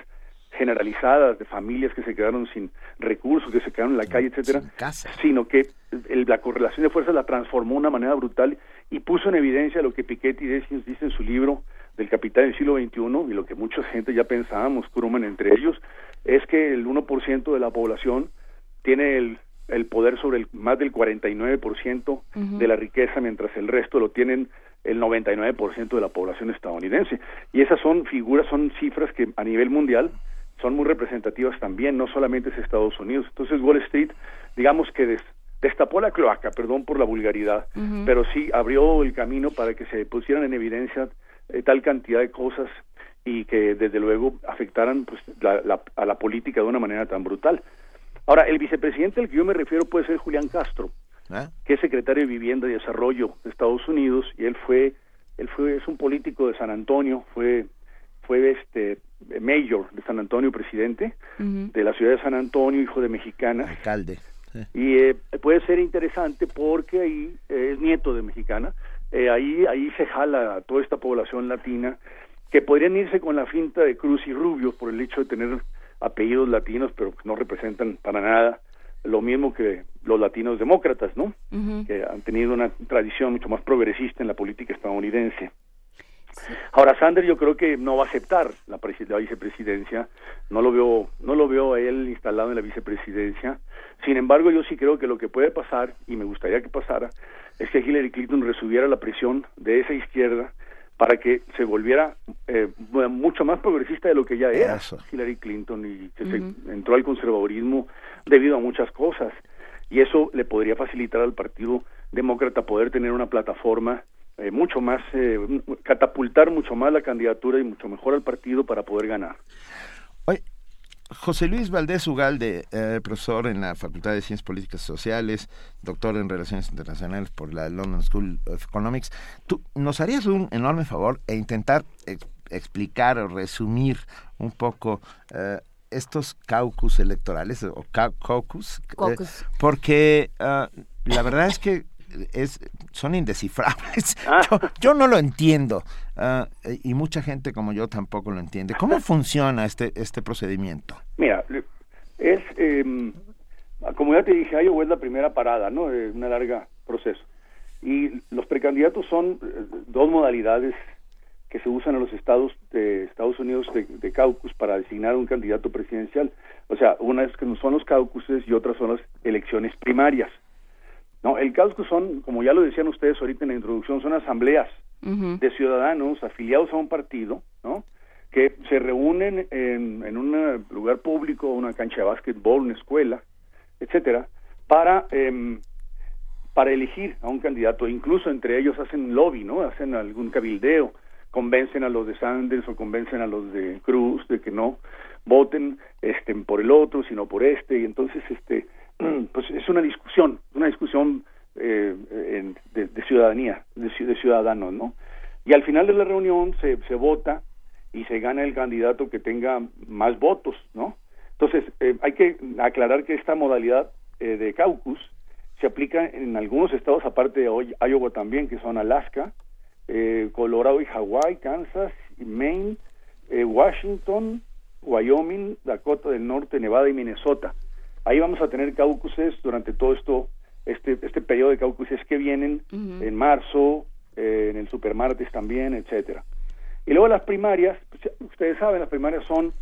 Speaker 26: generalizadas, de familias que se quedaron sin recursos, que se quedaron en la calle, etcétera, sino que el- la correlación de fuerzas la transformó de una manera brutal y puso en evidencia lo que Piketty dice, dice en su libro del capital del siglo XXI y lo que mucha gente ya pensábamos, Krugman entre ellos, es que el 1% de la población tiene el, el poder sobre el, más del 49%
Speaker 27: Ujú.
Speaker 26: de la riqueza, mientras el resto lo tienen el 99% de la población estadounidense. Y esas son figuras, son cifras que a nivel mundial son muy representativas también, no solamente es Estados Unidos. Entonces Wall Street, digamos que des- destapó la cloaca, perdón por la vulgaridad, pero sí abrió el camino para que se pusieran en evidencia eh, tal cantidad de cosas y que desde luego afectaran pues, la- la- a la política de una manera tan brutal. Ahora, el vicepresidente al que yo me refiero puede ser Julián Castro,
Speaker 2: ¿Eh?
Speaker 26: que es secretario de Vivienda y Desarrollo de Estados Unidos y él fue él fue es un político de San Antonio, fue fue este mayor de San Antonio, presidente de la ciudad de San Antonio, hijo de mexicana.
Speaker 2: Alcalde.
Speaker 26: Y eh, puede ser interesante porque ahí eh, es nieto de mexicana, eh, ahí ahí se jala a toda esta población latina que podrían irse con la finta de Cruz y Rubio por el hecho de tener apellidos latinos, pero que no representan para nada lo mismo que los latinos demócratas, ¿no? Que han tenido una tradición mucho más progresista en la política estadounidense. Ahora Sanders yo creo que no va a aceptar la, la, vicepresidencia, no lo veo, no lo veo a él instalado en la vicepresidencia. Sin embargo, yo sí creo que lo que puede pasar y me gustaría que pasara es que Hillary Clinton resubiera la presión de esa izquierda para que se volviera eh, mucho más progresista de lo que ya era. Hillary Clinton y que se entró al conservadurismo debido a muchas cosas. Y eso le podría facilitar al Partido Demócrata poder tener una plataforma eh, mucho más, eh, catapultar mucho más la candidatura y mucho mejor al partido para poder ganar.
Speaker 2: José Luis Valdés Ugalde, eh, profesor en la Facultad de Ciencias Políticas y Sociales, doctor en Relaciones Internacionales por la London School of Economics, ¿tú nos harías un enorme favor e intentar explicar o resumir un poco estos caucus electorales o caucus? porque ah, la verdad es que es, son indescifrables. Ah. Yo, no lo entiendo ah, y mucha gente como yo tampoco lo entiende. ¿Cómo funciona este, este procedimiento?
Speaker 26: Mira, es, eh, como ya te dije, Iowa es la primera parada, ¿no? De una larga proceso. Y los precandidatos son eh, dos modalidades que se usan en los estados de Estados Unidos de, de caucus para designar un candidato presidencial. O sea, una es que son los caucuses y otras son las elecciones primarias. No, el caucus son, como ya lo decían ustedes ahorita en la introducción, son asambleas de ciudadanos afiliados a un partido, ¿no? Que se reúnen en, en un lugar público, una cancha de básquetbol, una escuela, etcétera, para em, para elegir a un candidato. Incluso entre ellos hacen lobby, ¿no? Hacen algún cabildeo, convencen a los de Sanders o convencen a los de Cruz de que no voten este por el otro, sino por este, y entonces este pues es una discusión, una discusión eh, de, ciudadanía, de, ciudadanos, ¿no? Y al final de la reunión se, se vota y se gana el candidato que tenga más votos, ¿no? Entonces, eh, hay que aclarar que esta modalidad eh, de caucus se aplica en algunos estados, aparte de Iowa también, que son Alaska, Colorado y Hawái, Kansas, Maine, Washington, Wyoming, Dakota del Norte, Nevada y Minnesota. Ahí vamos a tener caucuses durante todo esto, este, este periodo de caucuses que vienen en marzo, eh, en el supermartes también, etcétera. Y luego las primarias, pues, ustedes saben, las primarias son,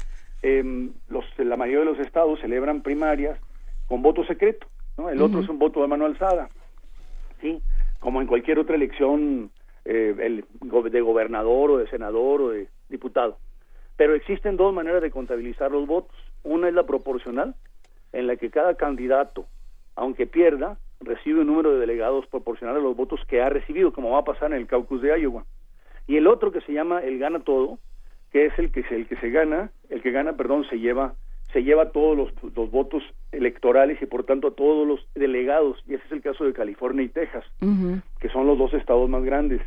Speaker 26: eh, los, la mayoría de los estados celebran primarias con voto secreto, ¿no? El otro es un voto de mano alzada, ¿sí? Como en cualquier otra elección eh, el, de gobernador o de senador o de diputado. Pero existen dos maneras de contabilizar los votos. Una es la proporcional, en la que cada candidato, aunque pierda, recibe un número de delegados proporcional a los votos que ha recibido, como va a pasar en el caucus de Iowa. Y el otro que se llama el gana todo, que es el que el que se gana, el que gana, perdón, se lleva se lleva todos los, los votos electorales y por tanto a todos los delegados, y ese es el caso de California y Texas, que son los dos estados más grandes,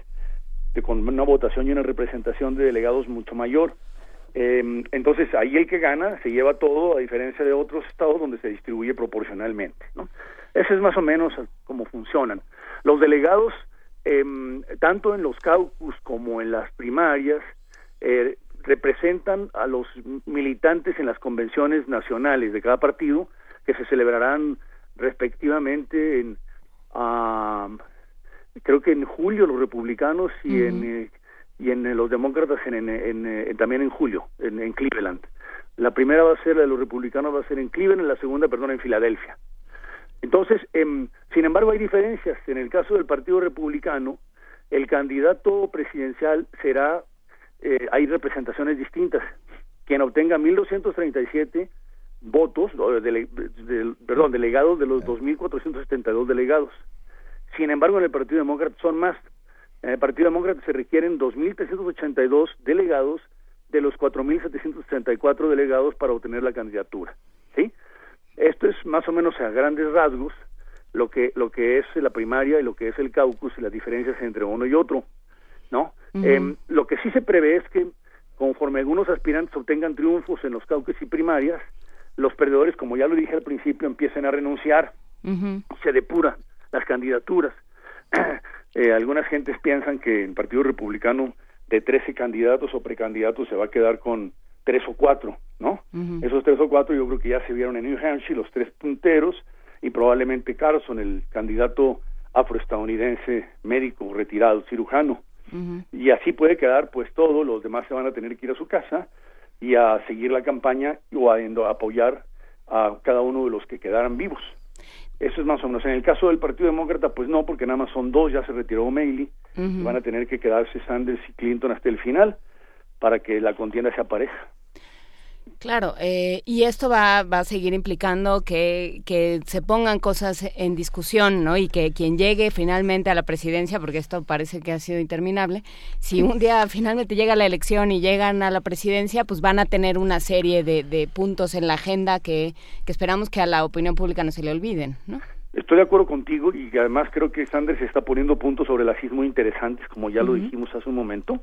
Speaker 26: de, con una votación y una representación de delegados mucho mayor. Eh, entonces ahí el que gana se lleva todo a diferencia de otros estados donde se distribuye proporcionalmente. ¿no? Ese es más o menos cómo funcionan. Los delegados, eh, tanto en los caucus como en las primarias, eh, representan a los militantes en las convenciones nacionales de cada partido que se celebrarán respectivamente en creo que en julio los republicanos y en eh, y en eh, los demócratas en, en, también en julio, en, Cleveland. La primera va a ser, la de los republicanos va a ser en Cleveland, la segunda, perdón, en Filadelfia. Entonces, em, sin embargo, hay diferencias. En el caso del Partido Republicano, el candidato presidencial será, eh, hay representaciones distintas. Quien obtenga 1.237 votos, perdón, delegados de los 2.472 delegados. Sin embargo, en el Partido Demócrata son más, en el Partido Demócrata se requieren 2.382 delegados de los 4.764 delegados para obtener la candidatura. ¿sí? Esto es más o menos a grandes rasgos lo que, lo que es la primaria y lo que es el caucus y las diferencias entre uno y otro. ¿no? Em, lo que sí se prevé es que conforme algunos aspirantes obtengan triunfos en los caucus y primarias, los perdedores, como ya lo dije al principio, empiecen a renunciar, se depuran las candidaturas. Eh, algunas gentes piensan que el Partido Republicano de 13 candidatos o precandidatos se va a quedar con tres o cuatro, ¿no? Esos tres o cuatro yo creo que ya se vieron en New Hampshire, los tres punteros, y probablemente Carson, el candidato afroestadounidense médico retirado, cirujano. Y así puede quedar pues todo, los demás se van a tener que ir a su casa y a seguir la campaña o a, a apoyar a cada uno de los que quedaran vivos. Eso es más o menos. En el caso del Partido Demócrata, pues no, porque nada más son dos, ya se retiró O'Malley, van a tener que quedarse Sanders y Clinton hasta el final para que la contienda sea pareja.
Speaker 3: Claro, eh, y esto va, va a seguir implicando que, que se pongan cosas en discusión, ¿no? Y que quien llegue finalmente a la presidencia, porque esto parece que ha sido interminable, si un día finalmente llega la elección y llegan a la presidencia, pues van a tener una serie de, de puntos en la agenda que, que esperamos que a la opinión pública no se le olviden, ¿no?
Speaker 26: Estoy de acuerdo contigo y además creo que Sanders está poniendo puntos sobre el muy interesantes, como ya lo dijimos hace un momento,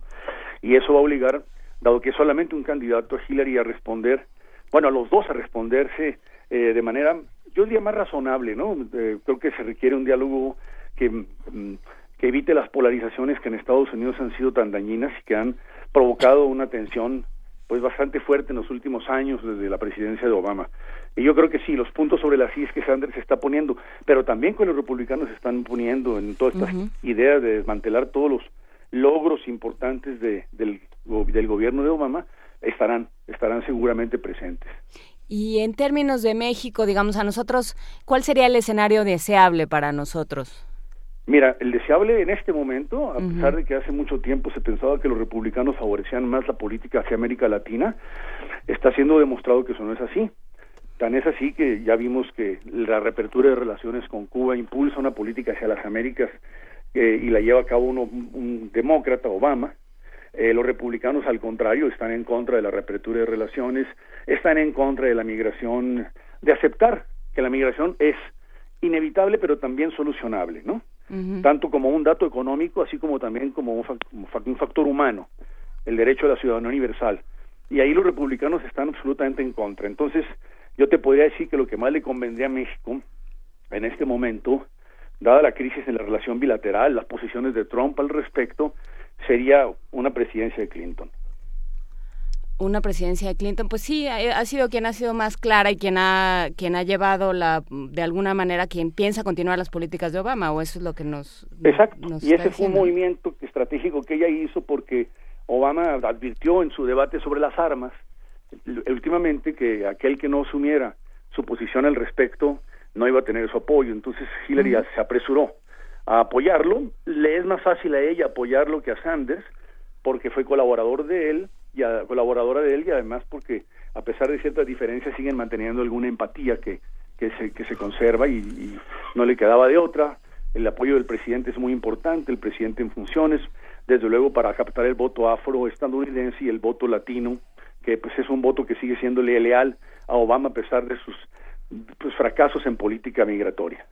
Speaker 26: y eso va a obligar dado que solamente un candidato a Hillary a responder, bueno, a los dos a responderse eh, de manera, yo diría más razonable, ¿no? Eh, creo que se requiere un diálogo que, mm, que evite las polarizaciones que en Estados Unidos han sido tan dañinas y que han provocado una tensión pues bastante fuerte en los últimos años desde la presidencia de Obama. Y yo creo que sí, los puntos sobre las IS que Sanders está poniendo, pero también con los republicanos se están poniendo en toda esta idea de desmantelar todos los logros importantes de, del del gobierno de Obama estarán, estarán seguramente presentes.
Speaker 3: Y en términos de México, digamos a nosotros, ¿cuál sería el escenario deseable para nosotros?
Speaker 26: Mira, el deseable en este momento, a pesar de que hace mucho tiempo se pensaba que los republicanos favorecían más la política hacia América Latina, está siendo demostrado que eso no es así. Tan es así que ya vimos que la reapertura de relaciones con Cuba impulsa una política hacia las Américas eh, y la lleva a cabo uno, un demócrata, Obama, eh, los republicanos, al contrario, están en contra de la reapertura de relaciones, están en contra de la migración, de aceptar que la migración es inevitable, pero también solucionable, ¿no? Tanto como un dato económico, así como también como un, un factor humano, el derecho a la ciudadanía universal. Y ahí los republicanos están absolutamente en contra. Entonces, yo te podría decir que lo que más le convendría a México en este momento, dada la crisis en la relación bilateral, las posiciones de Trump al respecto, sería una presidencia de Clinton.
Speaker 3: Una presidencia de Clinton, pues sí, ha, sido quien ha sido más clara y quien ha quien ha llevado la de alguna manera quien piensa continuar las políticas de Obama o eso es lo que nos
Speaker 26: exacto y ese fue un movimiento estratégico que ella hizo porque Obama advirtió en su debate sobre las armas últimamente que aquel que no asumiera su posición al respecto no iba a tener su apoyo. Entonces Hillary se apresuró a apoyarlo. Le es más fácil a ella apoyarlo que a Sanders porque fue colaborador de él y a, colaboradora de él y además porque a pesar de ciertas diferencias siguen manteniendo alguna empatía que, que, se, que se conserva y, y no le quedaba de otra. El apoyo del presidente es muy importante, el presidente en funciones, desde luego para captar el voto afroestadounidense y el voto latino, que pues es un voto que sigue siendo leal a Obama a pesar de sus pues, fracasos en política migratoria.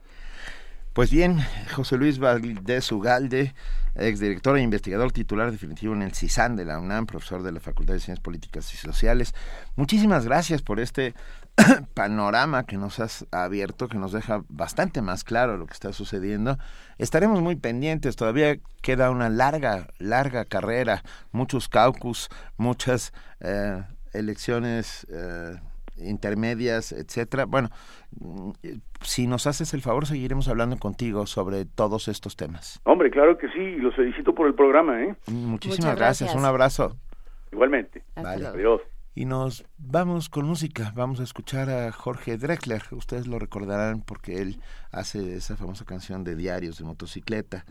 Speaker 2: Pues bien, José Luis Valdés Ugalde, exdirector e investigador titular definitivo en el CISAN de la UNAM, profesor de la Facultad de Ciencias Políticas y Sociales. Muchísimas gracias por este panorama que nos has abierto, que nos deja bastante más claro lo que está sucediendo. Estaremos muy pendientes, todavía queda una larga, larga carrera, muchos caucus, muchas eh, elecciones eh, intermedias, etcétera. Bueno, si nos haces el favor, seguiremos hablando contigo sobre todos estos temas.
Speaker 26: Hombre, claro que sí, los felicito por el programa, ¿eh?
Speaker 2: Muchísimas gracias. un abrazo.
Speaker 26: Igualmente.
Speaker 2: Vale.
Speaker 26: Adiós.
Speaker 2: Y nos vamos con música, vamos a escuchar a Jorge Drexler, ustedes lo recordarán porque él hace esa famosa canción de Diarios de Motocicleta,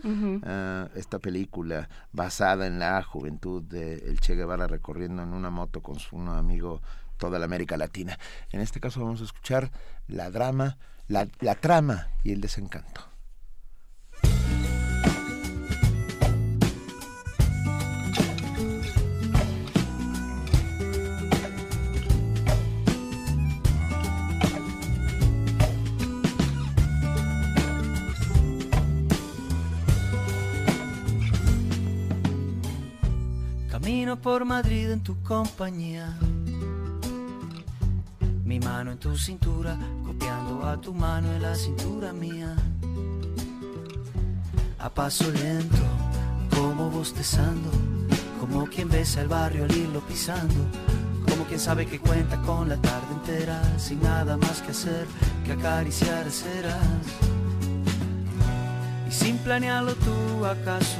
Speaker 2: ah, esta película basada en la juventud de el Che Guevara recorriendo en una moto con su amigo toda la América Latina. En este caso vamos a escuchar la drama, la, la trama y el desencanto.
Speaker 27: Camino por Madrid en tu compañía mi mano en tu cintura, copiando a tu mano en la cintura mía. A paso lento, como bostezando, como quien besa el barrio al irlo pisando, como quien sabe que cuenta con la tarde entera, sin nada más que hacer que acariciar ceras. Y sin planearlo tú acaso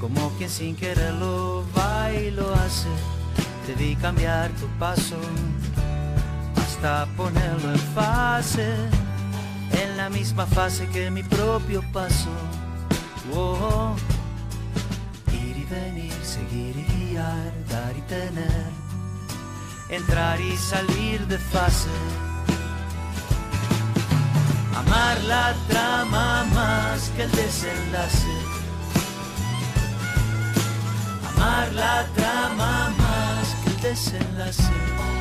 Speaker 27: como quien sin quererlo va y lo hace. Te vi cambiar tu paso ponerlo en fase, en la misma fase que mi propio paso. Oh, ir y venir, seguir y guiar, dar y tener, entrar y salir de fase. Amar la trama más que el desenlace. Amar la trama más que el desenlace.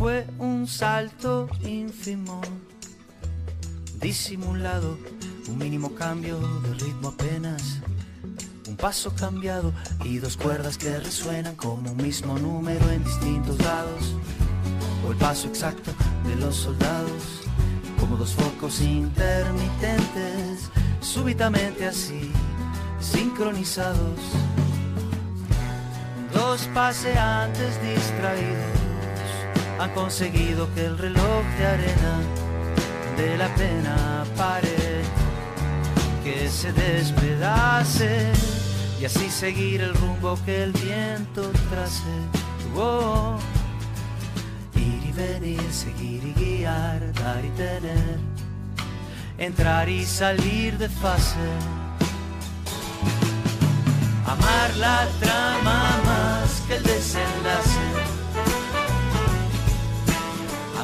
Speaker 27: Fue un salto ínfimo, disimulado, un mínimo cambio de ritmo apenas, un paso cambiado y dos cuerdas que resuenan como un mismo número en distintos lados, o el paso exacto de los soldados, como dos focos intermitentes, súbitamente así, sincronizados, dos paseantes distraídos han conseguido que el reloj de arena de la pena pare, que se despedace y así seguir el rumbo que el viento trace. Oh, ir y venir, seguir y guiar, dar y tener, entrar y salir de fase. Amar la trama más que el desenlace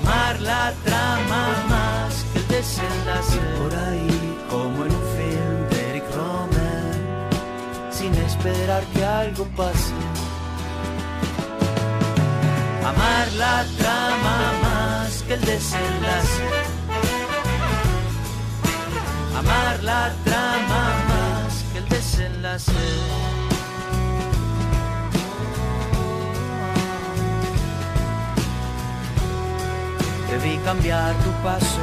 Speaker 27: amar la trama más que el desenlace. Por ahí, como en un film de Eric Romer, sin esperar que algo pase. Amar la trama más que el desenlace. Amar la trama más que el desenlace. Te vi cambiar tu paso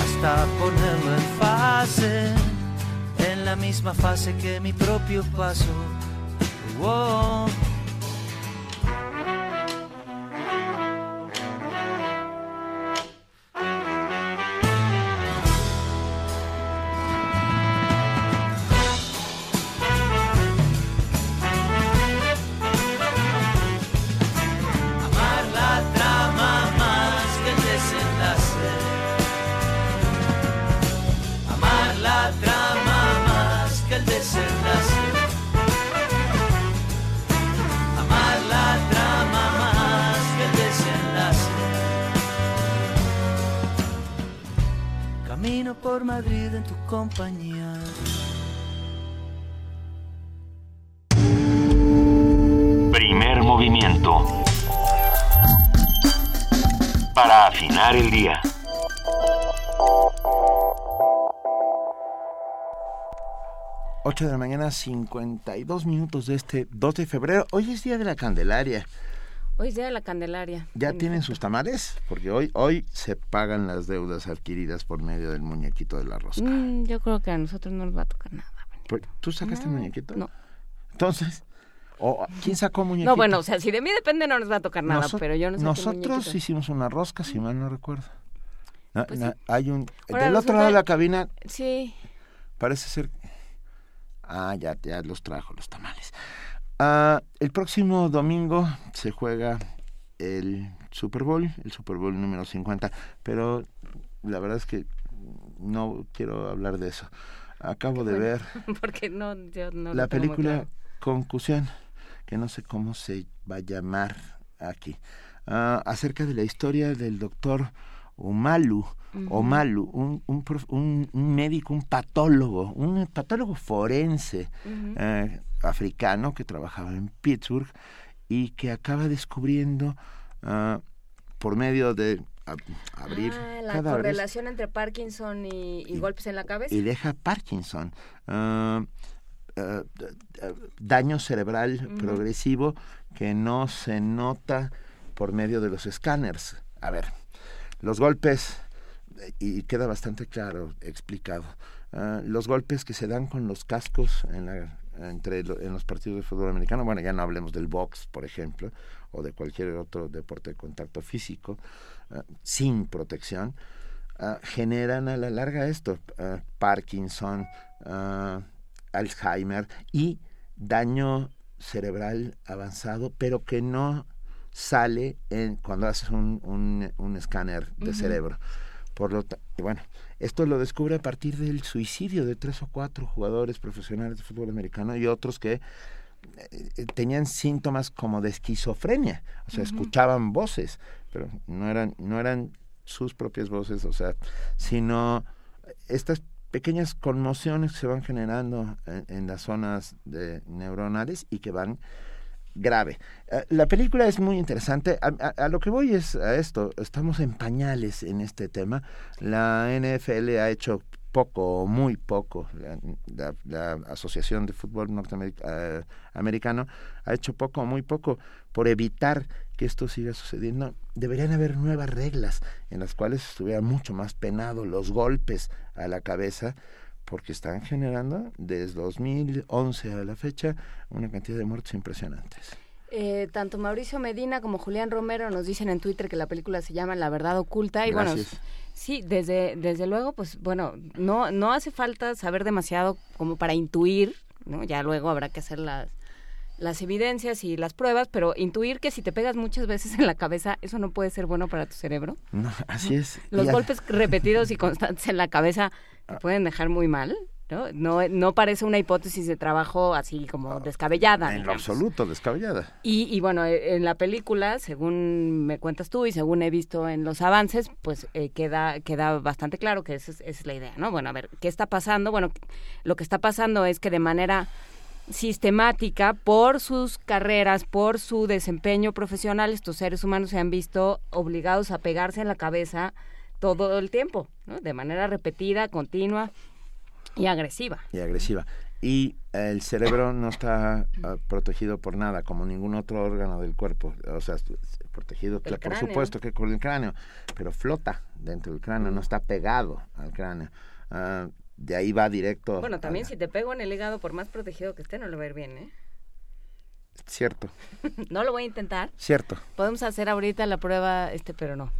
Speaker 27: hasta ponerlo en fase, en la misma fase que mi propio paso. Oh. Compañía.
Speaker 13: Primer movimiento. Para afinar el día.
Speaker 2: Ocho de la mañana, 52 minutos de este 2 de febrero. Hoy es Día de la Candelaria.
Speaker 3: Hoy es día de la Candelaria.
Speaker 2: ¿Ya
Speaker 3: En
Speaker 2: tienen sus tamales? Porque hoy, hoy se pagan las deudas adquiridas por medio del muñequito de la rosca.
Speaker 3: Mm, yo creo que a nosotros no nos va a tocar nada.
Speaker 2: Pues, ¿Tú sacaste el muñequito?
Speaker 3: no.
Speaker 2: Entonces, o, ¿quién sacó muñequito?
Speaker 3: No, bueno, o sea, si de mí depende no nos va a tocar nada, pero yo no sé.
Speaker 2: Nosotros hicimos una rosca, si mal no recuerdo.
Speaker 3: Pues sí.
Speaker 2: hay un...
Speaker 3: Ahora
Speaker 2: del otro lado de la cabina
Speaker 3: Sí.
Speaker 2: parece ser... Ah, ya, ya los trajo los tamales. Ah, el próximo domingo se juega el Super Bowl, el Super Bowl número 50, pero la verdad es que no quiero hablar de eso. Acabo de
Speaker 3: Bueno,
Speaker 2: ver
Speaker 3: Porque no, yo no lo
Speaker 2: la película
Speaker 3: claro.
Speaker 2: Concusión, que no sé cómo se va a llamar aquí, ah, acerca de la historia del doctor Omalu. Omalu, un, un, un- un médico, un patólogo, un patólogo forense eh, africano que trabajaba en Pittsburgh y que acaba descubriendo ah, por medio de ab- abrir
Speaker 3: Ah, la
Speaker 2: cadáveres
Speaker 3: correlación entre Parkinson y, y golpes en la cabeza.
Speaker 2: y deja Parkinson. ah, daño cerebral progresivo que no se nota por medio de los escáneres. A ver, los golpes, y queda bastante claro, explicado, ah, los golpes que se dan con los cascos en la, entre en los partidos de fútbol americano, bueno, ya no hablemos del box, por ejemplo, o de cualquier otro deporte de contacto físico, eh, sin protección, eh, generan a la larga esto, Parkinson, Alzheimer y daño cerebral avanzado, pero que no sale en, cuando haces un, un, escáner de cerebro. Por lo bueno, esto lo descubre a partir del suicidio de tres o cuatro jugadores profesionales de fútbol americano y otros que eh, tenían síntomas como de esquizofrenia, o sea, escuchaban voces, pero no eran no eran sus propias voces, o sea, sino estas pequeñas conmociones que se van generando en, las zonas de neuronales y que van grave. Eh, la película es muy interesante. A, lo que voy es a esto. Estamos en pañales en este tema. La NFL ha hecho poco o muy poco. La, Asociación de Fútbol Norteamericano eh, ha hecho poco o muy poco por evitar que esto siga sucediendo. Deberían haber nuevas reglas en las cuales estuviera mucho más penado los golpes a la cabeza porque están generando desde 2011 a la fecha una cantidad de muertes impresionantes.
Speaker 3: Eh, tanto Mauricio Medina como Julián Romero nos dicen en Twitter que la película se llama La verdad oculta y bueno, sí, desde desde luego pues bueno, no no hace falta saber demasiado como para intuir, ¿no? Ya luego habrá que hacer las las evidencias y las pruebas, pero intuir que si te pegas muchas veces en la cabeza, eso no puede ser bueno para tu cerebro.
Speaker 2: No, así es.
Speaker 3: Los golpes repetidos y constantes en la cabeza te pueden dejar muy mal. ¿no? No, no parece una hipótesis de trabajo así como descabellada.
Speaker 2: En lo absoluto, descabellada.
Speaker 3: Y, y, bueno, e, en la película, según me cuentas tú y según he visto en los avances, pues eh, queda, queda bastante claro que esa es la idea, ¿no? Bueno, a ver, ¿qué está pasando? Bueno, lo que está pasando es que de manera sistemática por sus carreras, por su desempeño profesional, estos seres humanos se han visto obligados a pegarse en la cabeza todo el tiempo, ¿no? de manera repetida, continua y agresiva.
Speaker 2: Y agresiva. Y el cerebro no está ah, protegido por nada, como ningún otro órgano del cuerpo. O sea, protegido, por supuesto que con el cráneo, pero flota dentro del cráneo, no está pegado al cráneo. Uh, de ahí va directo.
Speaker 3: Bueno, también si te pego en el hígado, por más protegido que esté, no lo va a ir bien, ¿eh?
Speaker 2: Cierto.
Speaker 3: no lo voy a intentar.
Speaker 2: Cierto.
Speaker 3: Podemos hacer ahorita la prueba, este, pero no.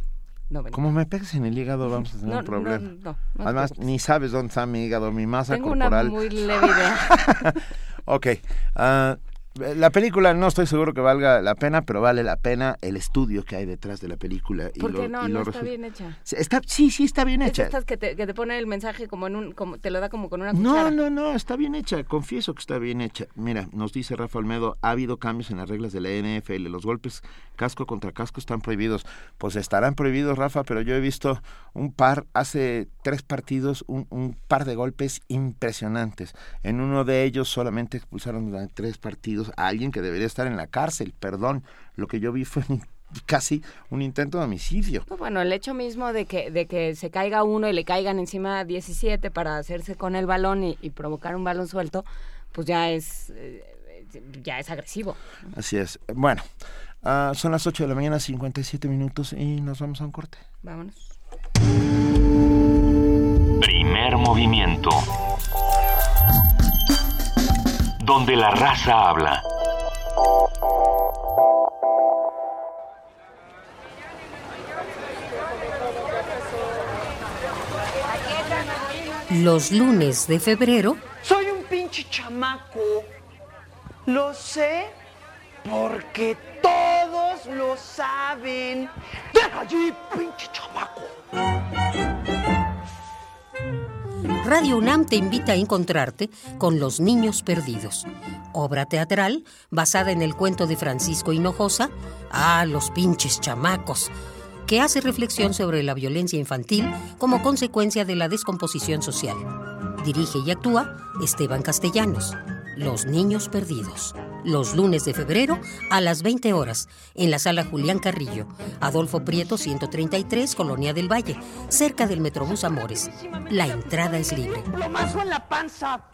Speaker 3: No
Speaker 2: Como me pegues en el hígado, vamos a tener un problema. No, Además, ni sabes dónde está mi hígado, mi masa
Speaker 3: Tengo
Speaker 2: corporal.
Speaker 3: Una muy leve idea.
Speaker 2: ok. Uh, la película no estoy seguro que valga la pena, pero vale la pena el estudio que hay detrás de la película.
Speaker 3: ¿Por qué no? no está bien hecha.
Speaker 2: Está, sí, sí está bien hecha.
Speaker 3: estas que te, que te pone el mensaje como en un, como, te lo da como con una cuchara.
Speaker 2: No, no, no, está bien hecha, confieso que está bien hecha. Mira, nos dice Rafa Olmedo, ha habido cambios en las reglas de la NFL, los golpes casco contra casco están prohibidos. Pues estarán prohibidos, Rafa, pero yo he visto un par, hace tres partidos, un, un par de golpes impresionantes. En uno de ellos solamente expulsaron tres partidos a alguien que debería estar en la cárcel. Perdón, lo que yo vi fue casi un intento de homicidio.
Speaker 3: Bueno, el hecho mismo de que, de que se caiga uno y le caigan encima 17 para hacerse con el balón y, provocar un balón suelto, pues ya es, eh, ya es agresivo.
Speaker 2: Así es. Bueno, uh, son las 8 de la mañana, 57 minutos y nos vamos a un corte.
Speaker 3: Vámonos.
Speaker 13: Primer movimiento donde la raza habla.
Speaker 28: Los lunes de febrero.
Speaker 29: Soy un pinche chamaco. Lo sé porque todos lo saben. ¡Deja allí, pinche chamaco!
Speaker 28: Radio UNAM te invita a encontrarte con Los Niños Perdidos, obra teatral basada en el cuento de Francisco Hinojosa, Ah, los pinches chamacos, que hace reflexión sobre la violencia infantil como consecuencia de la descomposición social. Dirige y actúa Esteban Castellanos. Los Niños Perdidos. Los lunes de febrero a las 20 horas en la sala Julián Carrillo, Adolfo Prieto 133, Colonia del Valle, cerca del Metrobús Amores. La entrada es libre.
Speaker 29: en la panza.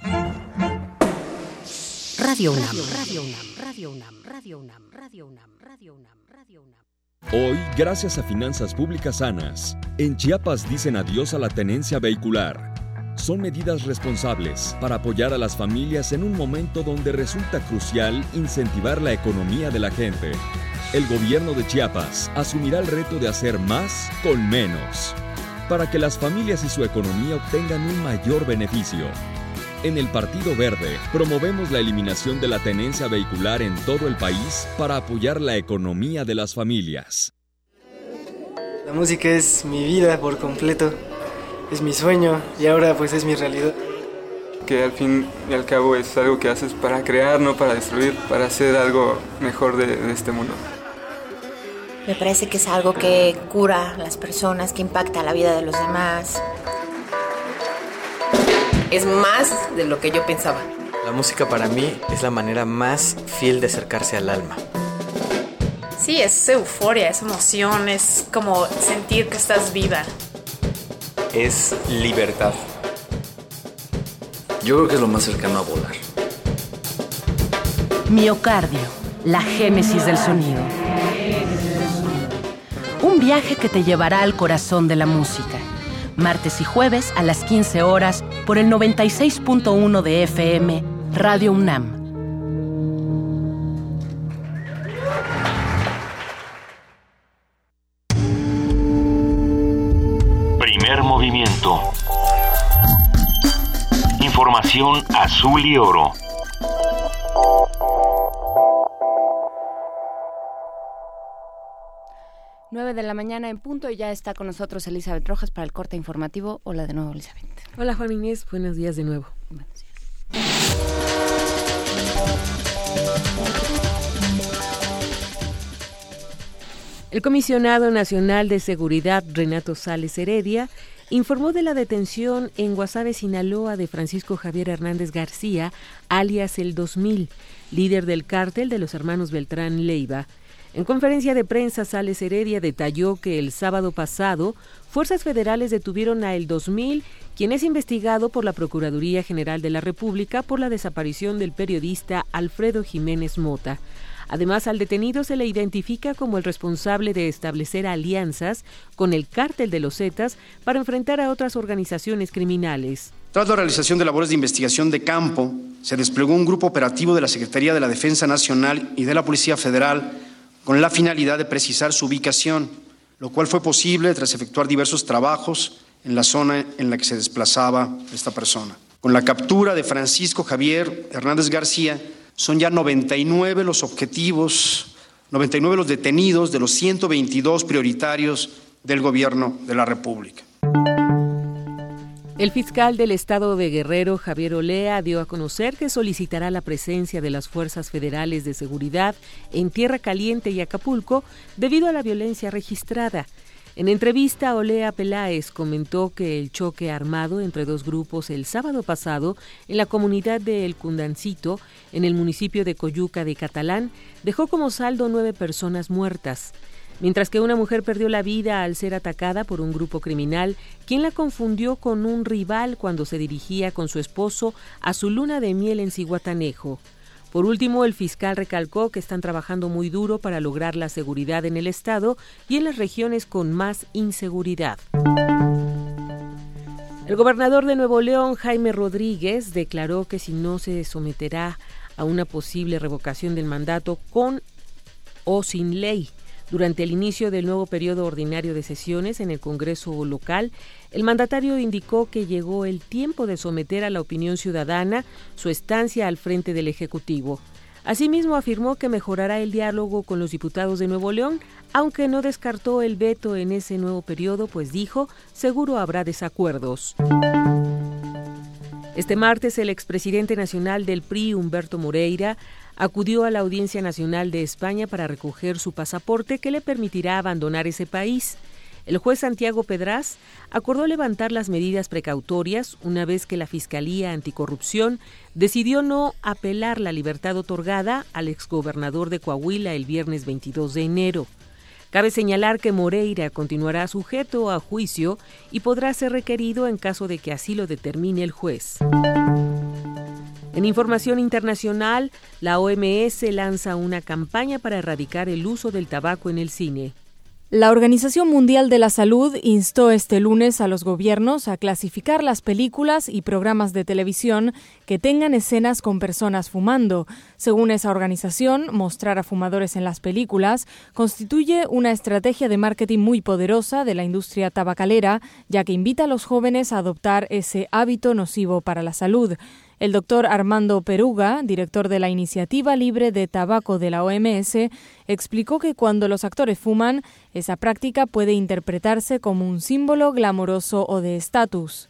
Speaker 28: Radio UNAM. Radio UNAM. Radio UNAM. Radio UNAM. Radio UNAM. Radio UNAM. Radio UNAM.
Speaker 17: Hoy, gracias a finanzas públicas sanas, en Chiapas dicen adiós a la tenencia vehicular
Speaker 30: son medidas responsables para apoyar a las familias en un momento donde resulta crucial incentivar la economía de la gente. El gobierno de Chiapas asumirá el reto de hacer más con menos, para que las familias y su economía obtengan un mayor beneficio. En el Partido Verde promovemos la eliminación de la tenencia vehicular en todo el país para apoyar la economía de las familias.
Speaker 31: La música es mi vida por completo, es mi sueño y ahora pues es mi realidad.
Speaker 32: Que al fin y al cabo es algo que haces para crear, no para destruir, para hacer algo mejor de, de este mundo.
Speaker 33: Me parece que es algo que cura a las personas, que impacta la vida de los demás,
Speaker 34: es más de lo que yo pensaba.
Speaker 35: La música para mí es la manera más fiel de acercarse al alma.
Speaker 36: Sí, es euforia, es emoción, es como sentir que estás viva.
Speaker 35: Es libertad.
Speaker 37: Yo creo que es lo más cercano a volar.
Speaker 38: Miocardio, la génesis del sonido. Un viaje que te llevará al corazón de la música. Martes y jueves a las 15 horas por el 96.1 de FM, Radio UNAM.
Speaker 13: Azul y oro.
Speaker 3: 9 de la mañana en punto y ya está con nosotros Elizabeth Rojas para el corte informativo. Hola de nuevo, Elizabeth.
Speaker 22: Hola, Juan Inés. Buenos días de nuevo.
Speaker 3: Buenos días.
Speaker 22: El comisionado nacional de seguridad, Renato Sales Heredia, informó de la detención en Guasave, Sinaloa, de Francisco Javier Hernández García, alias el 2000, líder del cártel de los hermanos Beltrán Leiva, en conferencia de prensa, Sales Heredia detalló que el sábado pasado, fuerzas federales detuvieron a El 2000, quien es investigado por la Procuraduría General de la República por la desaparición del periodista Alfredo Jiménez Mota. Además, al detenido se le identifica como el responsable de establecer alianzas con el cártel de los Zetas para enfrentar a otras organizaciones criminales.
Speaker 39: Tras la realización de labores de investigación de campo, se desplegó un grupo operativo de la Secretaría de la Defensa Nacional y de la Policía Federal con la finalidad de precisar su ubicación, lo cual fue posible tras efectuar diversos trabajos en la zona en la que se desplazaba esta persona. Con la captura de Francisco Javier Hernández García, son ya 99 los objetivos, 99 los detenidos de los 122 prioritarios del Gobierno de la República.
Speaker 22: El fiscal del estado de Guerrero, Javier Olea, dio a conocer que solicitará la presencia de las fuerzas federales de seguridad en Tierra Caliente y Acapulco debido a la violencia registrada. En entrevista, Olea Peláez comentó que el choque armado entre dos grupos el sábado pasado en la comunidad de El Cundancito, en el municipio de Coyuca de Catalán, dejó como saldo nueve personas muertas mientras que una mujer perdió la vida al ser atacada por un grupo criminal, quien la confundió con un rival cuando se dirigía con su esposo a su luna de miel en Ciguatanejo. Por último, el fiscal recalcó que están trabajando muy duro para lograr la seguridad en el Estado y en las regiones con más inseguridad. El gobernador de Nuevo León, Jaime Rodríguez, declaró que si no se someterá a una posible revocación del mandato con o sin ley, durante el inicio del nuevo periodo ordinario de sesiones en el Congreso local, el mandatario indicó que llegó el tiempo de someter a la opinión ciudadana su estancia al frente del Ejecutivo. Asimismo, afirmó que mejorará el diálogo con los diputados de Nuevo León, aunque no descartó el veto en ese nuevo periodo, pues dijo, seguro habrá desacuerdos. Este martes, el expresidente nacional del PRI, Humberto Moreira, acudió a la Audiencia Nacional de España para recoger su pasaporte que le permitirá abandonar ese país. El juez Santiago Pedraz acordó levantar las medidas precautorias una vez que la Fiscalía Anticorrupción decidió no apelar la libertad otorgada al exgobernador de Coahuila el viernes 22 de enero. Cabe señalar que Moreira continuará sujeto a juicio y podrá ser requerido en caso de que así lo determine el juez. En información internacional, la OMS lanza una campaña para erradicar el uso del tabaco en el cine.
Speaker 9: La Organización Mundial de la Salud instó este lunes a los gobiernos a clasificar las películas y programas de televisión que tengan escenas con personas fumando. Según esa organización, mostrar a fumadores en las películas constituye una estrategia de marketing muy poderosa de la industria tabacalera, ya que invita a los jóvenes a adoptar ese hábito nocivo para la salud. El doctor Armando Peruga, director de la Iniciativa Libre de Tabaco de la OMS, explicó que cuando los actores fuman, esa práctica puede interpretarse como un símbolo glamoroso o de estatus.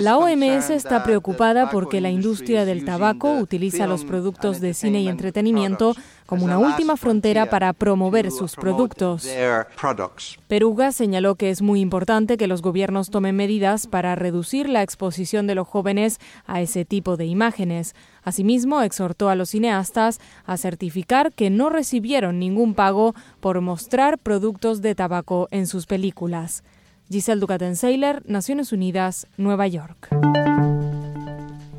Speaker 9: La OMS está preocupada porque la industria del tabaco utiliza los productos de cine y entretenimiento como una última frontera para promover sus productos. Peruga señaló que es muy importante que los gobiernos tomen medidas para reducir la exposición de los jóvenes a ese tipo de imágenes. Asimismo, exhortó a los cineastas a certificar que no recibieron ningún pago por mostrar productos de tabaco en sus películas. Giselle Ducaten-Seiler, Naciones Unidas, Nueva York.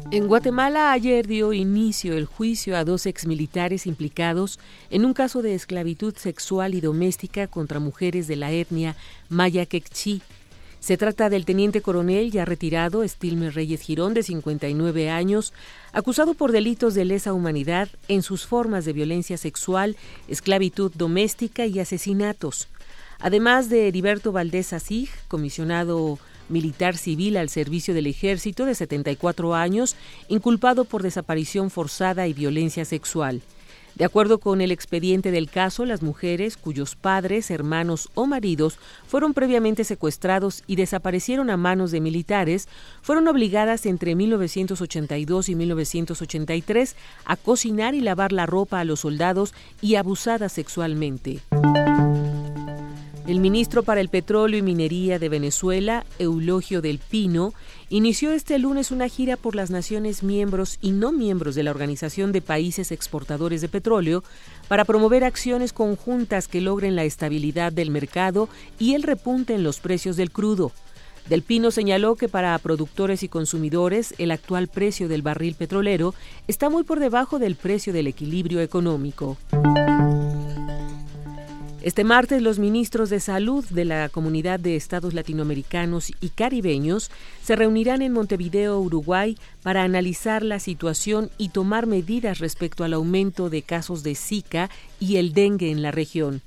Speaker 22: En Guatemala ayer dio inicio el juicio a dos exmilitares implicados en un caso de esclavitud sexual y doméstica contra mujeres de la etnia maya quechí. Se trata del teniente coronel ya retirado, Stilmer Reyes Girón, de 59 años, acusado por delitos de lesa humanidad en sus formas de violencia sexual, esclavitud doméstica y asesinatos. Además de Heriberto Valdés Asig, comisionado militar civil al servicio del ejército de 74 años, inculpado por desaparición forzada y violencia sexual. De acuerdo con el expediente del caso, las mujeres cuyos padres, hermanos o maridos fueron previamente secuestrados y desaparecieron a manos de militares, fueron obligadas entre 1982 y 1983 a cocinar y lavar la ropa a los soldados y abusadas sexualmente. El ministro para el Petróleo y Minería de Venezuela, Eulogio del Pino, inició este lunes una gira por las naciones miembros y no miembros de la Organización de Países Exportadores de Petróleo para promover acciones conjuntas que logren la estabilidad del mercado y el repunte en los precios del crudo. Del Pino señaló que para productores y consumidores el actual precio del barril petrolero está muy por debajo del precio del equilibrio económico. Este martes los ministros de salud de la Comunidad de Estados Latinoamericanos y Caribeños se reunirán en Montevideo, Uruguay, para analizar la situación y tomar medidas respecto al aumento de casos de Zika y el dengue en la región.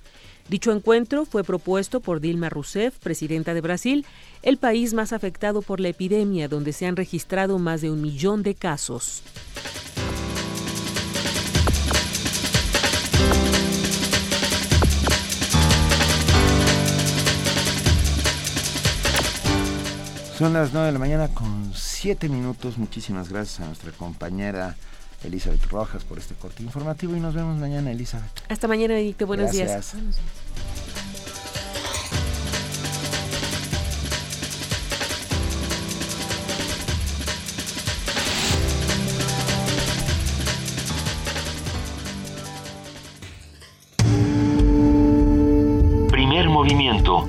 Speaker 22: Dicho encuentro fue propuesto por Dilma Rousseff, presidenta de Brasil, el país más afectado por la epidemia, donde se han registrado más de un millón de casos.
Speaker 2: Son las 9 de la mañana con 7 minutos. Muchísimas gracias a nuestra compañera Elizabeth Rojas por este corte informativo y nos vemos mañana, Elizabeth.
Speaker 22: Hasta mañana, Benito. Buenos
Speaker 2: días.
Speaker 22: Buenos días.
Speaker 13: Primer movimiento.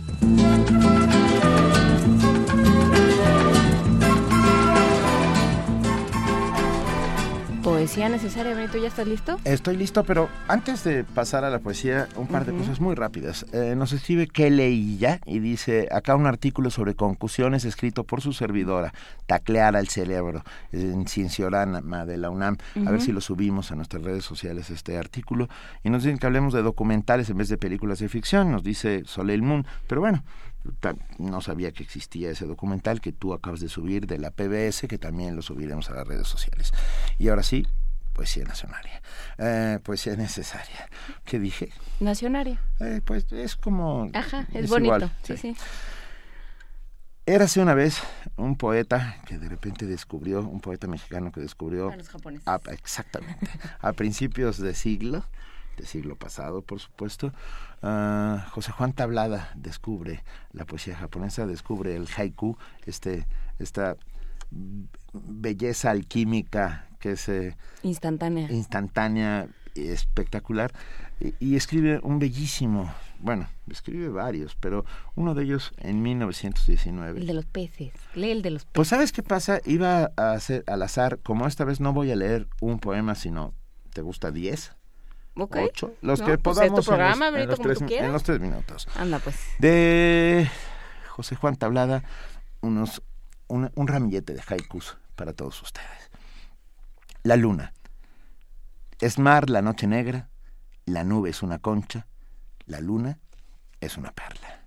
Speaker 3: Poesía necesaria, Benito, ¿ya estás listo?
Speaker 2: Estoy listo, pero antes de pasar a la poesía, un par de cosas muy rápidas. Eh, nos escribe que leí ya y dice acá un artículo sobre concusiones escrito por su servidora, Taclear al cerebro, en Cienciorama de la UNAM. A ver si lo subimos a nuestras redes sociales este artículo. Y nos dicen que hablemos de documentales en vez de películas de ficción, nos dice Soleil Moon. Pero bueno, no sabía que existía ese documental que tú acabas de subir de la PBS, que también lo subiremos a las redes sociales. Y ahora sí, poesía nacional. Eh, poesía necesaria. ¿Qué dije?
Speaker 3: Nacionaria.
Speaker 2: Eh, pues es como...
Speaker 3: Ajá, es,
Speaker 2: es
Speaker 3: bonito.
Speaker 2: igual,
Speaker 3: sí,
Speaker 2: sí.
Speaker 3: sí.
Speaker 2: Érase una vez un poeta que de repente descubrió, un poeta mexicano que descubrió...
Speaker 3: A los japoneses.
Speaker 2: a- exactamente. a principios de siglo, de siglo pasado, por supuesto, ah, José Juan Tablada descubre la poesía japonesa, descubre el haiku, este, esta belleza alquímica que es eh,
Speaker 3: Instantánea.
Speaker 2: instantánea, espectacular y, escribe un bellísimo, bueno, escribe varios, pero uno de ellos en 1919.
Speaker 3: El de los peces, lee el de los peces.
Speaker 2: Pues sabes qué pasa, iba a hacer al azar, como esta vez no voy a leer un poema, sino, ¿te gusta 10?
Speaker 3: Okay.
Speaker 2: Ocho, los que pues podamos programa, en, los, tres, en, los, tres, minutos.
Speaker 3: Anda pues.
Speaker 2: De José Juan Tablada, unos, un ramillete de haikus para todos ustedes. La luna. Es mar la noche negra, la nube es una concha, la luna es una perla.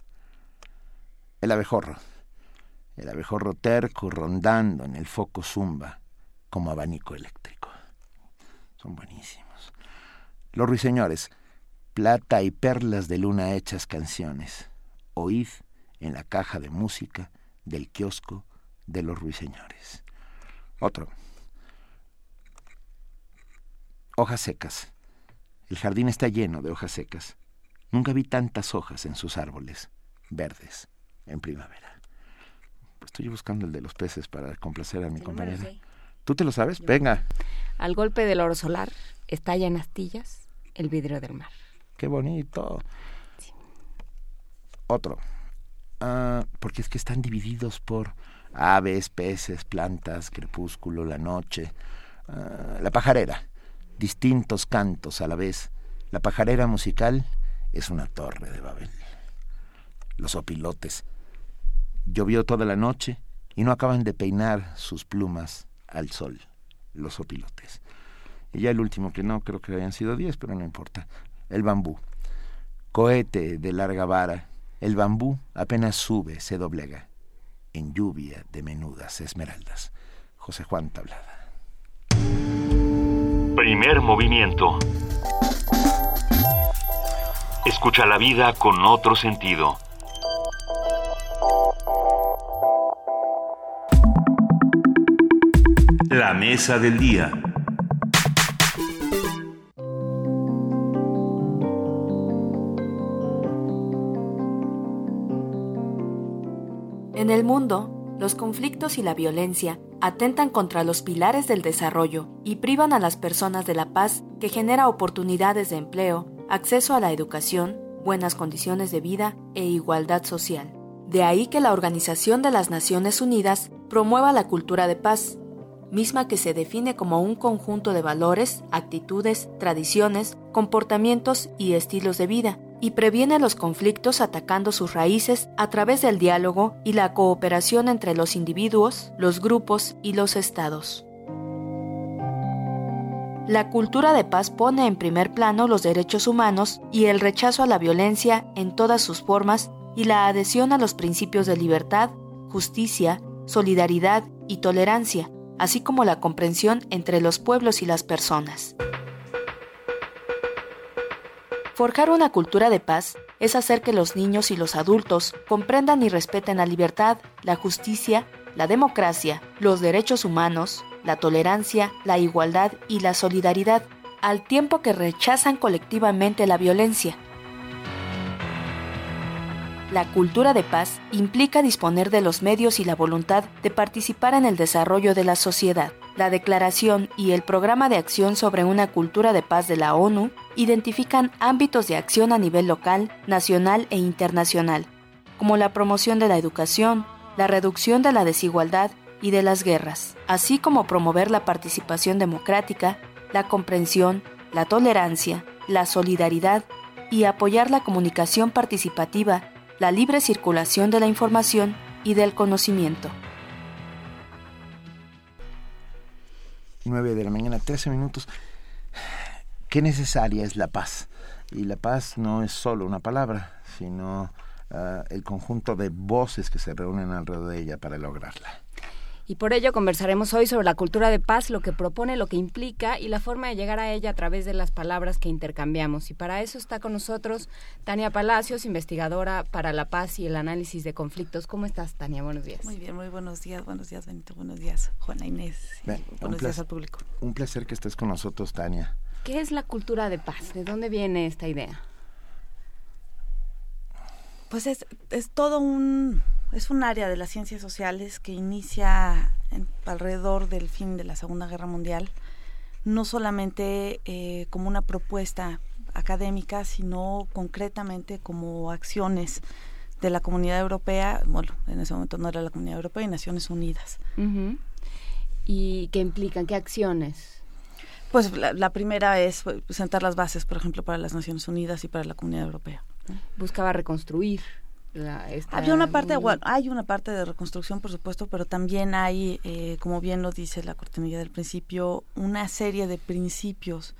Speaker 2: El abejorro. El abejorro terco rondando en el foco zumba como abanico eléctrico. Son buenísimos. Los ruiseñores. Plata y perlas de luna hechas canciones. Oíd en la caja de música del kiosco de los ruiseñores. Otro. Hojas secas. El jardín está lleno de hojas secas. Nunca vi tantas hojas en sus árboles, verdes, en primavera. Pues estoy buscando el de los peces para complacer a mi compañera. ¿Tú te lo sabes? Venga.
Speaker 3: Al golpe del oro solar estalla en astillas el vidrio del mar.
Speaker 2: Qué bonito. Otro. Ah, porque es que están divididos por aves, peces, plantas, crepúsculo, la noche, ah, la pajarera, distintos cantos a la vez. La pajarera musical es una torre de Babel. Los opilotes. Llovió toda la noche y no acaban de peinar sus plumas al sol, los opilotes. Y ya el último, que no creo que hayan sido diez, pero no importa. El bambú. Cohete de larga vara. El bambú apenas sube, se doblega en lluvia de menudas esmeraldas. José Juan Tablada.
Speaker 13: Primer movimiento. Escucha la vida con otro sentido. La mesa del día.
Speaker 40: En el mundo, los conflictos y la violencia atentan contra los pilares del desarrollo y privan a las personas de la paz que genera oportunidades de empleo, acceso a la educación, buenas condiciones de vida e igualdad social. De ahí que la Organización de las Naciones Unidas promueva la cultura de paz, misma que se define como un conjunto de valores, actitudes, tradiciones, comportamientos y estilos de vida, y previene los conflictos atacando sus raíces a través del diálogo y la cooperación entre los individuos, los grupos y los estados. La cultura de paz pone en primer plano los derechos humanos y el rechazo a la violencia en todas sus formas y la adhesión a los principios de libertad, justicia, solidaridad y tolerancia, así como la comprensión entre los pueblos y las personas. Forjar una cultura de paz es hacer que los niños y los adultos comprendan y respeten la libertad, la justicia, la democracia, los derechos humanos, la tolerancia, la igualdad y la solidaridad, al tiempo que rechazan colectivamente la violencia. La cultura de paz implica disponer de los medios y la voluntad de participar en el desarrollo de la sociedad. La Declaración y el Programa de Acción sobre una Cultura de Paz de la ONU identifican ámbitos de acción a nivel local, nacional e internacional, como la promoción de la educación, la reducción de la desigualdad y de las guerras, así como promover la participación democrática, la comprensión, la tolerancia, la solidaridad y apoyar la comunicación participativa, la libre circulación de la información y del conocimiento.
Speaker 2: 9 de la mañana, 13 minutos. Qué necesaria es la paz. Y la paz no es solo una palabra, sino ah, el conjunto de voces que se reúnen alrededor de ella para lograrla.
Speaker 3: Y por ello conversaremos hoy sobre la cultura de paz, lo que propone, lo que implica y la forma de llegar a ella a través de las palabras que intercambiamos. Y para eso está con nosotros Tania Palacios, investigadora para la paz y el análisis de conflictos. ¿Cómo estás, Tania? Buenos días.
Speaker 41: Muy bien, muy buenos días. Buenos días, Benito. Buenos días, Juana Inés. buenos días al público.
Speaker 2: Un placer que estés con nosotros, Tania.
Speaker 3: ¿Qué es la cultura de paz? ¿De dónde viene esta idea?
Speaker 41: Pues es, es todo un es un área de las ciencias sociales que inicia alrededor del fin de la Segunda Guerra Mundial no solamente eh, como una propuesta académica, sino concretamente como acciones de la Comunidad Europea, bueno, en ese momento no era la Comunidad Europea y Naciones Unidas.
Speaker 3: ¿Y qué implican? ¿Qué acciones?
Speaker 41: Pues la, primera es pues, sentar las bases, por ejemplo, para las Naciones Unidas y para la Comunidad Europea.
Speaker 3: Buscaba reconstruir.
Speaker 41: Había una parte, bueno, hay una parte de reconstrucción, por supuesto, pero también hay, eh, como bien lo dice la cortinilla del principio, una serie de principios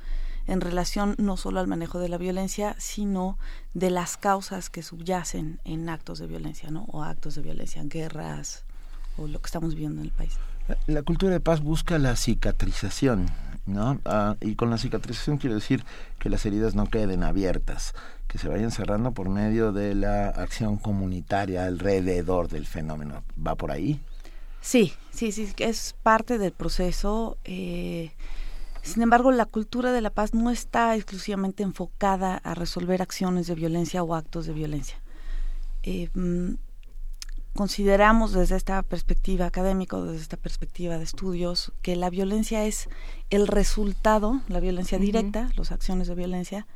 Speaker 41: en relación no solo al manejo de la violencia, sino de las causas que subyacen en actos de violencia, ¿no? O actos de violencia, en guerras, o lo que estamos viviendo en el país.
Speaker 2: La cultura de paz busca la cicatrización, ¿no? Ah, y con la cicatrización quiero decir que las heridas no queden abiertas, que se vayan cerrando por medio de la acción comunitaria alrededor del fenómeno. ¿Va por ahí?
Speaker 41: Sí, sí, sí, es parte del proceso. Eh, sin embargo, la cultura de la paz no está exclusivamente enfocada a resolver acciones de violencia o actos de violencia. Eh, mm, consideramos desde esta perspectiva académica, desde esta perspectiva de estudios, que la violencia es el resultado, la violencia directa, las acciones de violencia,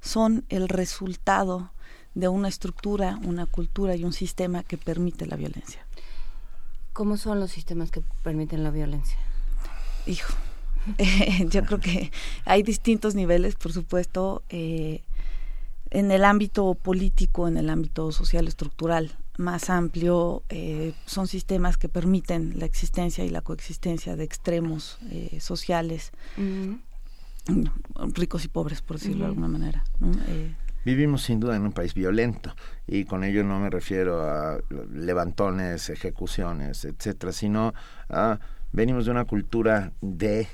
Speaker 41: son el resultado de una estructura, una cultura y un sistema que permite la violencia.
Speaker 3: ¿Cómo son los sistemas que permiten la violencia?
Speaker 41: Hijo, yo creo que hay distintos niveles, por supuesto, eh, en el ámbito político, en el ámbito social estructural más amplio, eh, son sistemas que permiten la existencia y la coexistencia de extremos eh, sociales, ricos y pobres, por decirlo de alguna manera.
Speaker 2: Vivimos sin duda en un país violento y con ello no me refiero a levantones, ejecuciones, etcétera, sino a venimos de una cultura de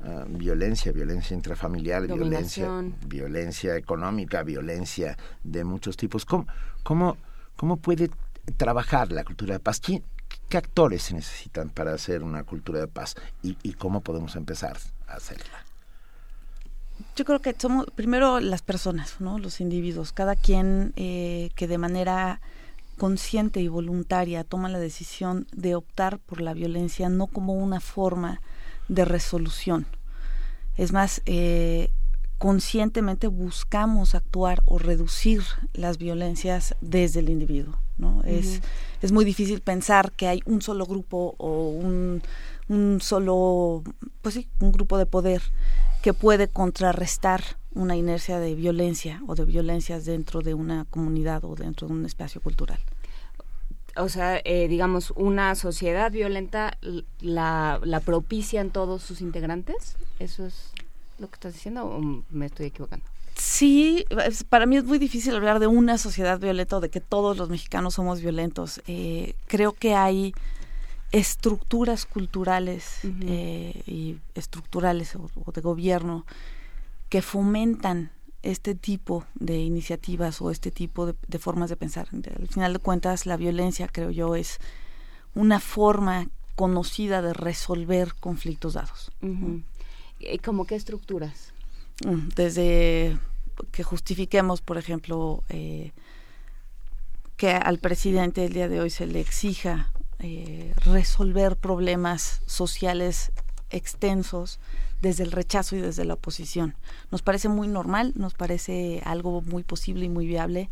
Speaker 2: Ah, violencia, violencia intrafamiliar, violencia, violencia económica, violencia de muchos tipos. ¿Cómo, cómo, cómo puede trabajar la cultura de paz? ¿Qué, actores se necesitan para hacer una cultura de paz? ¿Y, ¿Y cómo podemos empezar a hacerla?
Speaker 41: Yo creo que somos primero las personas, ¿no? los individuos, cada quien eh, que de manera consciente y voluntaria toma la decisión de optar por la violencia no como una forma de resolución. Es más, eh, conscientemente buscamos actuar o reducir las violencias desde el individuo. ¿no? es, es muy difícil pensar que hay un solo grupo o un, un solo, pues sí, un grupo de poder que puede contrarrestar una inercia de violencia o de violencias dentro de una comunidad o dentro de un espacio cultural
Speaker 3: o sea, eh, digamos, una sociedad violenta la, la propician todos sus integrantes? ¿Eso es lo que estás diciendo o me estoy equivocando?
Speaker 41: Sí, para mí es muy difícil hablar de una sociedad violenta o de que todos los mexicanos somos violentos. Eh, creo que hay estructuras culturales eh, y estructurales o, de gobierno que fomentan este tipo de iniciativas o este tipo de, formas de pensar. Al final de cuentas, la violencia, creo yo, es una forma conocida de resolver conflictos dados.
Speaker 3: ¿Y ¿Cómo qué estructuras?
Speaker 41: Mm, desde que justifiquemos, por ejemplo, eh, que al presidente el día de hoy se le exija eh, resolver problemas sociales extensos desde el rechazo y desde la oposición. Nos parece muy normal, nos parece algo muy posible y muy viable.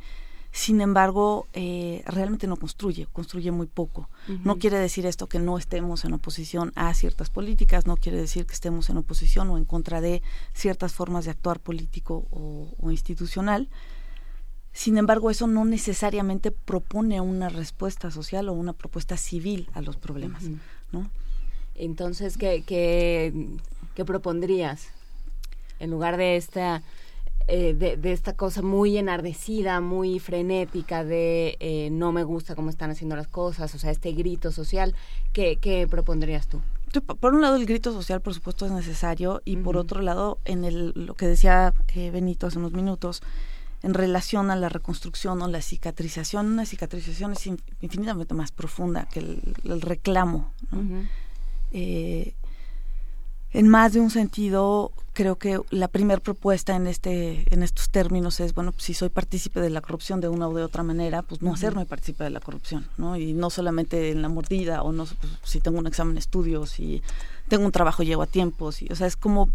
Speaker 41: Sin embargo, eh, realmente no construye, construye muy poco. No quiere decir esto que no estemos en oposición a ciertas políticas, no quiere decir que estemos en oposición o en contra de ciertas formas de actuar político o, institucional. Sin embargo, eso no necesariamente propone una respuesta social o una propuesta civil a los problemas, ¿no?
Speaker 3: Entonces, ¿qué, qué, propondrías? En lugar de esta, eh, de, esta cosa muy enardecida, muy frenética de eh, no me gusta cómo están haciendo las cosas, o sea, este grito social, ¿qué, qué propondrías tú?
Speaker 41: Por un lado, el grito social, por supuesto, es necesario, y por otro lado, en el, lo que decía eh, Benito hace unos minutos, en relación a la reconstrucción o la cicatrización, una cicatrización es infinitamente más profunda que el, reclamo. ¿no? Eh, en más de un sentido, creo que la primera propuesta en este en estos términos es, bueno, si soy partícipe de la corrupción de una o de otra manera, pues no hacerme partícipe de la corrupción, ¿no? Y no solamente en la mordida o no pues, si tengo un examen de estudios, si tengo un trabajo llevo a tiempo, o sea, es como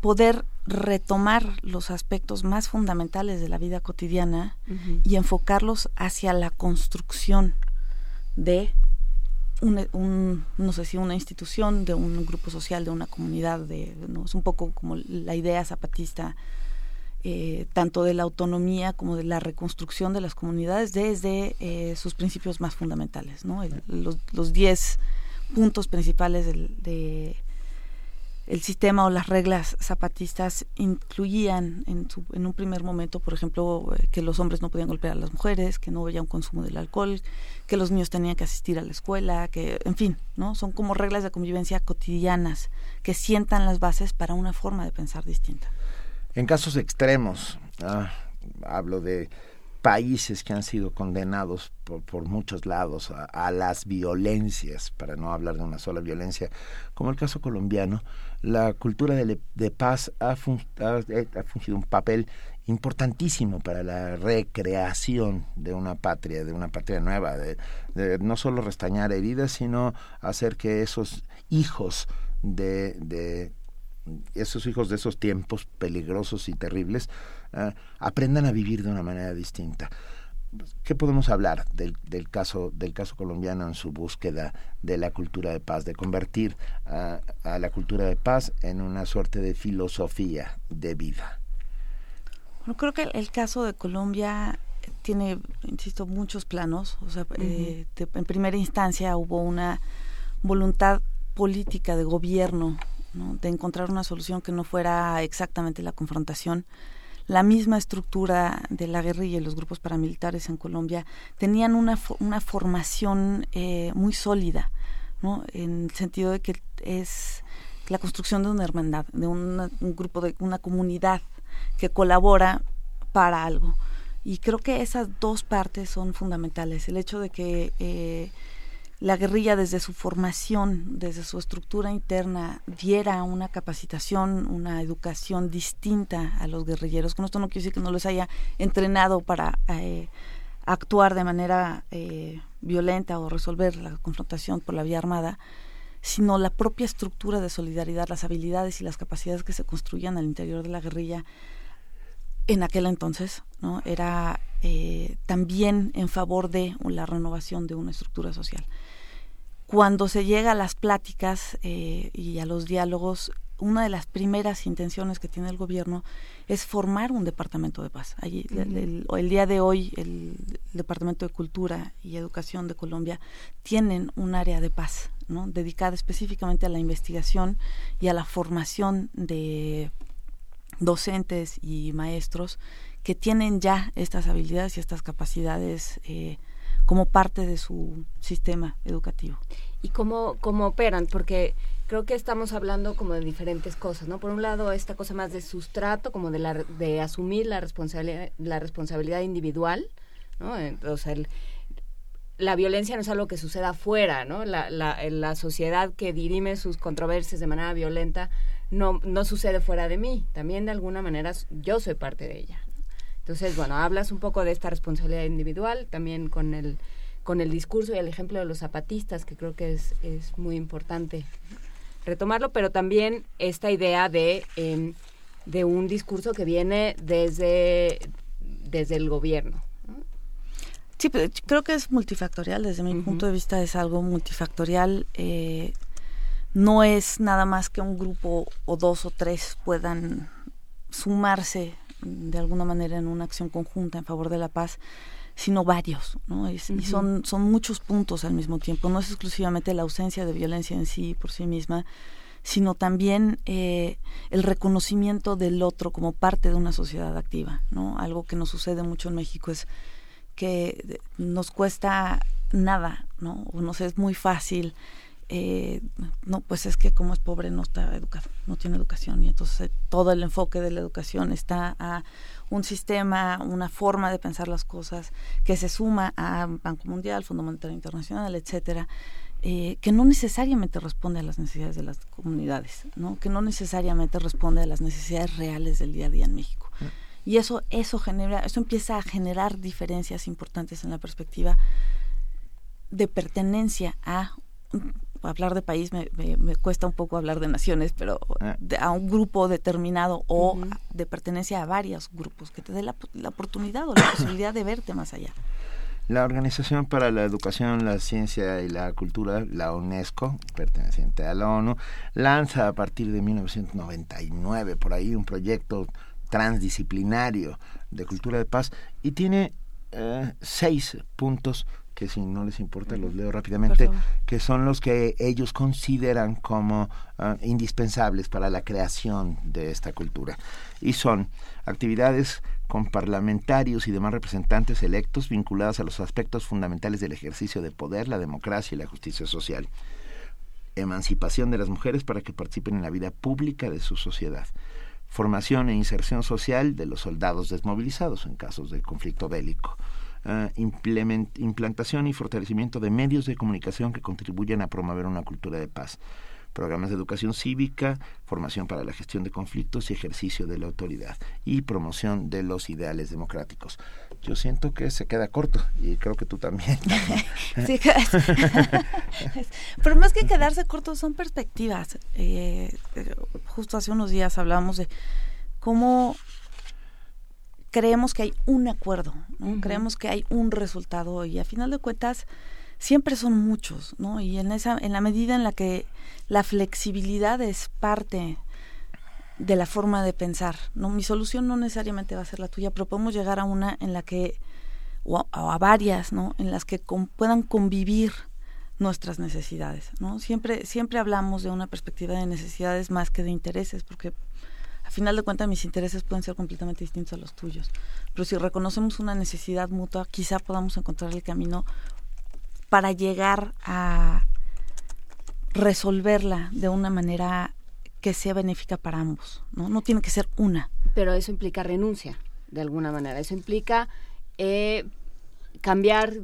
Speaker 41: poder retomar los aspectos más fundamentales de la vida cotidiana y enfocarlos hacia la construcción de un, no sé si una institución, de un grupo social, de una comunidad, de, ¿no? es un poco como la idea zapatista, eh, tanto de la autonomía como de la reconstrucción de las comunidades desde eh, sus principios más fundamentales, ¿no? los diez puntos principales de el sistema o las reglas zapatistas incluían en, en un primer momento, por ejemplo, eh, que los hombres no podían golpear a las mujeres, que no había un consumo del alcohol, que los niños tenían que asistir a la escuela, que, en fin, ¿no? Son como reglas de convivencia cotidianas que sientan las bases para una forma de pensar distinta.
Speaker 2: En casos extremos, ah, hablo de países que han sido condenados por, muchos lados a, las violencias, para no hablar de una sola violencia, como el caso colombiano, la cultura de, paz ha, ha, fungido un papel importantísimo para la recreación de una patria, de una patria nueva, de, no solo restañar heridas, sino hacer que esos hijos de, de esos hijos de esos tiempos peligrosos y terribles uh, aprendan a vivir de una manera distinta. ¿Qué podemos hablar del, del, caso del caso colombiano en su búsqueda de la cultura de paz, de convertir a, a la cultura de paz en una suerte de filosofía de vida?
Speaker 41: Bueno, creo que el, caso de Colombia tiene, insisto, muchos planos. O sea, eh, en primera instancia hubo una voluntad política de gobierno ¿no? de encontrar una solución que no fuera exactamente la confrontación la misma estructura de la guerrilla y los grupos paramilitares en Colombia tenían una, una formación eh, muy sólida, ¿no? en el sentido de que es la construcción de una hermandad, de un grupo, de una comunidad que colabora para algo. Y creo que esas dos partes son fundamentales. El hecho de que eh, la guerrilla desde su formación, desde su estructura interna, diera una capacitación, una educación distinta a los guerrilleros. Con esto no quiero decir que no los haya entrenado para eh, actuar de manera eh, violenta o resolver la confrontación por la vía armada, sino la propia estructura de solidaridad, las habilidades y las capacidades que se construían al interior de la guerrilla en aquel entonces, ¿no? Era eh, también en favor de la renovación de una estructura social cuando se llega a las pláticas eh, y a los diálogos, una de las primeras intenciones que tiene el gobierno es formar un departamento de paz. Allí, el, día de hoy, el Departamento de Cultura y Educación de Colombia tienen un área de paz, ¿no? dedicada específicamente a la investigación y a la formación de docentes y maestros que tienen ya estas habilidades y estas capacidades eh, como parte de su sistema educativo.
Speaker 3: ¿Y cómo, cómo operan? Porque creo que estamos hablando como de diferentes cosas, ¿no? Por un lado, esta cosa más de sustrato, como de, la, de asumir la responsabilidad, la responsabilidad individual, ¿no? O sea, la violencia no es algo que suceda afuera, ¿no? La, la, la sociedad que dirime sus controversias de manera violenta no, no sucede fuera de mí. También de alguna manera yo soy parte de ella. Entonces, bueno, hablas un poco de esta responsabilidad individual, también con el, con el discurso y el ejemplo de los zapatistas, que creo que es, es muy importante retomarlo, pero también esta idea de, em, de un discurso que viene desde, desde el gobierno.
Speaker 41: Sí, pero creo que es multifactorial, desde mi punto de vista es algo multifactorial. Eh, no es nada más que un grupo o dos o tres puedan sumarse de alguna manera en una acción conjunta en favor de la paz, sino varios, ¿no? Y, son, son muchos puntos al mismo tiempo. No es exclusivamente la ausencia de violencia en sí, por sí misma, sino también eh, el reconocimiento del otro como parte de una sociedad activa, ¿no? Algo que nos sucede mucho en México es que nos cuesta nada, ¿no? O nos es muy fácil eh, no, pues es que como es pobre no está educado, no tiene educación y entonces eh, todo el enfoque de la educación está a un sistema, una forma de pensar las cosas que se suma a Banco Mundial, Fondo Monetario Internacional, etcétera, eh, que no necesariamente responde a las necesidades de las comunidades, ¿no? que no necesariamente responde a las necesidades reales del día a día en México. Mm. Y eso, eso genera, eso empieza a generar diferencias importantes en la perspectiva de pertenencia a hablar de país me, me, cuesta un poco hablar de naciones, pero ah. a un grupo determinado o de pertenencia a varios grupos, que te dé la, la oportunidad o la posibilidad de verte más allá.
Speaker 2: La Organización para la Educación, la Ciencia y la Cultura, la UNESCO, perteneciente a la ONU, lanza a partir de 1999 por ahí un proyecto transdisciplinario de cultura de paz y tiene eh, seis puntos que si no les importa los leo rápidamente, que son los que ellos consideran como ah, indispensables para la creación de esta cultura. Y son actividades con parlamentarios y demás representantes electos vinculadas a los aspectos fundamentales del ejercicio de poder, la democracia y la justicia social. Emancipación de las mujeres para que participen en la vida pública de su sociedad. Formación e inserción social de los soldados desmovilizados en casos de conflicto bélico Uh, implantación y fortalecimiento de medios de comunicación que contribuyan a promover una cultura de paz, programas de educación cívica, formación para la gestión de conflictos y ejercicio de la autoridad y promoción de los ideales democráticos. Yo siento que se queda corto y creo que tú también.
Speaker 41: pero más que quedarse corto son perspectivas. Eh, eh, justo hace unos días hablábamos de cómo creemos que hay un acuerdo, creemos que hay un resultado y a final de cuentas siempre son muchos, ¿no? Y en esa, en la medida en la que la flexibilidad es parte de la forma de pensar, ¿no? Mi solución no necesariamente va a ser la tuya, pero podemos llegar a una en la que, o a, varias, ¿no? En las que puedan convivir nuestras necesidades, ¿no? Siempre, siempre hablamos de una perspectiva de necesidades más que de intereses, porque a final de cuentas mis intereses pueden ser completamente distintos a los tuyos. Pero si reconocemos una necesidad mutua, quizá podamos encontrar el camino para llegar a resolverla de una manera que sea benéfica para ambos. No, no tiene que ser una.
Speaker 3: Pero eso implica renuncia, de alguna manera. Eso implica eh, cambiar,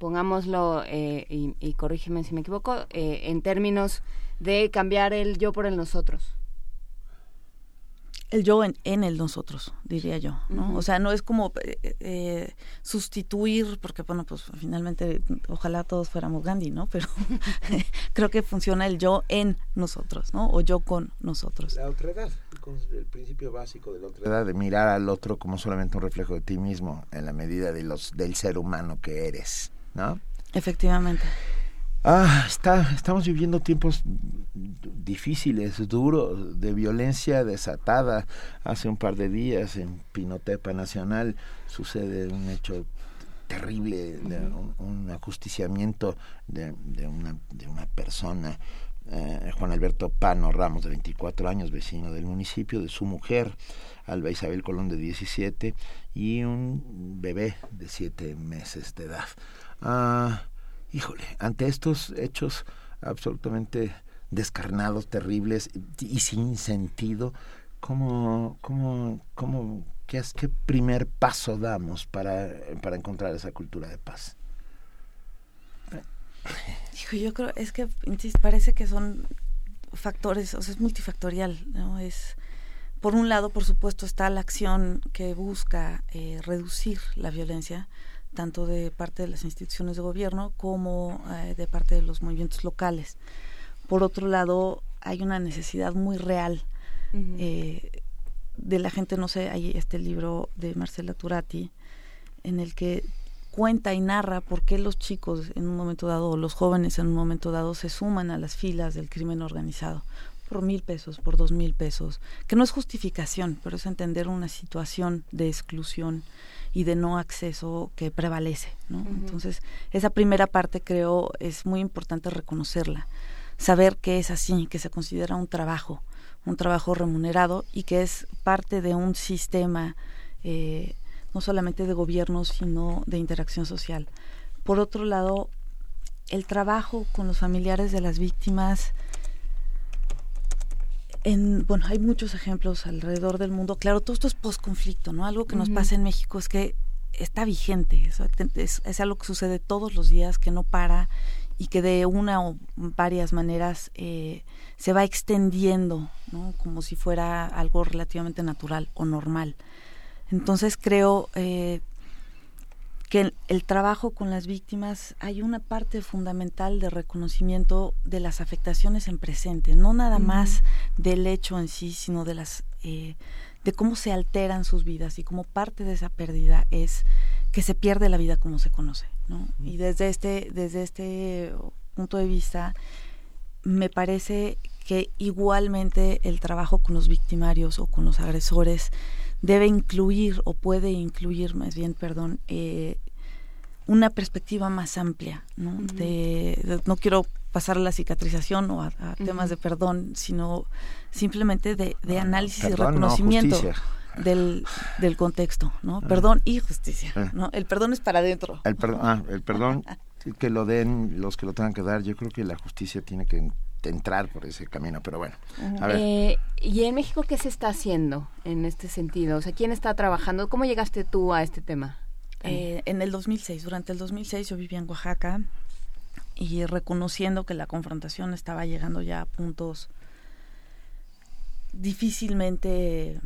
Speaker 3: pongámoslo, eh, y, y, corrígeme si me equivoco, eh, en términos de cambiar el yo por el nosotros
Speaker 41: el yo en, en, el nosotros, diría yo, ¿no? O sea, no es como eh, eh, sustituir, porque bueno, pues finalmente ojalá todos fuéramos Gandhi, ¿no? Pero creo que funciona el yo en nosotros, ¿no? O yo con nosotros.
Speaker 2: La otredad, el principio básico de la otredad, de mirar al otro como solamente un reflejo de ti mismo, en la medida de los del ser humano que eres, ¿no?
Speaker 41: Efectivamente.
Speaker 2: Ah, está, estamos viviendo tiempos difíciles, duros, de violencia desatada. Hace un par de días en Pinotepa Nacional sucede un hecho terrible, un, ajusticiamiento de, de, una, de una persona, eh, Juan Alberto Pano Ramos, de 24 años, vecino del municipio, de su mujer, Alba Isabel Colón, de 17, y un bebé de 7 meses de edad. Ah, híjole, ante estos hechos absolutamente descarnados, terribles y sin sentido, ¿cómo, cómo, cómo, qué, es, qué primer paso damos para, para encontrar esa cultura de paz?
Speaker 41: Hijo, yo creo, es que parece que son factores, o sea, es multifactorial, ¿no? Es, por un lado, por supuesto, está la acción que busca eh, reducir la violencia, tanto de parte de las instituciones de gobierno como eh, de parte de los movimientos locales. Por otro lado, hay una necesidad muy real eh, de la gente, no sé, hay este libro de Marcela Turati en el que cuenta y narra por qué los chicos en un momento dado o los jóvenes en un momento dado se suman a las filas del crimen organizado por mil pesos, por dos mil pesos, que no es justificación, pero es entender una situación de exclusión y de no acceso que prevalece. ¿no? Entonces, esa primera parte creo es muy importante reconocerla, saber que es así, que se considera un trabajo, un trabajo remunerado y que es parte de un sistema eh, no solamente de gobierno, sino de interacción social. Por otro lado, el trabajo con los familiares de las víctimas bueno, hay muchos ejemplos alrededor del mundo. Claro, todo esto es posconflicto, ¿no? Algo que nos pasa en México es que está vigente, es, algo que sucede todos los días, que no para y que de una o varias maneras eh, se va extendiendo, ¿no? Como si fuera algo relativamente natural o normal. Entonces creo eh, que el, trabajo con las víctimas hay una parte fundamental de reconocimiento de las afectaciones en presente, no nada más del hecho en sí, sino de las eh, de cómo se alteran sus vidas y como parte de esa pérdida es que se pierde la vida como se conoce, ¿no? Y desde este desde este punto de vista me parece que igualmente el trabajo con los victimarios o con los agresores debe incluir o puede incluir más bien, perdón, eh, una perspectiva más amplia, ¿no? de, no quiero pasar a la cicatrización o a, temas de perdón, sino simplemente de, análisis y reconocimiento del, del contexto, ¿no? Ah. Perdón y justicia, ah. ¿no? El perdón es para adentro.
Speaker 2: Ah, el perdón que lo den los que lo tengan que dar, yo creo que la justicia tiene que entrar por ese camino, pero bueno.
Speaker 3: Eh, ¿Y en México qué se está haciendo en este sentido? O sea, ¿quién está trabajando? ¿Cómo llegaste tú a este tema?
Speaker 41: Eh, en el 2006, durante el 2006 yo vivía en Oaxaca y reconociendo que la confrontación estaba llegando ya a puntos difícilmente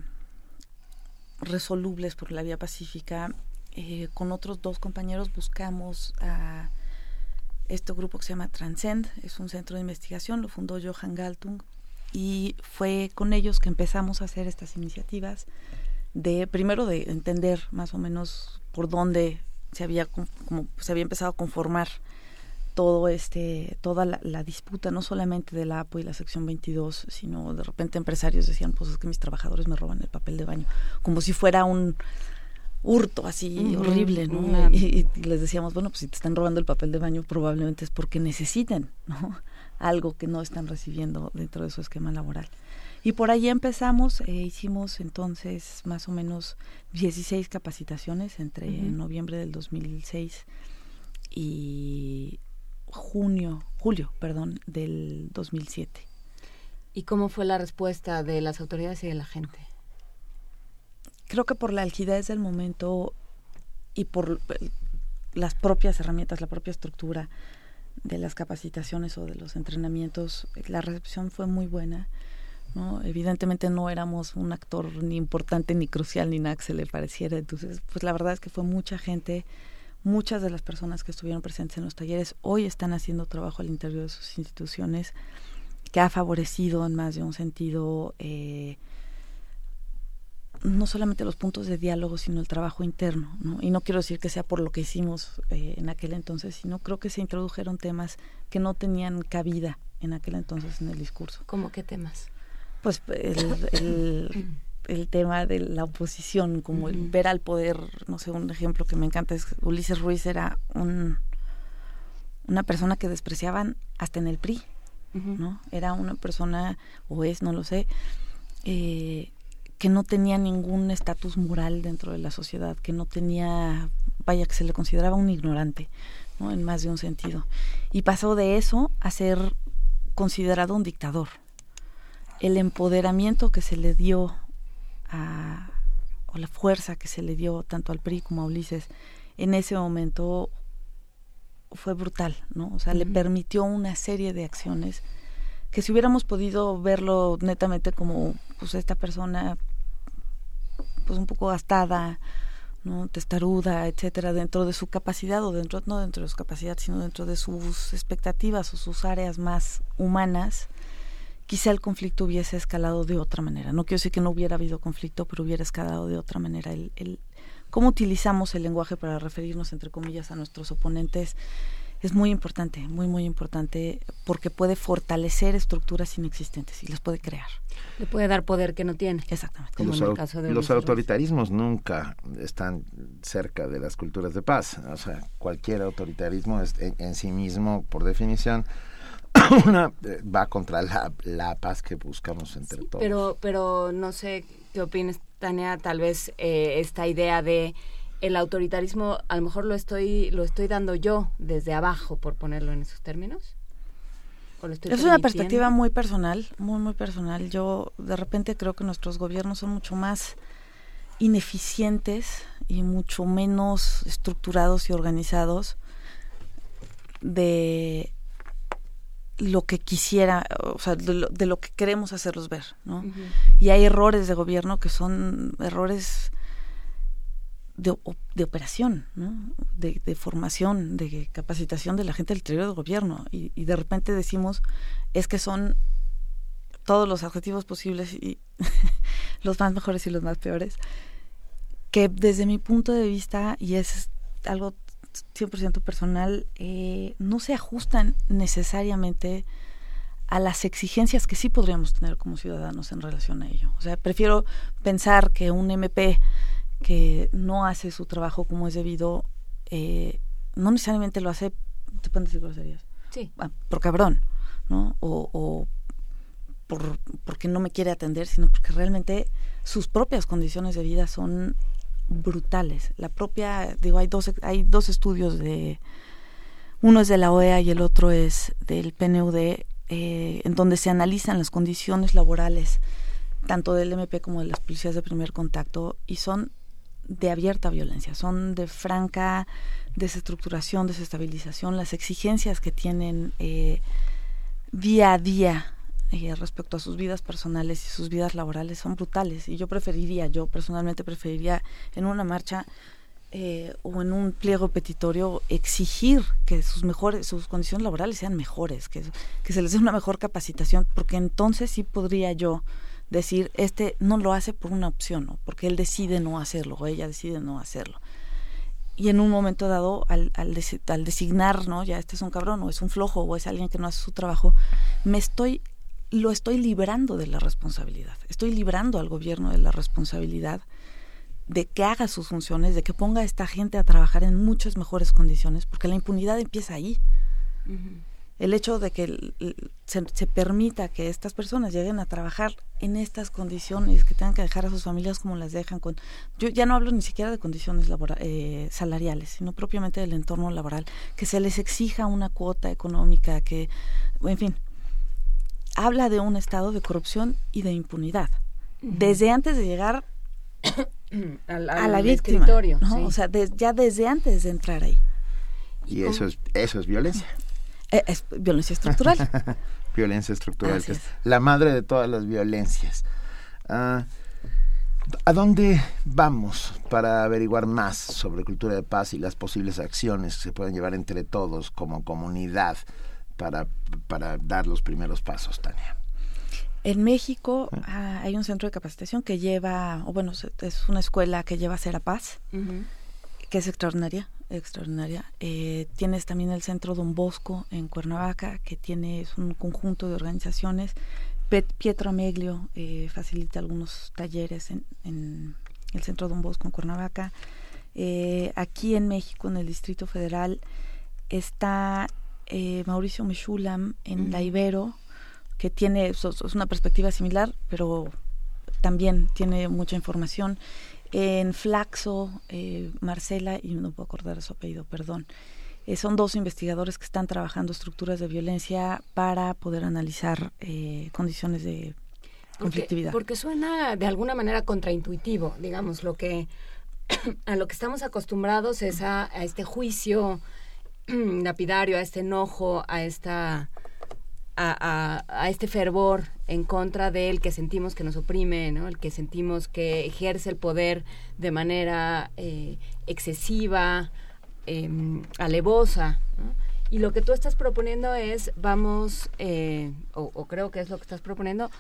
Speaker 41: resolubles por la vía pacífica, eh, con otros dos compañeros buscamos a este grupo que se llama Transcend, es un centro de investigación, lo fundó Johan Galtung y fue con ellos que empezamos a hacer estas iniciativas de primero de entender más o menos por dónde se había como se había empezado a conformar todo este toda la, disputa no solamente de la APO y la sección 22 sino de repente empresarios decían pues es que mis trabajadores me roban el papel de baño como si fuera un hurto así horrible, ¿no? Y, les decíamos, bueno, pues si te están robando el papel de baño probablemente es porque necesiten, ¿no? Algo que no están recibiendo dentro de su esquema laboral. Y por ahí empezamos, e hicimos entonces más o menos 16 capacitaciones entre noviembre del 2006 y junio, julio, perdón, del 2007.
Speaker 3: ¿Y cómo fue la respuesta de las autoridades y de la gente?
Speaker 41: Creo que por la algidez del momento y por las propias herramientas, la propia estructura de las capacitaciones o de los entrenamientos, la recepción fue muy buena. ¿no? Evidentemente no éramos un actor ni importante, ni crucial, ni nada que se le pareciera. Entonces, pues la verdad es que fue mucha gente, muchas de las personas que estuvieron presentes en los talleres hoy están haciendo trabajo al interior de sus instituciones que ha favorecido en más de un sentido eh, no solamente los puntos de diálogo, sino el trabajo interno. ¿no? Y no quiero decir que sea por lo que hicimos eh, en aquel entonces, sino creo que se introdujeron temas que no tenían cabida en aquel entonces en el discurso.
Speaker 3: ¿Cómo qué temas?
Speaker 41: Pues el, el, tema de la oposición, como el ver al poder, no sé, un ejemplo que me encanta es Ulises Ruiz era un, una persona que despreciaban hasta en el PRI, ¿no? Era una persona, o es, no lo sé, eh, que no tenía ningún estatus moral dentro de la sociedad, que no tenía, vaya, que se le consideraba un ignorante, ¿no? En más de un sentido. Y pasó de eso a ser considerado un dictador. El empoderamiento que se le dio a, o la fuerza que se le dio tanto al PRI como a Ulises en ese momento fue brutal, ¿no? O sea, le permitió una serie de acciones que si hubiéramos podido verlo netamente como pues esta persona pues un poco gastada, ¿no? testaruda, etcétera, dentro de su capacidad o dentro no dentro de su capacidad, sino dentro de sus expectativas o sus áreas más humanas, quizá el conflicto hubiese escalado de otra manera. No quiero decir que no hubiera habido conflicto, pero hubiera escalado de otra manera. El, cómo utilizamos el lenguaje para referirnos, entre comillas, a nuestros oponentes es muy importante, muy, muy importante, porque puede fortalecer estructuras inexistentes y las puede crear.
Speaker 3: Le puede dar poder que no tiene.
Speaker 41: Exactamente.
Speaker 2: Como los, en el caso de los autoritarismos nunca están cerca de las culturas de paz. O sea, cualquier autoritarismo es en, sí mismo, por definición, una, eh, va contra la, la, paz que buscamos entre todos.
Speaker 3: Pero, pero no sé qué opinas, Tania, tal vez eh, esta idea de el autoritarismo a lo mejor lo estoy lo estoy dando yo desde abajo por ponerlo en esos términos
Speaker 41: es una perspectiva muy personal muy muy personal. Yo de repente creo que nuestros gobiernos son mucho más ineficientes y mucho menos estructurados y organizados de lo que quisiera, o sea, de lo, que queremos hacerlos ver, ¿no? Y hay errores de gobierno que son errores de, de operación, ¿no? de, de, formación, de capacitación de la gente del interior del gobierno. Y, y, de repente decimos, es que son todos los adjetivos posibles y los más mejores y los más peores, que desde mi punto de vista, y es algo 100% personal, eh, no se ajustan necesariamente a las exigencias que sí podríamos tener como ciudadanos en relación a ello. O sea, prefiero pensar que un MP que no hace su trabajo como es debido, eh, no necesariamente lo hace, te pueden decir groserías.
Speaker 3: Sí.
Speaker 41: Ah, por cabrón, ¿no? O, o por, porque no me quiere atender, sino porque realmente sus propias condiciones de vida son brutales. La propia, digo, hay dos, hay dos estudios de, uno es de la OEA y el otro es del PNUD, eh, en donde se analizan las condiciones laborales tanto del MP como de las policías de primer contacto y son de abierta violencia, son de franca desestructuración, desestabilización, las exigencias que tienen eh, día a día eh, respecto a sus vidas personales y sus vidas laborales son brutales y yo preferiría, yo personalmente preferiría en una marcha eh, o en un pliego petitorio exigir que sus mejores sus condiciones laborales sean mejores, que, que se les dé una mejor capacitación, porque entonces sí podría yo decir, este no lo hace por una opción, ¿no? porque él decide no hacerlo o ella decide no hacerlo. Y en un momento dado, al, al, al designar, ¿no? ya este es un cabrón o es un flojo o es alguien que no hace su trabajo, me estoy lo estoy librando de la responsabilidad. Estoy librando al gobierno de la responsabilidad de que haga sus funciones, de que ponga a esta gente a trabajar en muchas mejores condiciones, porque la impunidad empieza ahí. El hecho de que se, se, permita que estas personas lleguen a trabajar en estas condiciones, que tengan que dejar a sus familias como las dejan con... Yo ya no hablo ni siquiera de condiciones laboral, eh, salariales, sino propiamente del entorno laboral, que se les exija una cuota económica, que, en fin, habla de un estado de corrupción y de impunidad. Uh -huh. Desde antes de llegar
Speaker 3: al, al
Speaker 41: a la víctima, ¿no?
Speaker 3: sí.
Speaker 41: o sea, de, ya desde antes de entrar ahí.
Speaker 2: Y eso es, eso es violencia.
Speaker 41: Eh, es violencia estructural.
Speaker 2: violencia estructural, que es la madre de todas las violencias. Uh, ¿A dónde vamos para averiguar más sobre cultura de paz y las posibles acciones que se pueden llevar entre todos como comunidad para, para dar los primeros pasos, Tania?
Speaker 41: En México uh, hay un centro de capacitación que lleva, o bueno, es una escuela que lleva a Ser a Paz, uh -huh. que es extraordinaria extraordinaria. Eh, tienes también el Centro Don Bosco en Cuernavaca, que tiene es un conjunto de organizaciones. Pet, Pietro Ameglio eh, facilita algunos talleres en, en, el Centro Don Bosco en Cuernavaca. Eh, aquí en México, en el Distrito Federal, está Mauricio Mechulam en uh -huh. La Ibero, que tiene es una perspectiva similar, pero también tiene mucha información en Flaxo, eh, Marcela, y no puedo acordar su apellido, perdón, eh, son dos investigadores que están trabajando estructuras de violencia para poder analizar eh, condiciones de conflictividad.
Speaker 3: Porque, porque, suena de alguna manera contraintuitivo, digamos, lo que a lo que estamos acostumbrados es a, a este juicio lapidario, a este enojo, a esta a, este fervor en contra del que sentimos que nos oprime, ¿no? el que sentimos que ejerce el poder de manera eh, excesiva, eh, alevosa. Y lo que tú estás proponiendo es, vamos, eh, o, creo que es lo que estás proponiendo,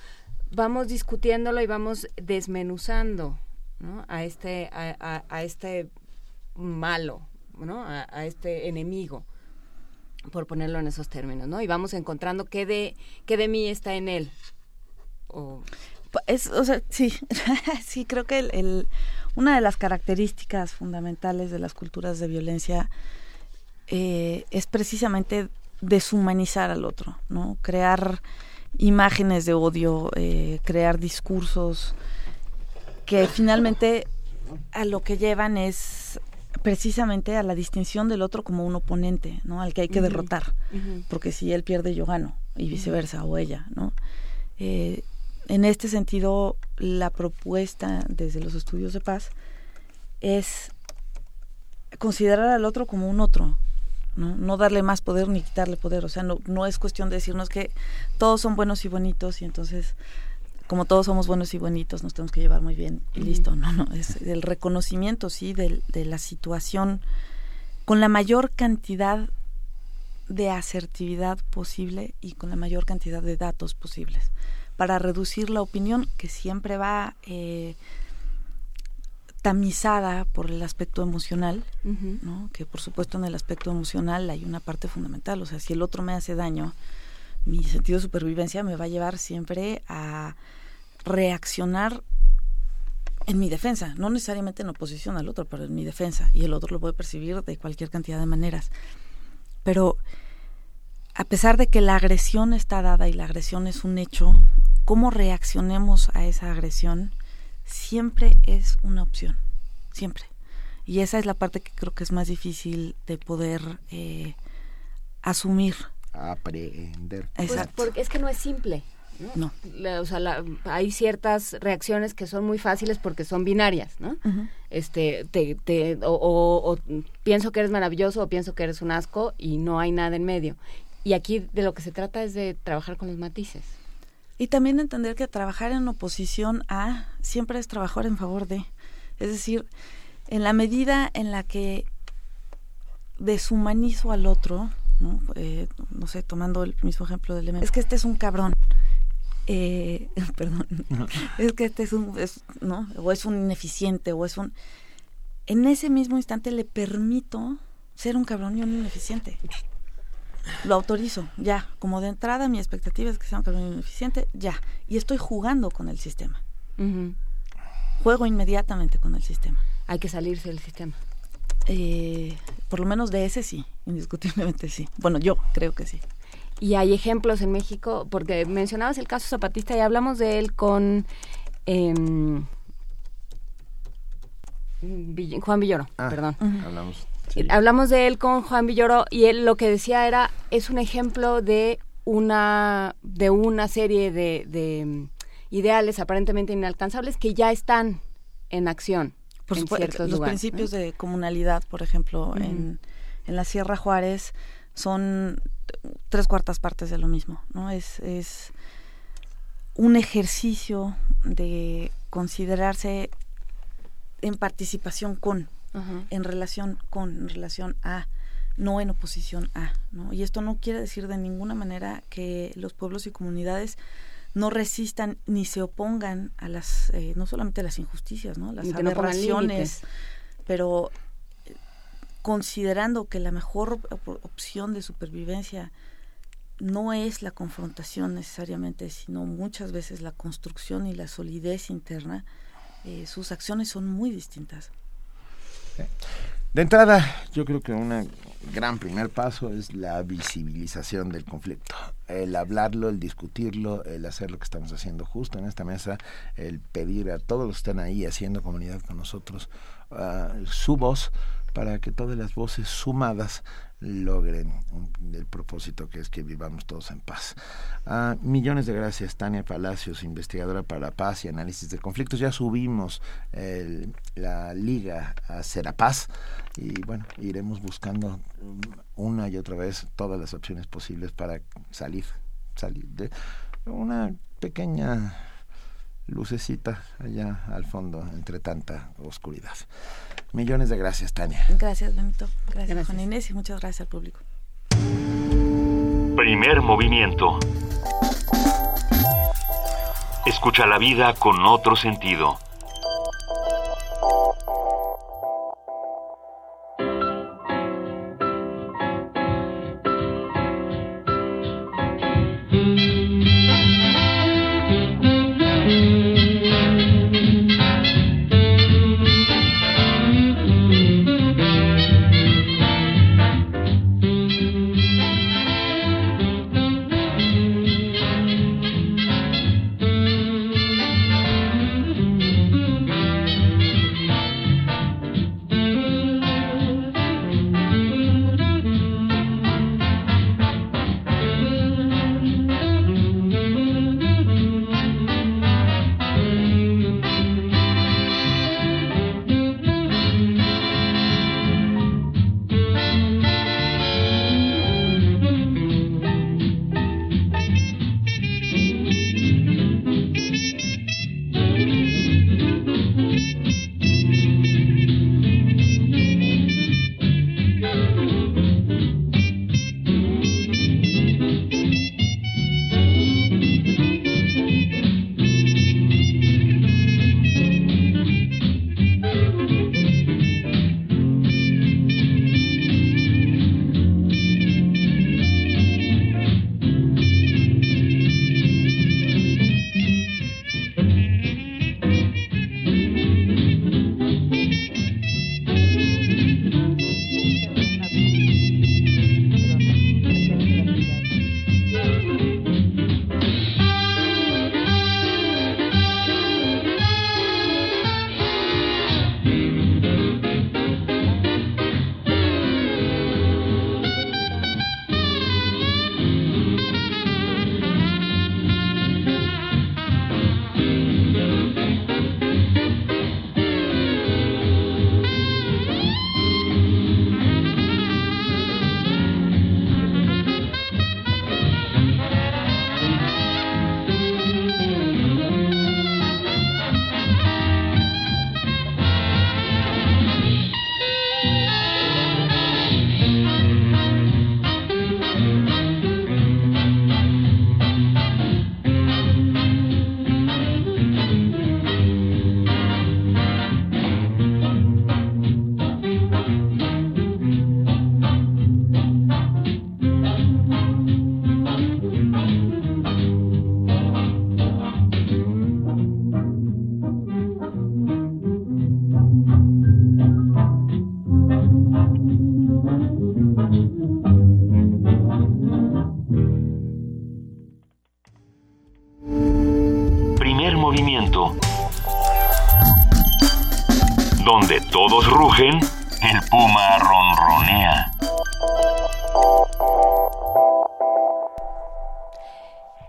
Speaker 3: vamos discutiéndolo y vamos desmenuzando ¿no? a, este, a, este malo, ¿no? a, este enemigo por ponerlo en esos términos, ¿no? Y vamos encontrando qué de, qué de mí está en él. O...
Speaker 41: Es, o sea, sí, sí, creo que el, una de las características fundamentales de las culturas de violencia eh, es precisamente deshumanizar al otro, ¿no? Crear imágenes de odio, eh, crear discursos que finalmente a lo que llevan es precisamente a la distinción del otro como un oponente, ¿no? Al que hay que uh -huh. derrotar, uh -huh. porque si él pierde yo gano y viceversa o ella, ¿no? Eh, en este sentido, la propuesta desde los estudios de paz es considerar al otro como un otro, ¿no? no darle más poder ni quitarle poder, o sea, no, no es cuestión de decirnos que todos son buenos y bonitos y entonces como todos somos buenos y bonitos, nos tenemos que llevar muy bien y listo. No, no, es el reconocimiento, sí, de, de la situación con la mayor cantidad de asertividad posible y con la mayor cantidad de datos posibles para reducir la opinión que siempre va eh, tamizada por el aspecto emocional, ¿no? que por supuesto en el aspecto emocional hay una parte fundamental, o sea, si el otro me hace daño, mi sentido de supervivencia me va a llevar siempre a reaccionar en mi defensa, no necesariamente en oposición al otro, pero en mi defensa, y el otro lo puede percibir de cualquier cantidad de maneras. Pero a pesar de que la agresión está dada y la agresión es un hecho, cómo reaccionemos a esa agresión siempre es una opción, siempre. Y esa es la parte que creo que es más difícil de poder eh, asumir.
Speaker 2: Aprender.
Speaker 3: Pues porque es que no es simple. No. o sea, hay ciertas reacciones que son muy fáciles porque son binarias, ¿no? Este, te, te, o, pienso que eres maravilloso o pienso que eres un asco y no hay nada en medio. Y aquí de lo que se trata es de trabajar con los matices.
Speaker 41: Y también entender que trabajar en oposición a siempre es trabajar en favor de. Es decir, en la medida en la que deshumanizo al otro, ¿no? Eh, no sé, tomando el mismo ejemplo del elemento, es que este es un cabrón. Eh, perdón, es que este es un, ¿no? O es un ineficiente, o es un... En ese mismo instante le permito ser un cabrón y un ineficiente lo autorizo, ya. Como de entrada mi expectativa es que sea un camino ineficiente, ya. Y estoy jugando con el sistema. Juego inmediatamente con el sistema.
Speaker 3: Hay que salirse del sistema.
Speaker 41: Eh, por lo menos de ese sí, indiscutiblemente sí. Bueno, yo creo que sí.
Speaker 3: Y hay ejemplos en México, porque mencionabas el caso zapatista y hablamos de él con em, Juan Villoro, ah, perdón.
Speaker 2: Hablamos
Speaker 3: Hablamos de él con Juan Villoro y él lo que decía era, es un ejemplo de una, de una serie de, mm, ideales aparentemente inalcanzables que ya están en acción.
Speaker 41: Por supuesto, los principios de comunalidad, por ejemplo, en, en la Sierra Juárez son tres cuartas partes de lo mismo, ¿no? Es, es un ejercicio de considerarse en participación con, en relación con, en relación a, no en oposición a, ¿no? Y esto no quiere decir de ninguna manera que los pueblos y comunidades no resistan ni se opongan a las, eh, no solamente a las injusticias, ¿no? Las aberraciones, pero eh, considerando que la mejor opción de supervivencia no es la confrontación necesariamente, sino muchas veces la construcción y la solidez interna, eh, sus acciones son muy distintas.
Speaker 2: De entrada, yo creo que un gran primer paso es la visibilización del conflicto. El hablarlo, el discutirlo, el hacer lo que estamos haciendo justo en esta mesa, el pedir a todos los que están ahí haciendo comunidad con nosotros uh, su voz para que todas las voces sumadas logren el propósito que es que vivamos todos en paz. Ah, millones de gracias, Tania Palacios, investigadora para la paz y análisis de conflictos. Ya subimos la liga a Serapaz y bueno, iremos buscando una y otra vez todas las opciones posibles para salir, salir de una pequeña lucecita allá al fondo entre tanta oscuridad. Millones de gracias, Tania.
Speaker 41: Gracias, Benito. Gracias, Juan Inés, y muchas gracias al público.
Speaker 13: Primer movimiento. Escucha la vida con otro sentido.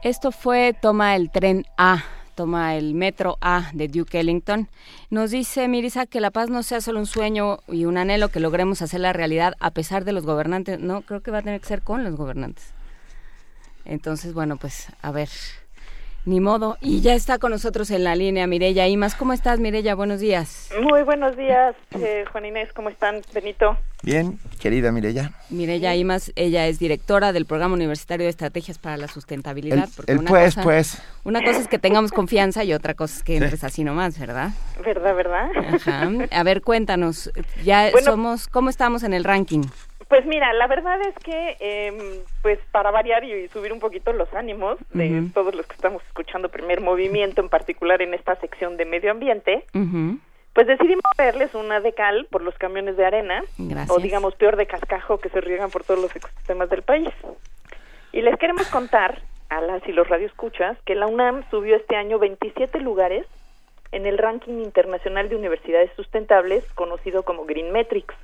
Speaker 3: Esto fue Toma el tren A, toma el metro A de Duke Ellington. Nos dice Mirisa que la paz no sea solo un sueño y un anhelo que logremos hacer la realidad a pesar de los gobernantes. No, creo que va a tener que ser con los gobernantes. Entonces, bueno, pues a ver, ni modo. Y ya está con nosotros en la línea Mirella Imas. ¿Cómo estás, Mirella? Buenos días.
Speaker 42: Muy buenos días, eh, Juan Inés. ¿Cómo están, Benito?
Speaker 2: Bien, querida Mirella.
Speaker 3: Mirella Imas, ella es directora del Programa Universitario de Estrategias para la Sustentabilidad.
Speaker 2: El, pues, pues.
Speaker 3: Una cosa es que tengamos confianza y otra cosa es que entres así nomás, ¿verdad?
Speaker 42: ¿Verdad, verdad?
Speaker 3: Ajá. A ver, cuéntanos, ya somos, ¿cómo estamos en el ranking?
Speaker 42: Pues mira, la verdad es que, eh, pues para variar y subir un poquito los ánimos de todos los que estamos escuchando Primer Movimiento, en particular en esta sección de medio ambiente, pues decidimos verles una de cal por los camiones de arena, o digamos peor de cascajo que se riegan por todos los ecosistemas del país. Y les queremos contar a las y los radioescuchas que la UNAM subió este año 27 lugares en el ranking internacional de universidades sustentables conocido como Green Metrics.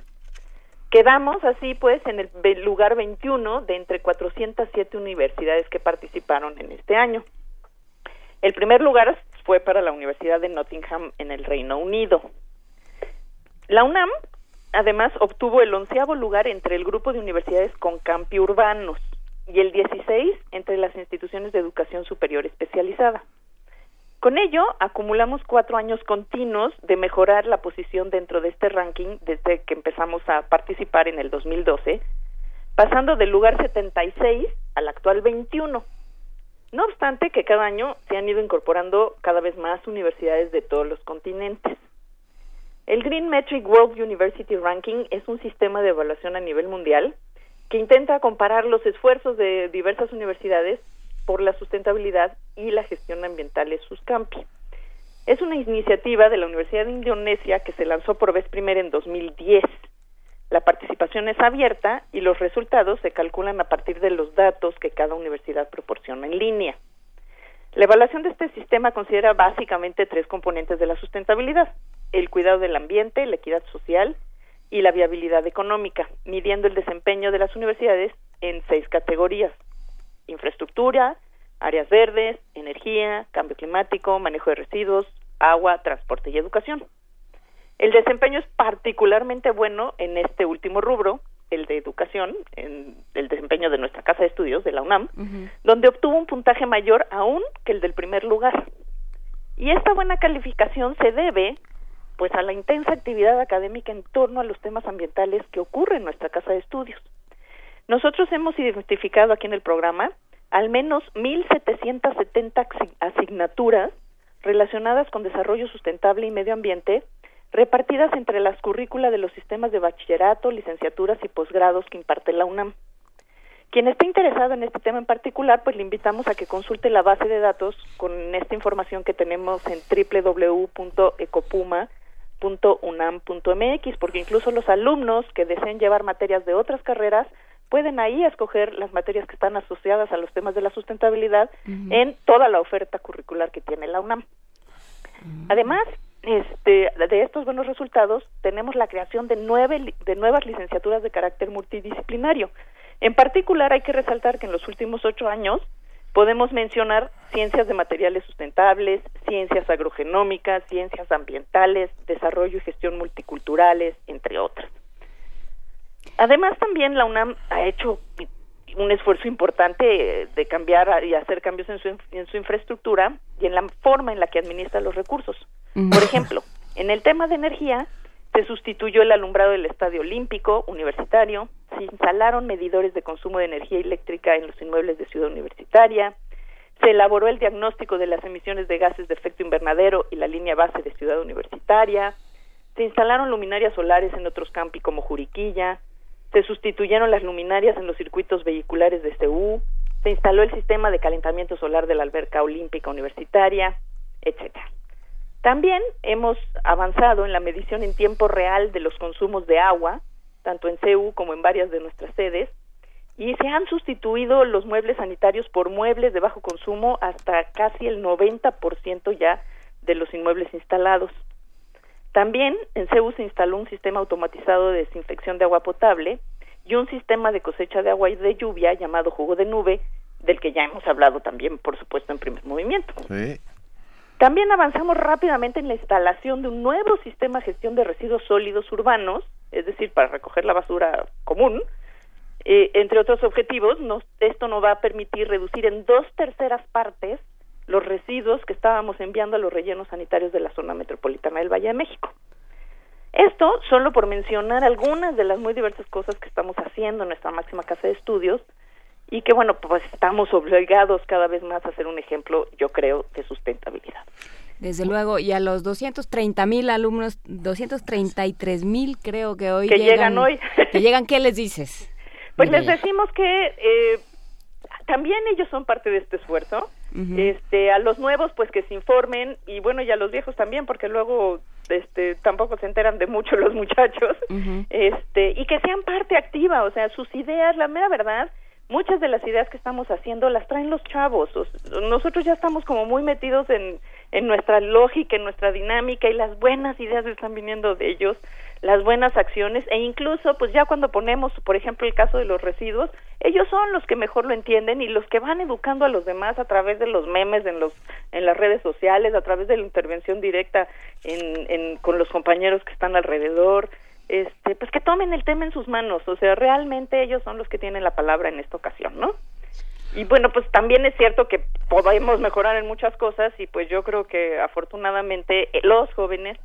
Speaker 42: Quedamos así pues en el lugar 21 de entre 407 universidades que participaron en este año. El primer lugar fue para la Universidad de Nottingham en el Reino Unido. La UNAM además obtuvo el onceavo lugar entre el grupo de universidades con campi urbanos y el 16 entre las instituciones de educación superior especializada. Con ello, acumulamos cuatro años continuos de mejorar la posición dentro de este ranking desde que empezamos a participar en el 2012, pasando del lugar 76 al actual 21. No obstante que cada año se han ido incorporando cada vez más universidades de todos los continentes. El Green Metric World University Ranking es un sistema de evaluación a nivel mundial que intenta comparar los esfuerzos de diversas universidades por la sustentabilidad y la gestión ambiental en sus campi. Es una iniciativa de la Universidad de Indonesia que se lanzó por vez primera en 2010. La participación es abierta y los resultados se calculan a partir de los datos que cada universidad proporciona en línea. La evaluación de este sistema considera básicamente tres componentes de la sustentabilidad, el cuidado del ambiente, la equidad social y la viabilidad económica, midiendo el desempeño de las universidades en seis categorías, infraestructura, áreas verdes, energía, cambio climático, manejo de residuos, agua, transporte y educación. El desempeño es particularmente bueno en este último rubro, el de educación, en el desempeño de nuestra casa de estudios, de la UNAM, donde obtuvo un puntaje mayor aún que el del primer lugar. Y esta buena calificación se debe pues a la intensa actividad académica en torno a los temas ambientales que ocurre en nuestra casa de estudios. Nosotros hemos identificado aquí en el programa al menos 1.770 asignaturas relacionadas con desarrollo sustentable y medio ambiente repartidas entre las currículas de los sistemas de bachillerato, licenciaturas y posgrados que imparte la UNAM. Quien esté interesado en este tema en particular, pues le invitamos a que consulte la base de datos con esta información que tenemos en www.ecopuma.unam.mx, porque incluso los alumnos que deseen llevar materias de otras carreras pueden ahí escoger las materias que están asociadas a los temas de la sustentabilidad en toda la oferta curricular que tiene la UNAM. Además, este, de estos buenos resultados, tenemos la creación de, nueve, de nuevas licenciaturas de carácter multidisciplinario. En particular, hay que resaltar que en los últimos ocho años podemos mencionar ciencias de materiales sustentables, ciencias agrogenómicas, ciencias ambientales, desarrollo y gestión multiculturales, entre otras. Además, también la UNAM ha hecho un esfuerzo importante de cambiar y hacer cambios en su, en su infraestructura y en la forma en la que administra los recursos. Por ejemplo, en el tema de energía, se sustituyó el alumbrado del Estadio Olímpico Universitario, se instalaron medidores de consumo de energía eléctrica en los inmuebles de Ciudad Universitaria, se elaboró el diagnóstico de las emisiones de gases de efecto invernadero y la línea base de Ciudad Universitaria, se instalaron luminarias solares en otros campi como Juriquilla, se sustituyeron las luminarias en los circuitos vehiculares de CU, se instaló el sistema de calentamiento solar de la alberca olímpica universitaria, etcétera. También hemos avanzado en la medición en tiempo real de los consumos de agua, tanto en CU como en varias de nuestras sedes, y se han sustituido los muebles sanitarios por muebles de bajo consumo hasta casi el 90% ya de los inmuebles instalados. También en CEU se instaló un sistema automatizado de desinfección de agua potable y un sistema de cosecha de agua y de lluvia llamado jugo de nube, del que ya hemos hablado también, por supuesto, en primer movimiento. También avanzamos rápidamente en la instalación de un nuevo sistema de gestión de residuos sólidos urbanos, es decir, para recoger la basura común. Eh, entre otros objetivos, esto nos va a permitir reducir en dos terceras partes los residuos que estábamos enviando a los rellenos sanitarios de la zona metropolitana del Valle de México. Esto solo por mencionar algunas de las muy diversas cosas que estamos haciendo en nuestra máxima casa de estudios y que bueno, pues estamos obligados cada vez más a ser un ejemplo, yo creo, de sustentabilidad.
Speaker 3: Desde luego, y a los 230 mil alumnos, 233 mil creo que hoy
Speaker 42: que llegan, hoy.
Speaker 3: que llegan, ¿qué les dices?
Speaker 42: Pues les decimos que eh, también ellos son parte de este esfuerzo. Este, a los nuevos, pues que se informen y bueno, y a los viejos también, porque luego este tampoco se enteran de mucho los muchachos. Este, y que sean parte activa, o sea, sus ideas, la mera verdad, muchas de las ideas que estamos haciendo las traen los chavos. Nosotros ya estamos como muy metidos en, en nuestra lógica, en nuestra dinámica y las buenas ideas están viniendo de ellos las buenas acciones e incluso pues ya cuando ponemos por ejemplo el caso de los residuos ellos son los que mejor lo entienden y los que van educando a los demás a través de los memes en los en las redes sociales a través de la intervención directa en, con los compañeros que están alrededor este pues que tomen el tema en sus manos. O sea realmente ellos son los que tienen la palabra en esta ocasión no y bueno, pues también es cierto que podemos mejorar en muchas cosas y pues yo creo que afortunadamente los jóvenes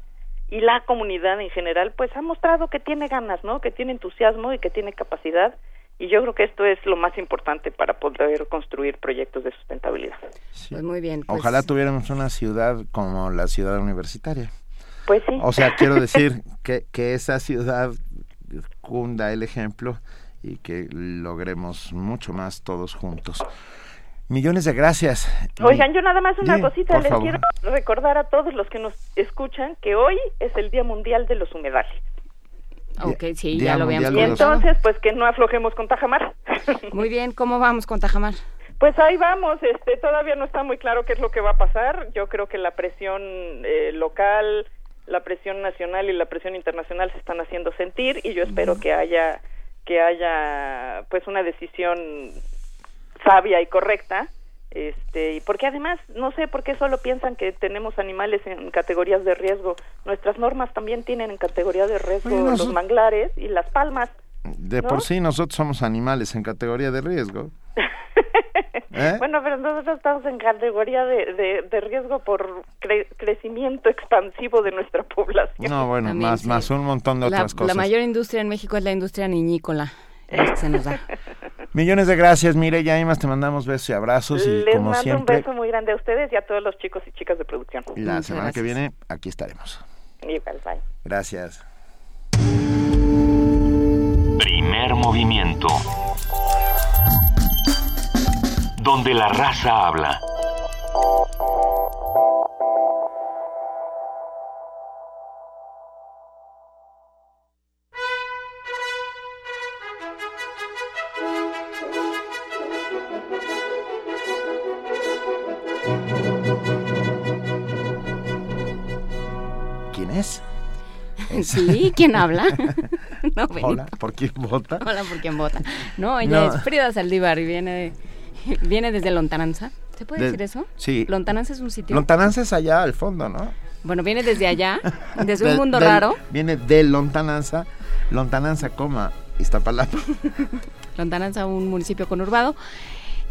Speaker 42: y la comunidad en general pues ha mostrado que tiene ganas, ¿no? Que tiene entusiasmo y que tiene capacidad y yo creo que esto es lo más importante para poder construir proyectos de sustentabilidad.
Speaker 3: Pues muy bien. Pues
Speaker 2: Ojalá tuviéramos una ciudad como la ciudad universitaria.
Speaker 42: Pues sí.
Speaker 2: O sea, quiero decir que, que esa ciudad cunda el ejemplo y que logremos mucho más todos juntos. Millones de gracias.
Speaker 42: Oigan, yo nada más una cosita, les quiero recordar a todos los que nos escuchan que hoy es el Día Mundial de los Humedales.
Speaker 3: Ok, sí, ya lo habíamos
Speaker 42: Y entonces, pues que no aflojemos con Tajamar.
Speaker 3: Muy bien, ¿cómo vamos con Tajamar?
Speaker 42: Pues ahí vamos, este, todavía no está muy claro qué es lo que va a pasar. Yo creo que la presión eh, local, la presión nacional y la presión internacional se están haciendo sentir y yo espero que haya que haya pues una decisión sabia y correcta este porque además no sé por qué solo piensan que tenemos animales en categorías de riesgo. Nuestras normas también tienen en categoría de riesgo los manglares y las palmas
Speaker 2: de por sí nosotros somos animales en categoría de riesgo.
Speaker 42: ¿Eh? bueno pero nosotros estamos en categoría de, de, riesgo por crecimiento expansivo de nuestra población.
Speaker 2: No bueno más más un montón de otras cosas.
Speaker 3: la mayor industria en México es la industria niñícola se nos da
Speaker 2: Millones de gracias, Mireya Imas, te mandamos besos y abrazos y
Speaker 42: Les
Speaker 2: como
Speaker 42: mando
Speaker 2: siempre.
Speaker 42: un beso muy grande a ustedes y a todos los chicos y chicas de producción.
Speaker 2: La semana que viene aquí estaremos.
Speaker 42: Igual, bye.
Speaker 2: Gracias.
Speaker 13: Primer movimiento. Donde la raza habla.
Speaker 2: Es?
Speaker 3: Sí, ¿quién habla? no,
Speaker 2: Hola, ¿por quién vota?
Speaker 3: Hola, ¿por quién vota? No, ella
Speaker 2: No.
Speaker 3: es Frida Saldívar y viene, viene desde Lontananza. ¿Se puede
Speaker 2: De-
Speaker 3: decir eso?
Speaker 2: Sí.
Speaker 3: Lontananza es un sitio.
Speaker 2: Lontananza es allá al fondo, ¿no?
Speaker 3: bueno, viene desde allá, desde un mundo
Speaker 2: del-
Speaker 3: raro.
Speaker 2: Viene de Lontananza, Lontananza, coma, Iztapalapa.
Speaker 3: Lontananza, un municipio conurbado,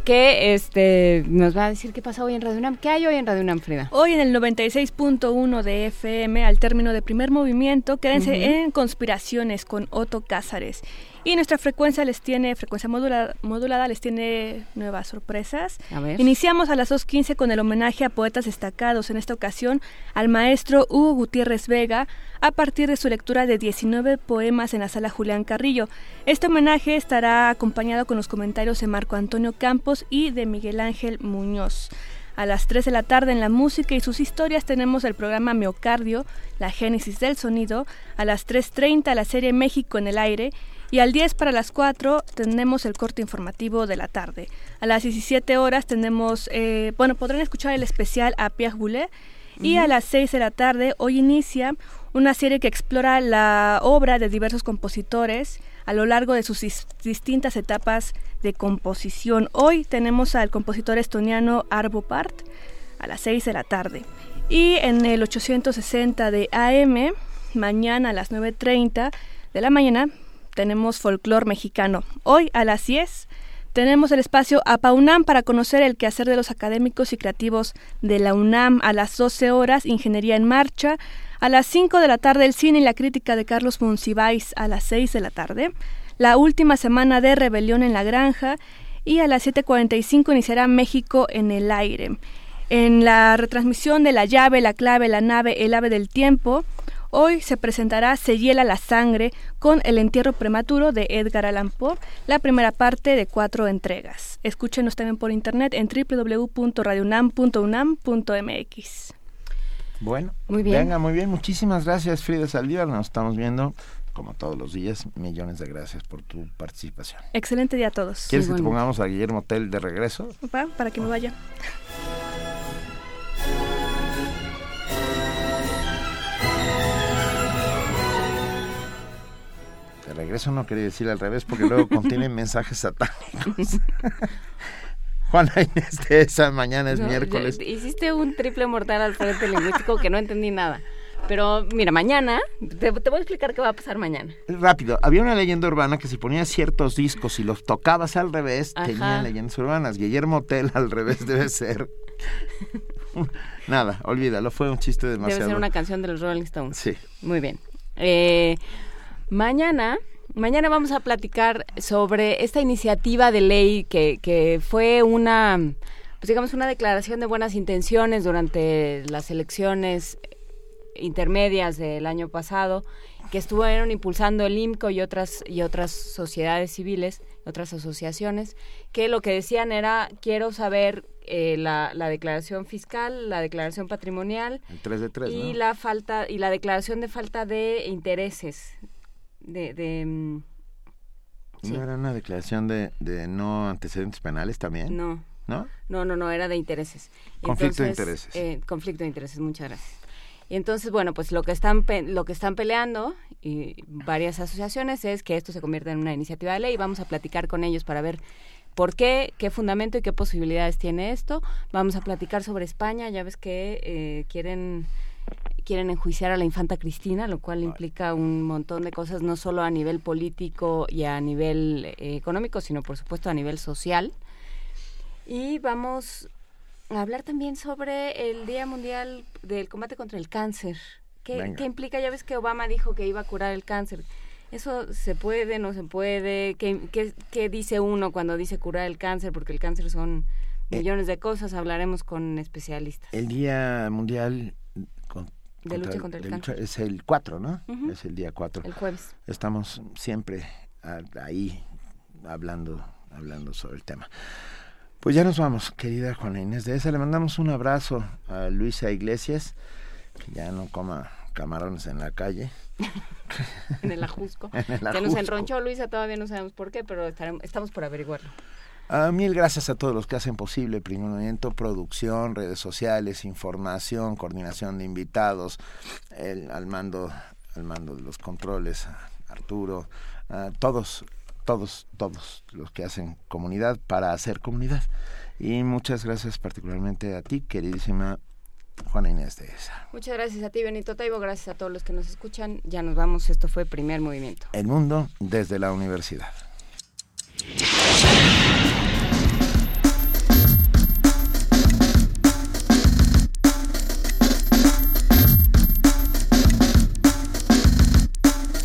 Speaker 3: que este nos va a decir qué pasa hoy en Radio UNAM. ¿Qué hay hoy en Radio UNAM, Frida?
Speaker 4: Hoy en el 96.1 de FM, al término de primer movimiento, quédense en Conspiraciones con Otto Cázares. Y nuestra frecuencia les tiene, frecuencia modulada, modulada les tiene nuevas sorpresas.
Speaker 3: A ver.
Speaker 4: Iniciamos a las 2.15 con el homenaje a poetas destacados, en esta ocasión al maestro Hugo Gutiérrez Vega, a partir de su lectura de 19 poemas en la sala Julián Carrillo. Este homenaje estará acompañado con los comentarios de Marco Antonio Campos y de Miguel Ángel Muñoz. A las 3 de la tarde en la música y sus historias tenemos el programa Miocardio, la génesis del sonido. A las 3.30 la serie México en el aire. Y al 10 para las 4 tenemos el corte informativo de la tarde. A las 17 horas tenemos, eh, bueno, podrán escuchar el especial a Pierre Boulet. Y a las 6 de la tarde, hoy inicia una serie que explora la obra de diversos compositores a lo largo de sus distintas etapas de composición. Hoy tenemos al compositor estoniano Arvo Part a las 6 de la tarde. Y en el 860 de AM, mañana a las 9.30 de la mañana, tenemos folclor mexicano. Hoy a las 10 tenemos el espacio APA UNAM para conocer el quehacer de los académicos y creativos de la UNAM a las 12 horas, Ingeniería en Marcha, a las 5 de la tarde el cine y la crítica de Carlos Monsiváis a las 6 de la tarde, la última semana de Rebelión en la Granja y a las 7.45 iniciará México en el aire. En la retransmisión de La llave, la clave, la nave, el ave del tiempo, Hoy se presentará Se hiela la sangre con El entierro prematuro de Edgar Allan Poe, la primera parte de cuatro entregas. Escúchenos también por internet en www.radiounam.unam.mx.
Speaker 2: Bueno, muy bien. Venga, muy bien. Muchísimas gracias, Frida Saldívar. Nos estamos viendo como todos los días. Millones de gracias por tu participación.
Speaker 4: Excelente día a todos.
Speaker 2: ¿Quieres que te pongamos a Guillermo Tell de regreso?
Speaker 4: para que me vaya.
Speaker 2: Regreso no quería decir al revés porque luego contiene mensajes satánicos. Juana Inés de esa mañana es miércoles.
Speaker 3: Hiciste un triple mortal al frente lingüístico que no entendí nada. Pero mira, mañana, te, voy a explicar qué va a pasar mañana.
Speaker 2: Rápido, había una leyenda urbana que si ponías ciertos discos y los tocabas al revés, tenían leyendas urbanas. Guillermo Tell al revés debe ser... Nada, olvídalo, fue un chiste demasiado...
Speaker 3: Debe ser una canción de los Rolling Stones.
Speaker 2: Sí.
Speaker 3: Muy bien. Eh, mañana Mañana vamos a platicar sobre esta iniciativa de ley que, que fue una, pues digamos, una declaración de buenas intenciones durante las elecciones intermedias del año pasado que estuvieron impulsando el IMCO y otras y otras sociedades civiles, otras asociaciones, que lo que decían era quiero saber eh, la, la, declaración fiscal, la declaración patrimonial y la falta y la declaración de falta de intereses de...
Speaker 2: Mm, ¿No era una declaración de, de no antecedentes penales también?
Speaker 3: No.
Speaker 2: ¿No?
Speaker 3: No, no, no, era de intereses.
Speaker 2: Conflicto de intereses.
Speaker 3: Eh, conflicto de intereses, muchas gracias. Y entonces, bueno, pues lo que están lo que están peleando y varias asociaciones es que esto se convierta en una iniciativa de ley. Vamos a platicar con ellos para ver por qué, qué fundamento y qué posibilidades tiene esto. Vamos a platicar sobre España. Ya ves que eh, quieren quieren enjuiciar a la infanta Cristina, lo cual implica un montón de cosas, no solo a nivel político y a nivel eh, económico, sino por supuesto a nivel social. Y vamos a hablar también sobre el Día Mundial del Combate contra el Cáncer. ¿Qué, implica? Ya ves que Obama dijo que iba a curar el cáncer. ¿Eso se puede, no se puede? ¿Qué, qué, qué dice uno cuando dice curar el cáncer? Porque el cáncer son eh, millones de cosas, hablaremos con especialistas.
Speaker 2: El Día Mundial
Speaker 3: de lucha contra el cáncer.
Speaker 2: Es el 4, ¿no? Es el día 4.
Speaker 3: El jueves.
Speaker 2: Estamos siempre ahí hablando, hablando sobre el tema. Pues ya nos vamos, querida Juana Inés de esa. Le mandamos un abrazo a Luisa Iglesias, que ya no coma camarones en la calle.
Speaker 3: en el ajusco. Se nos enronchó Luisa, todavía no sabemos por qué, pero estamos por averiguarlo.
Speaker 2: Uh, mil gracias a todos los que hacen posible Primer Movimiento, producción, redes sociales, información, coordinación de invitados, el, al mando, al mando de los controles, Arturo, todos, todos, todos los que hacen comunidad para hacer comunidad. Y muchas gracias particularmente a ti, queridísima Juana Inés de esa.
Speaker 3: Muchas gracias a ti, Benito Taibo. Gracias a todos los que nos escuchan. Ya nos vamos. Esto fue Primer Movimiento.
Speaker 2: El mundo desde la universidad.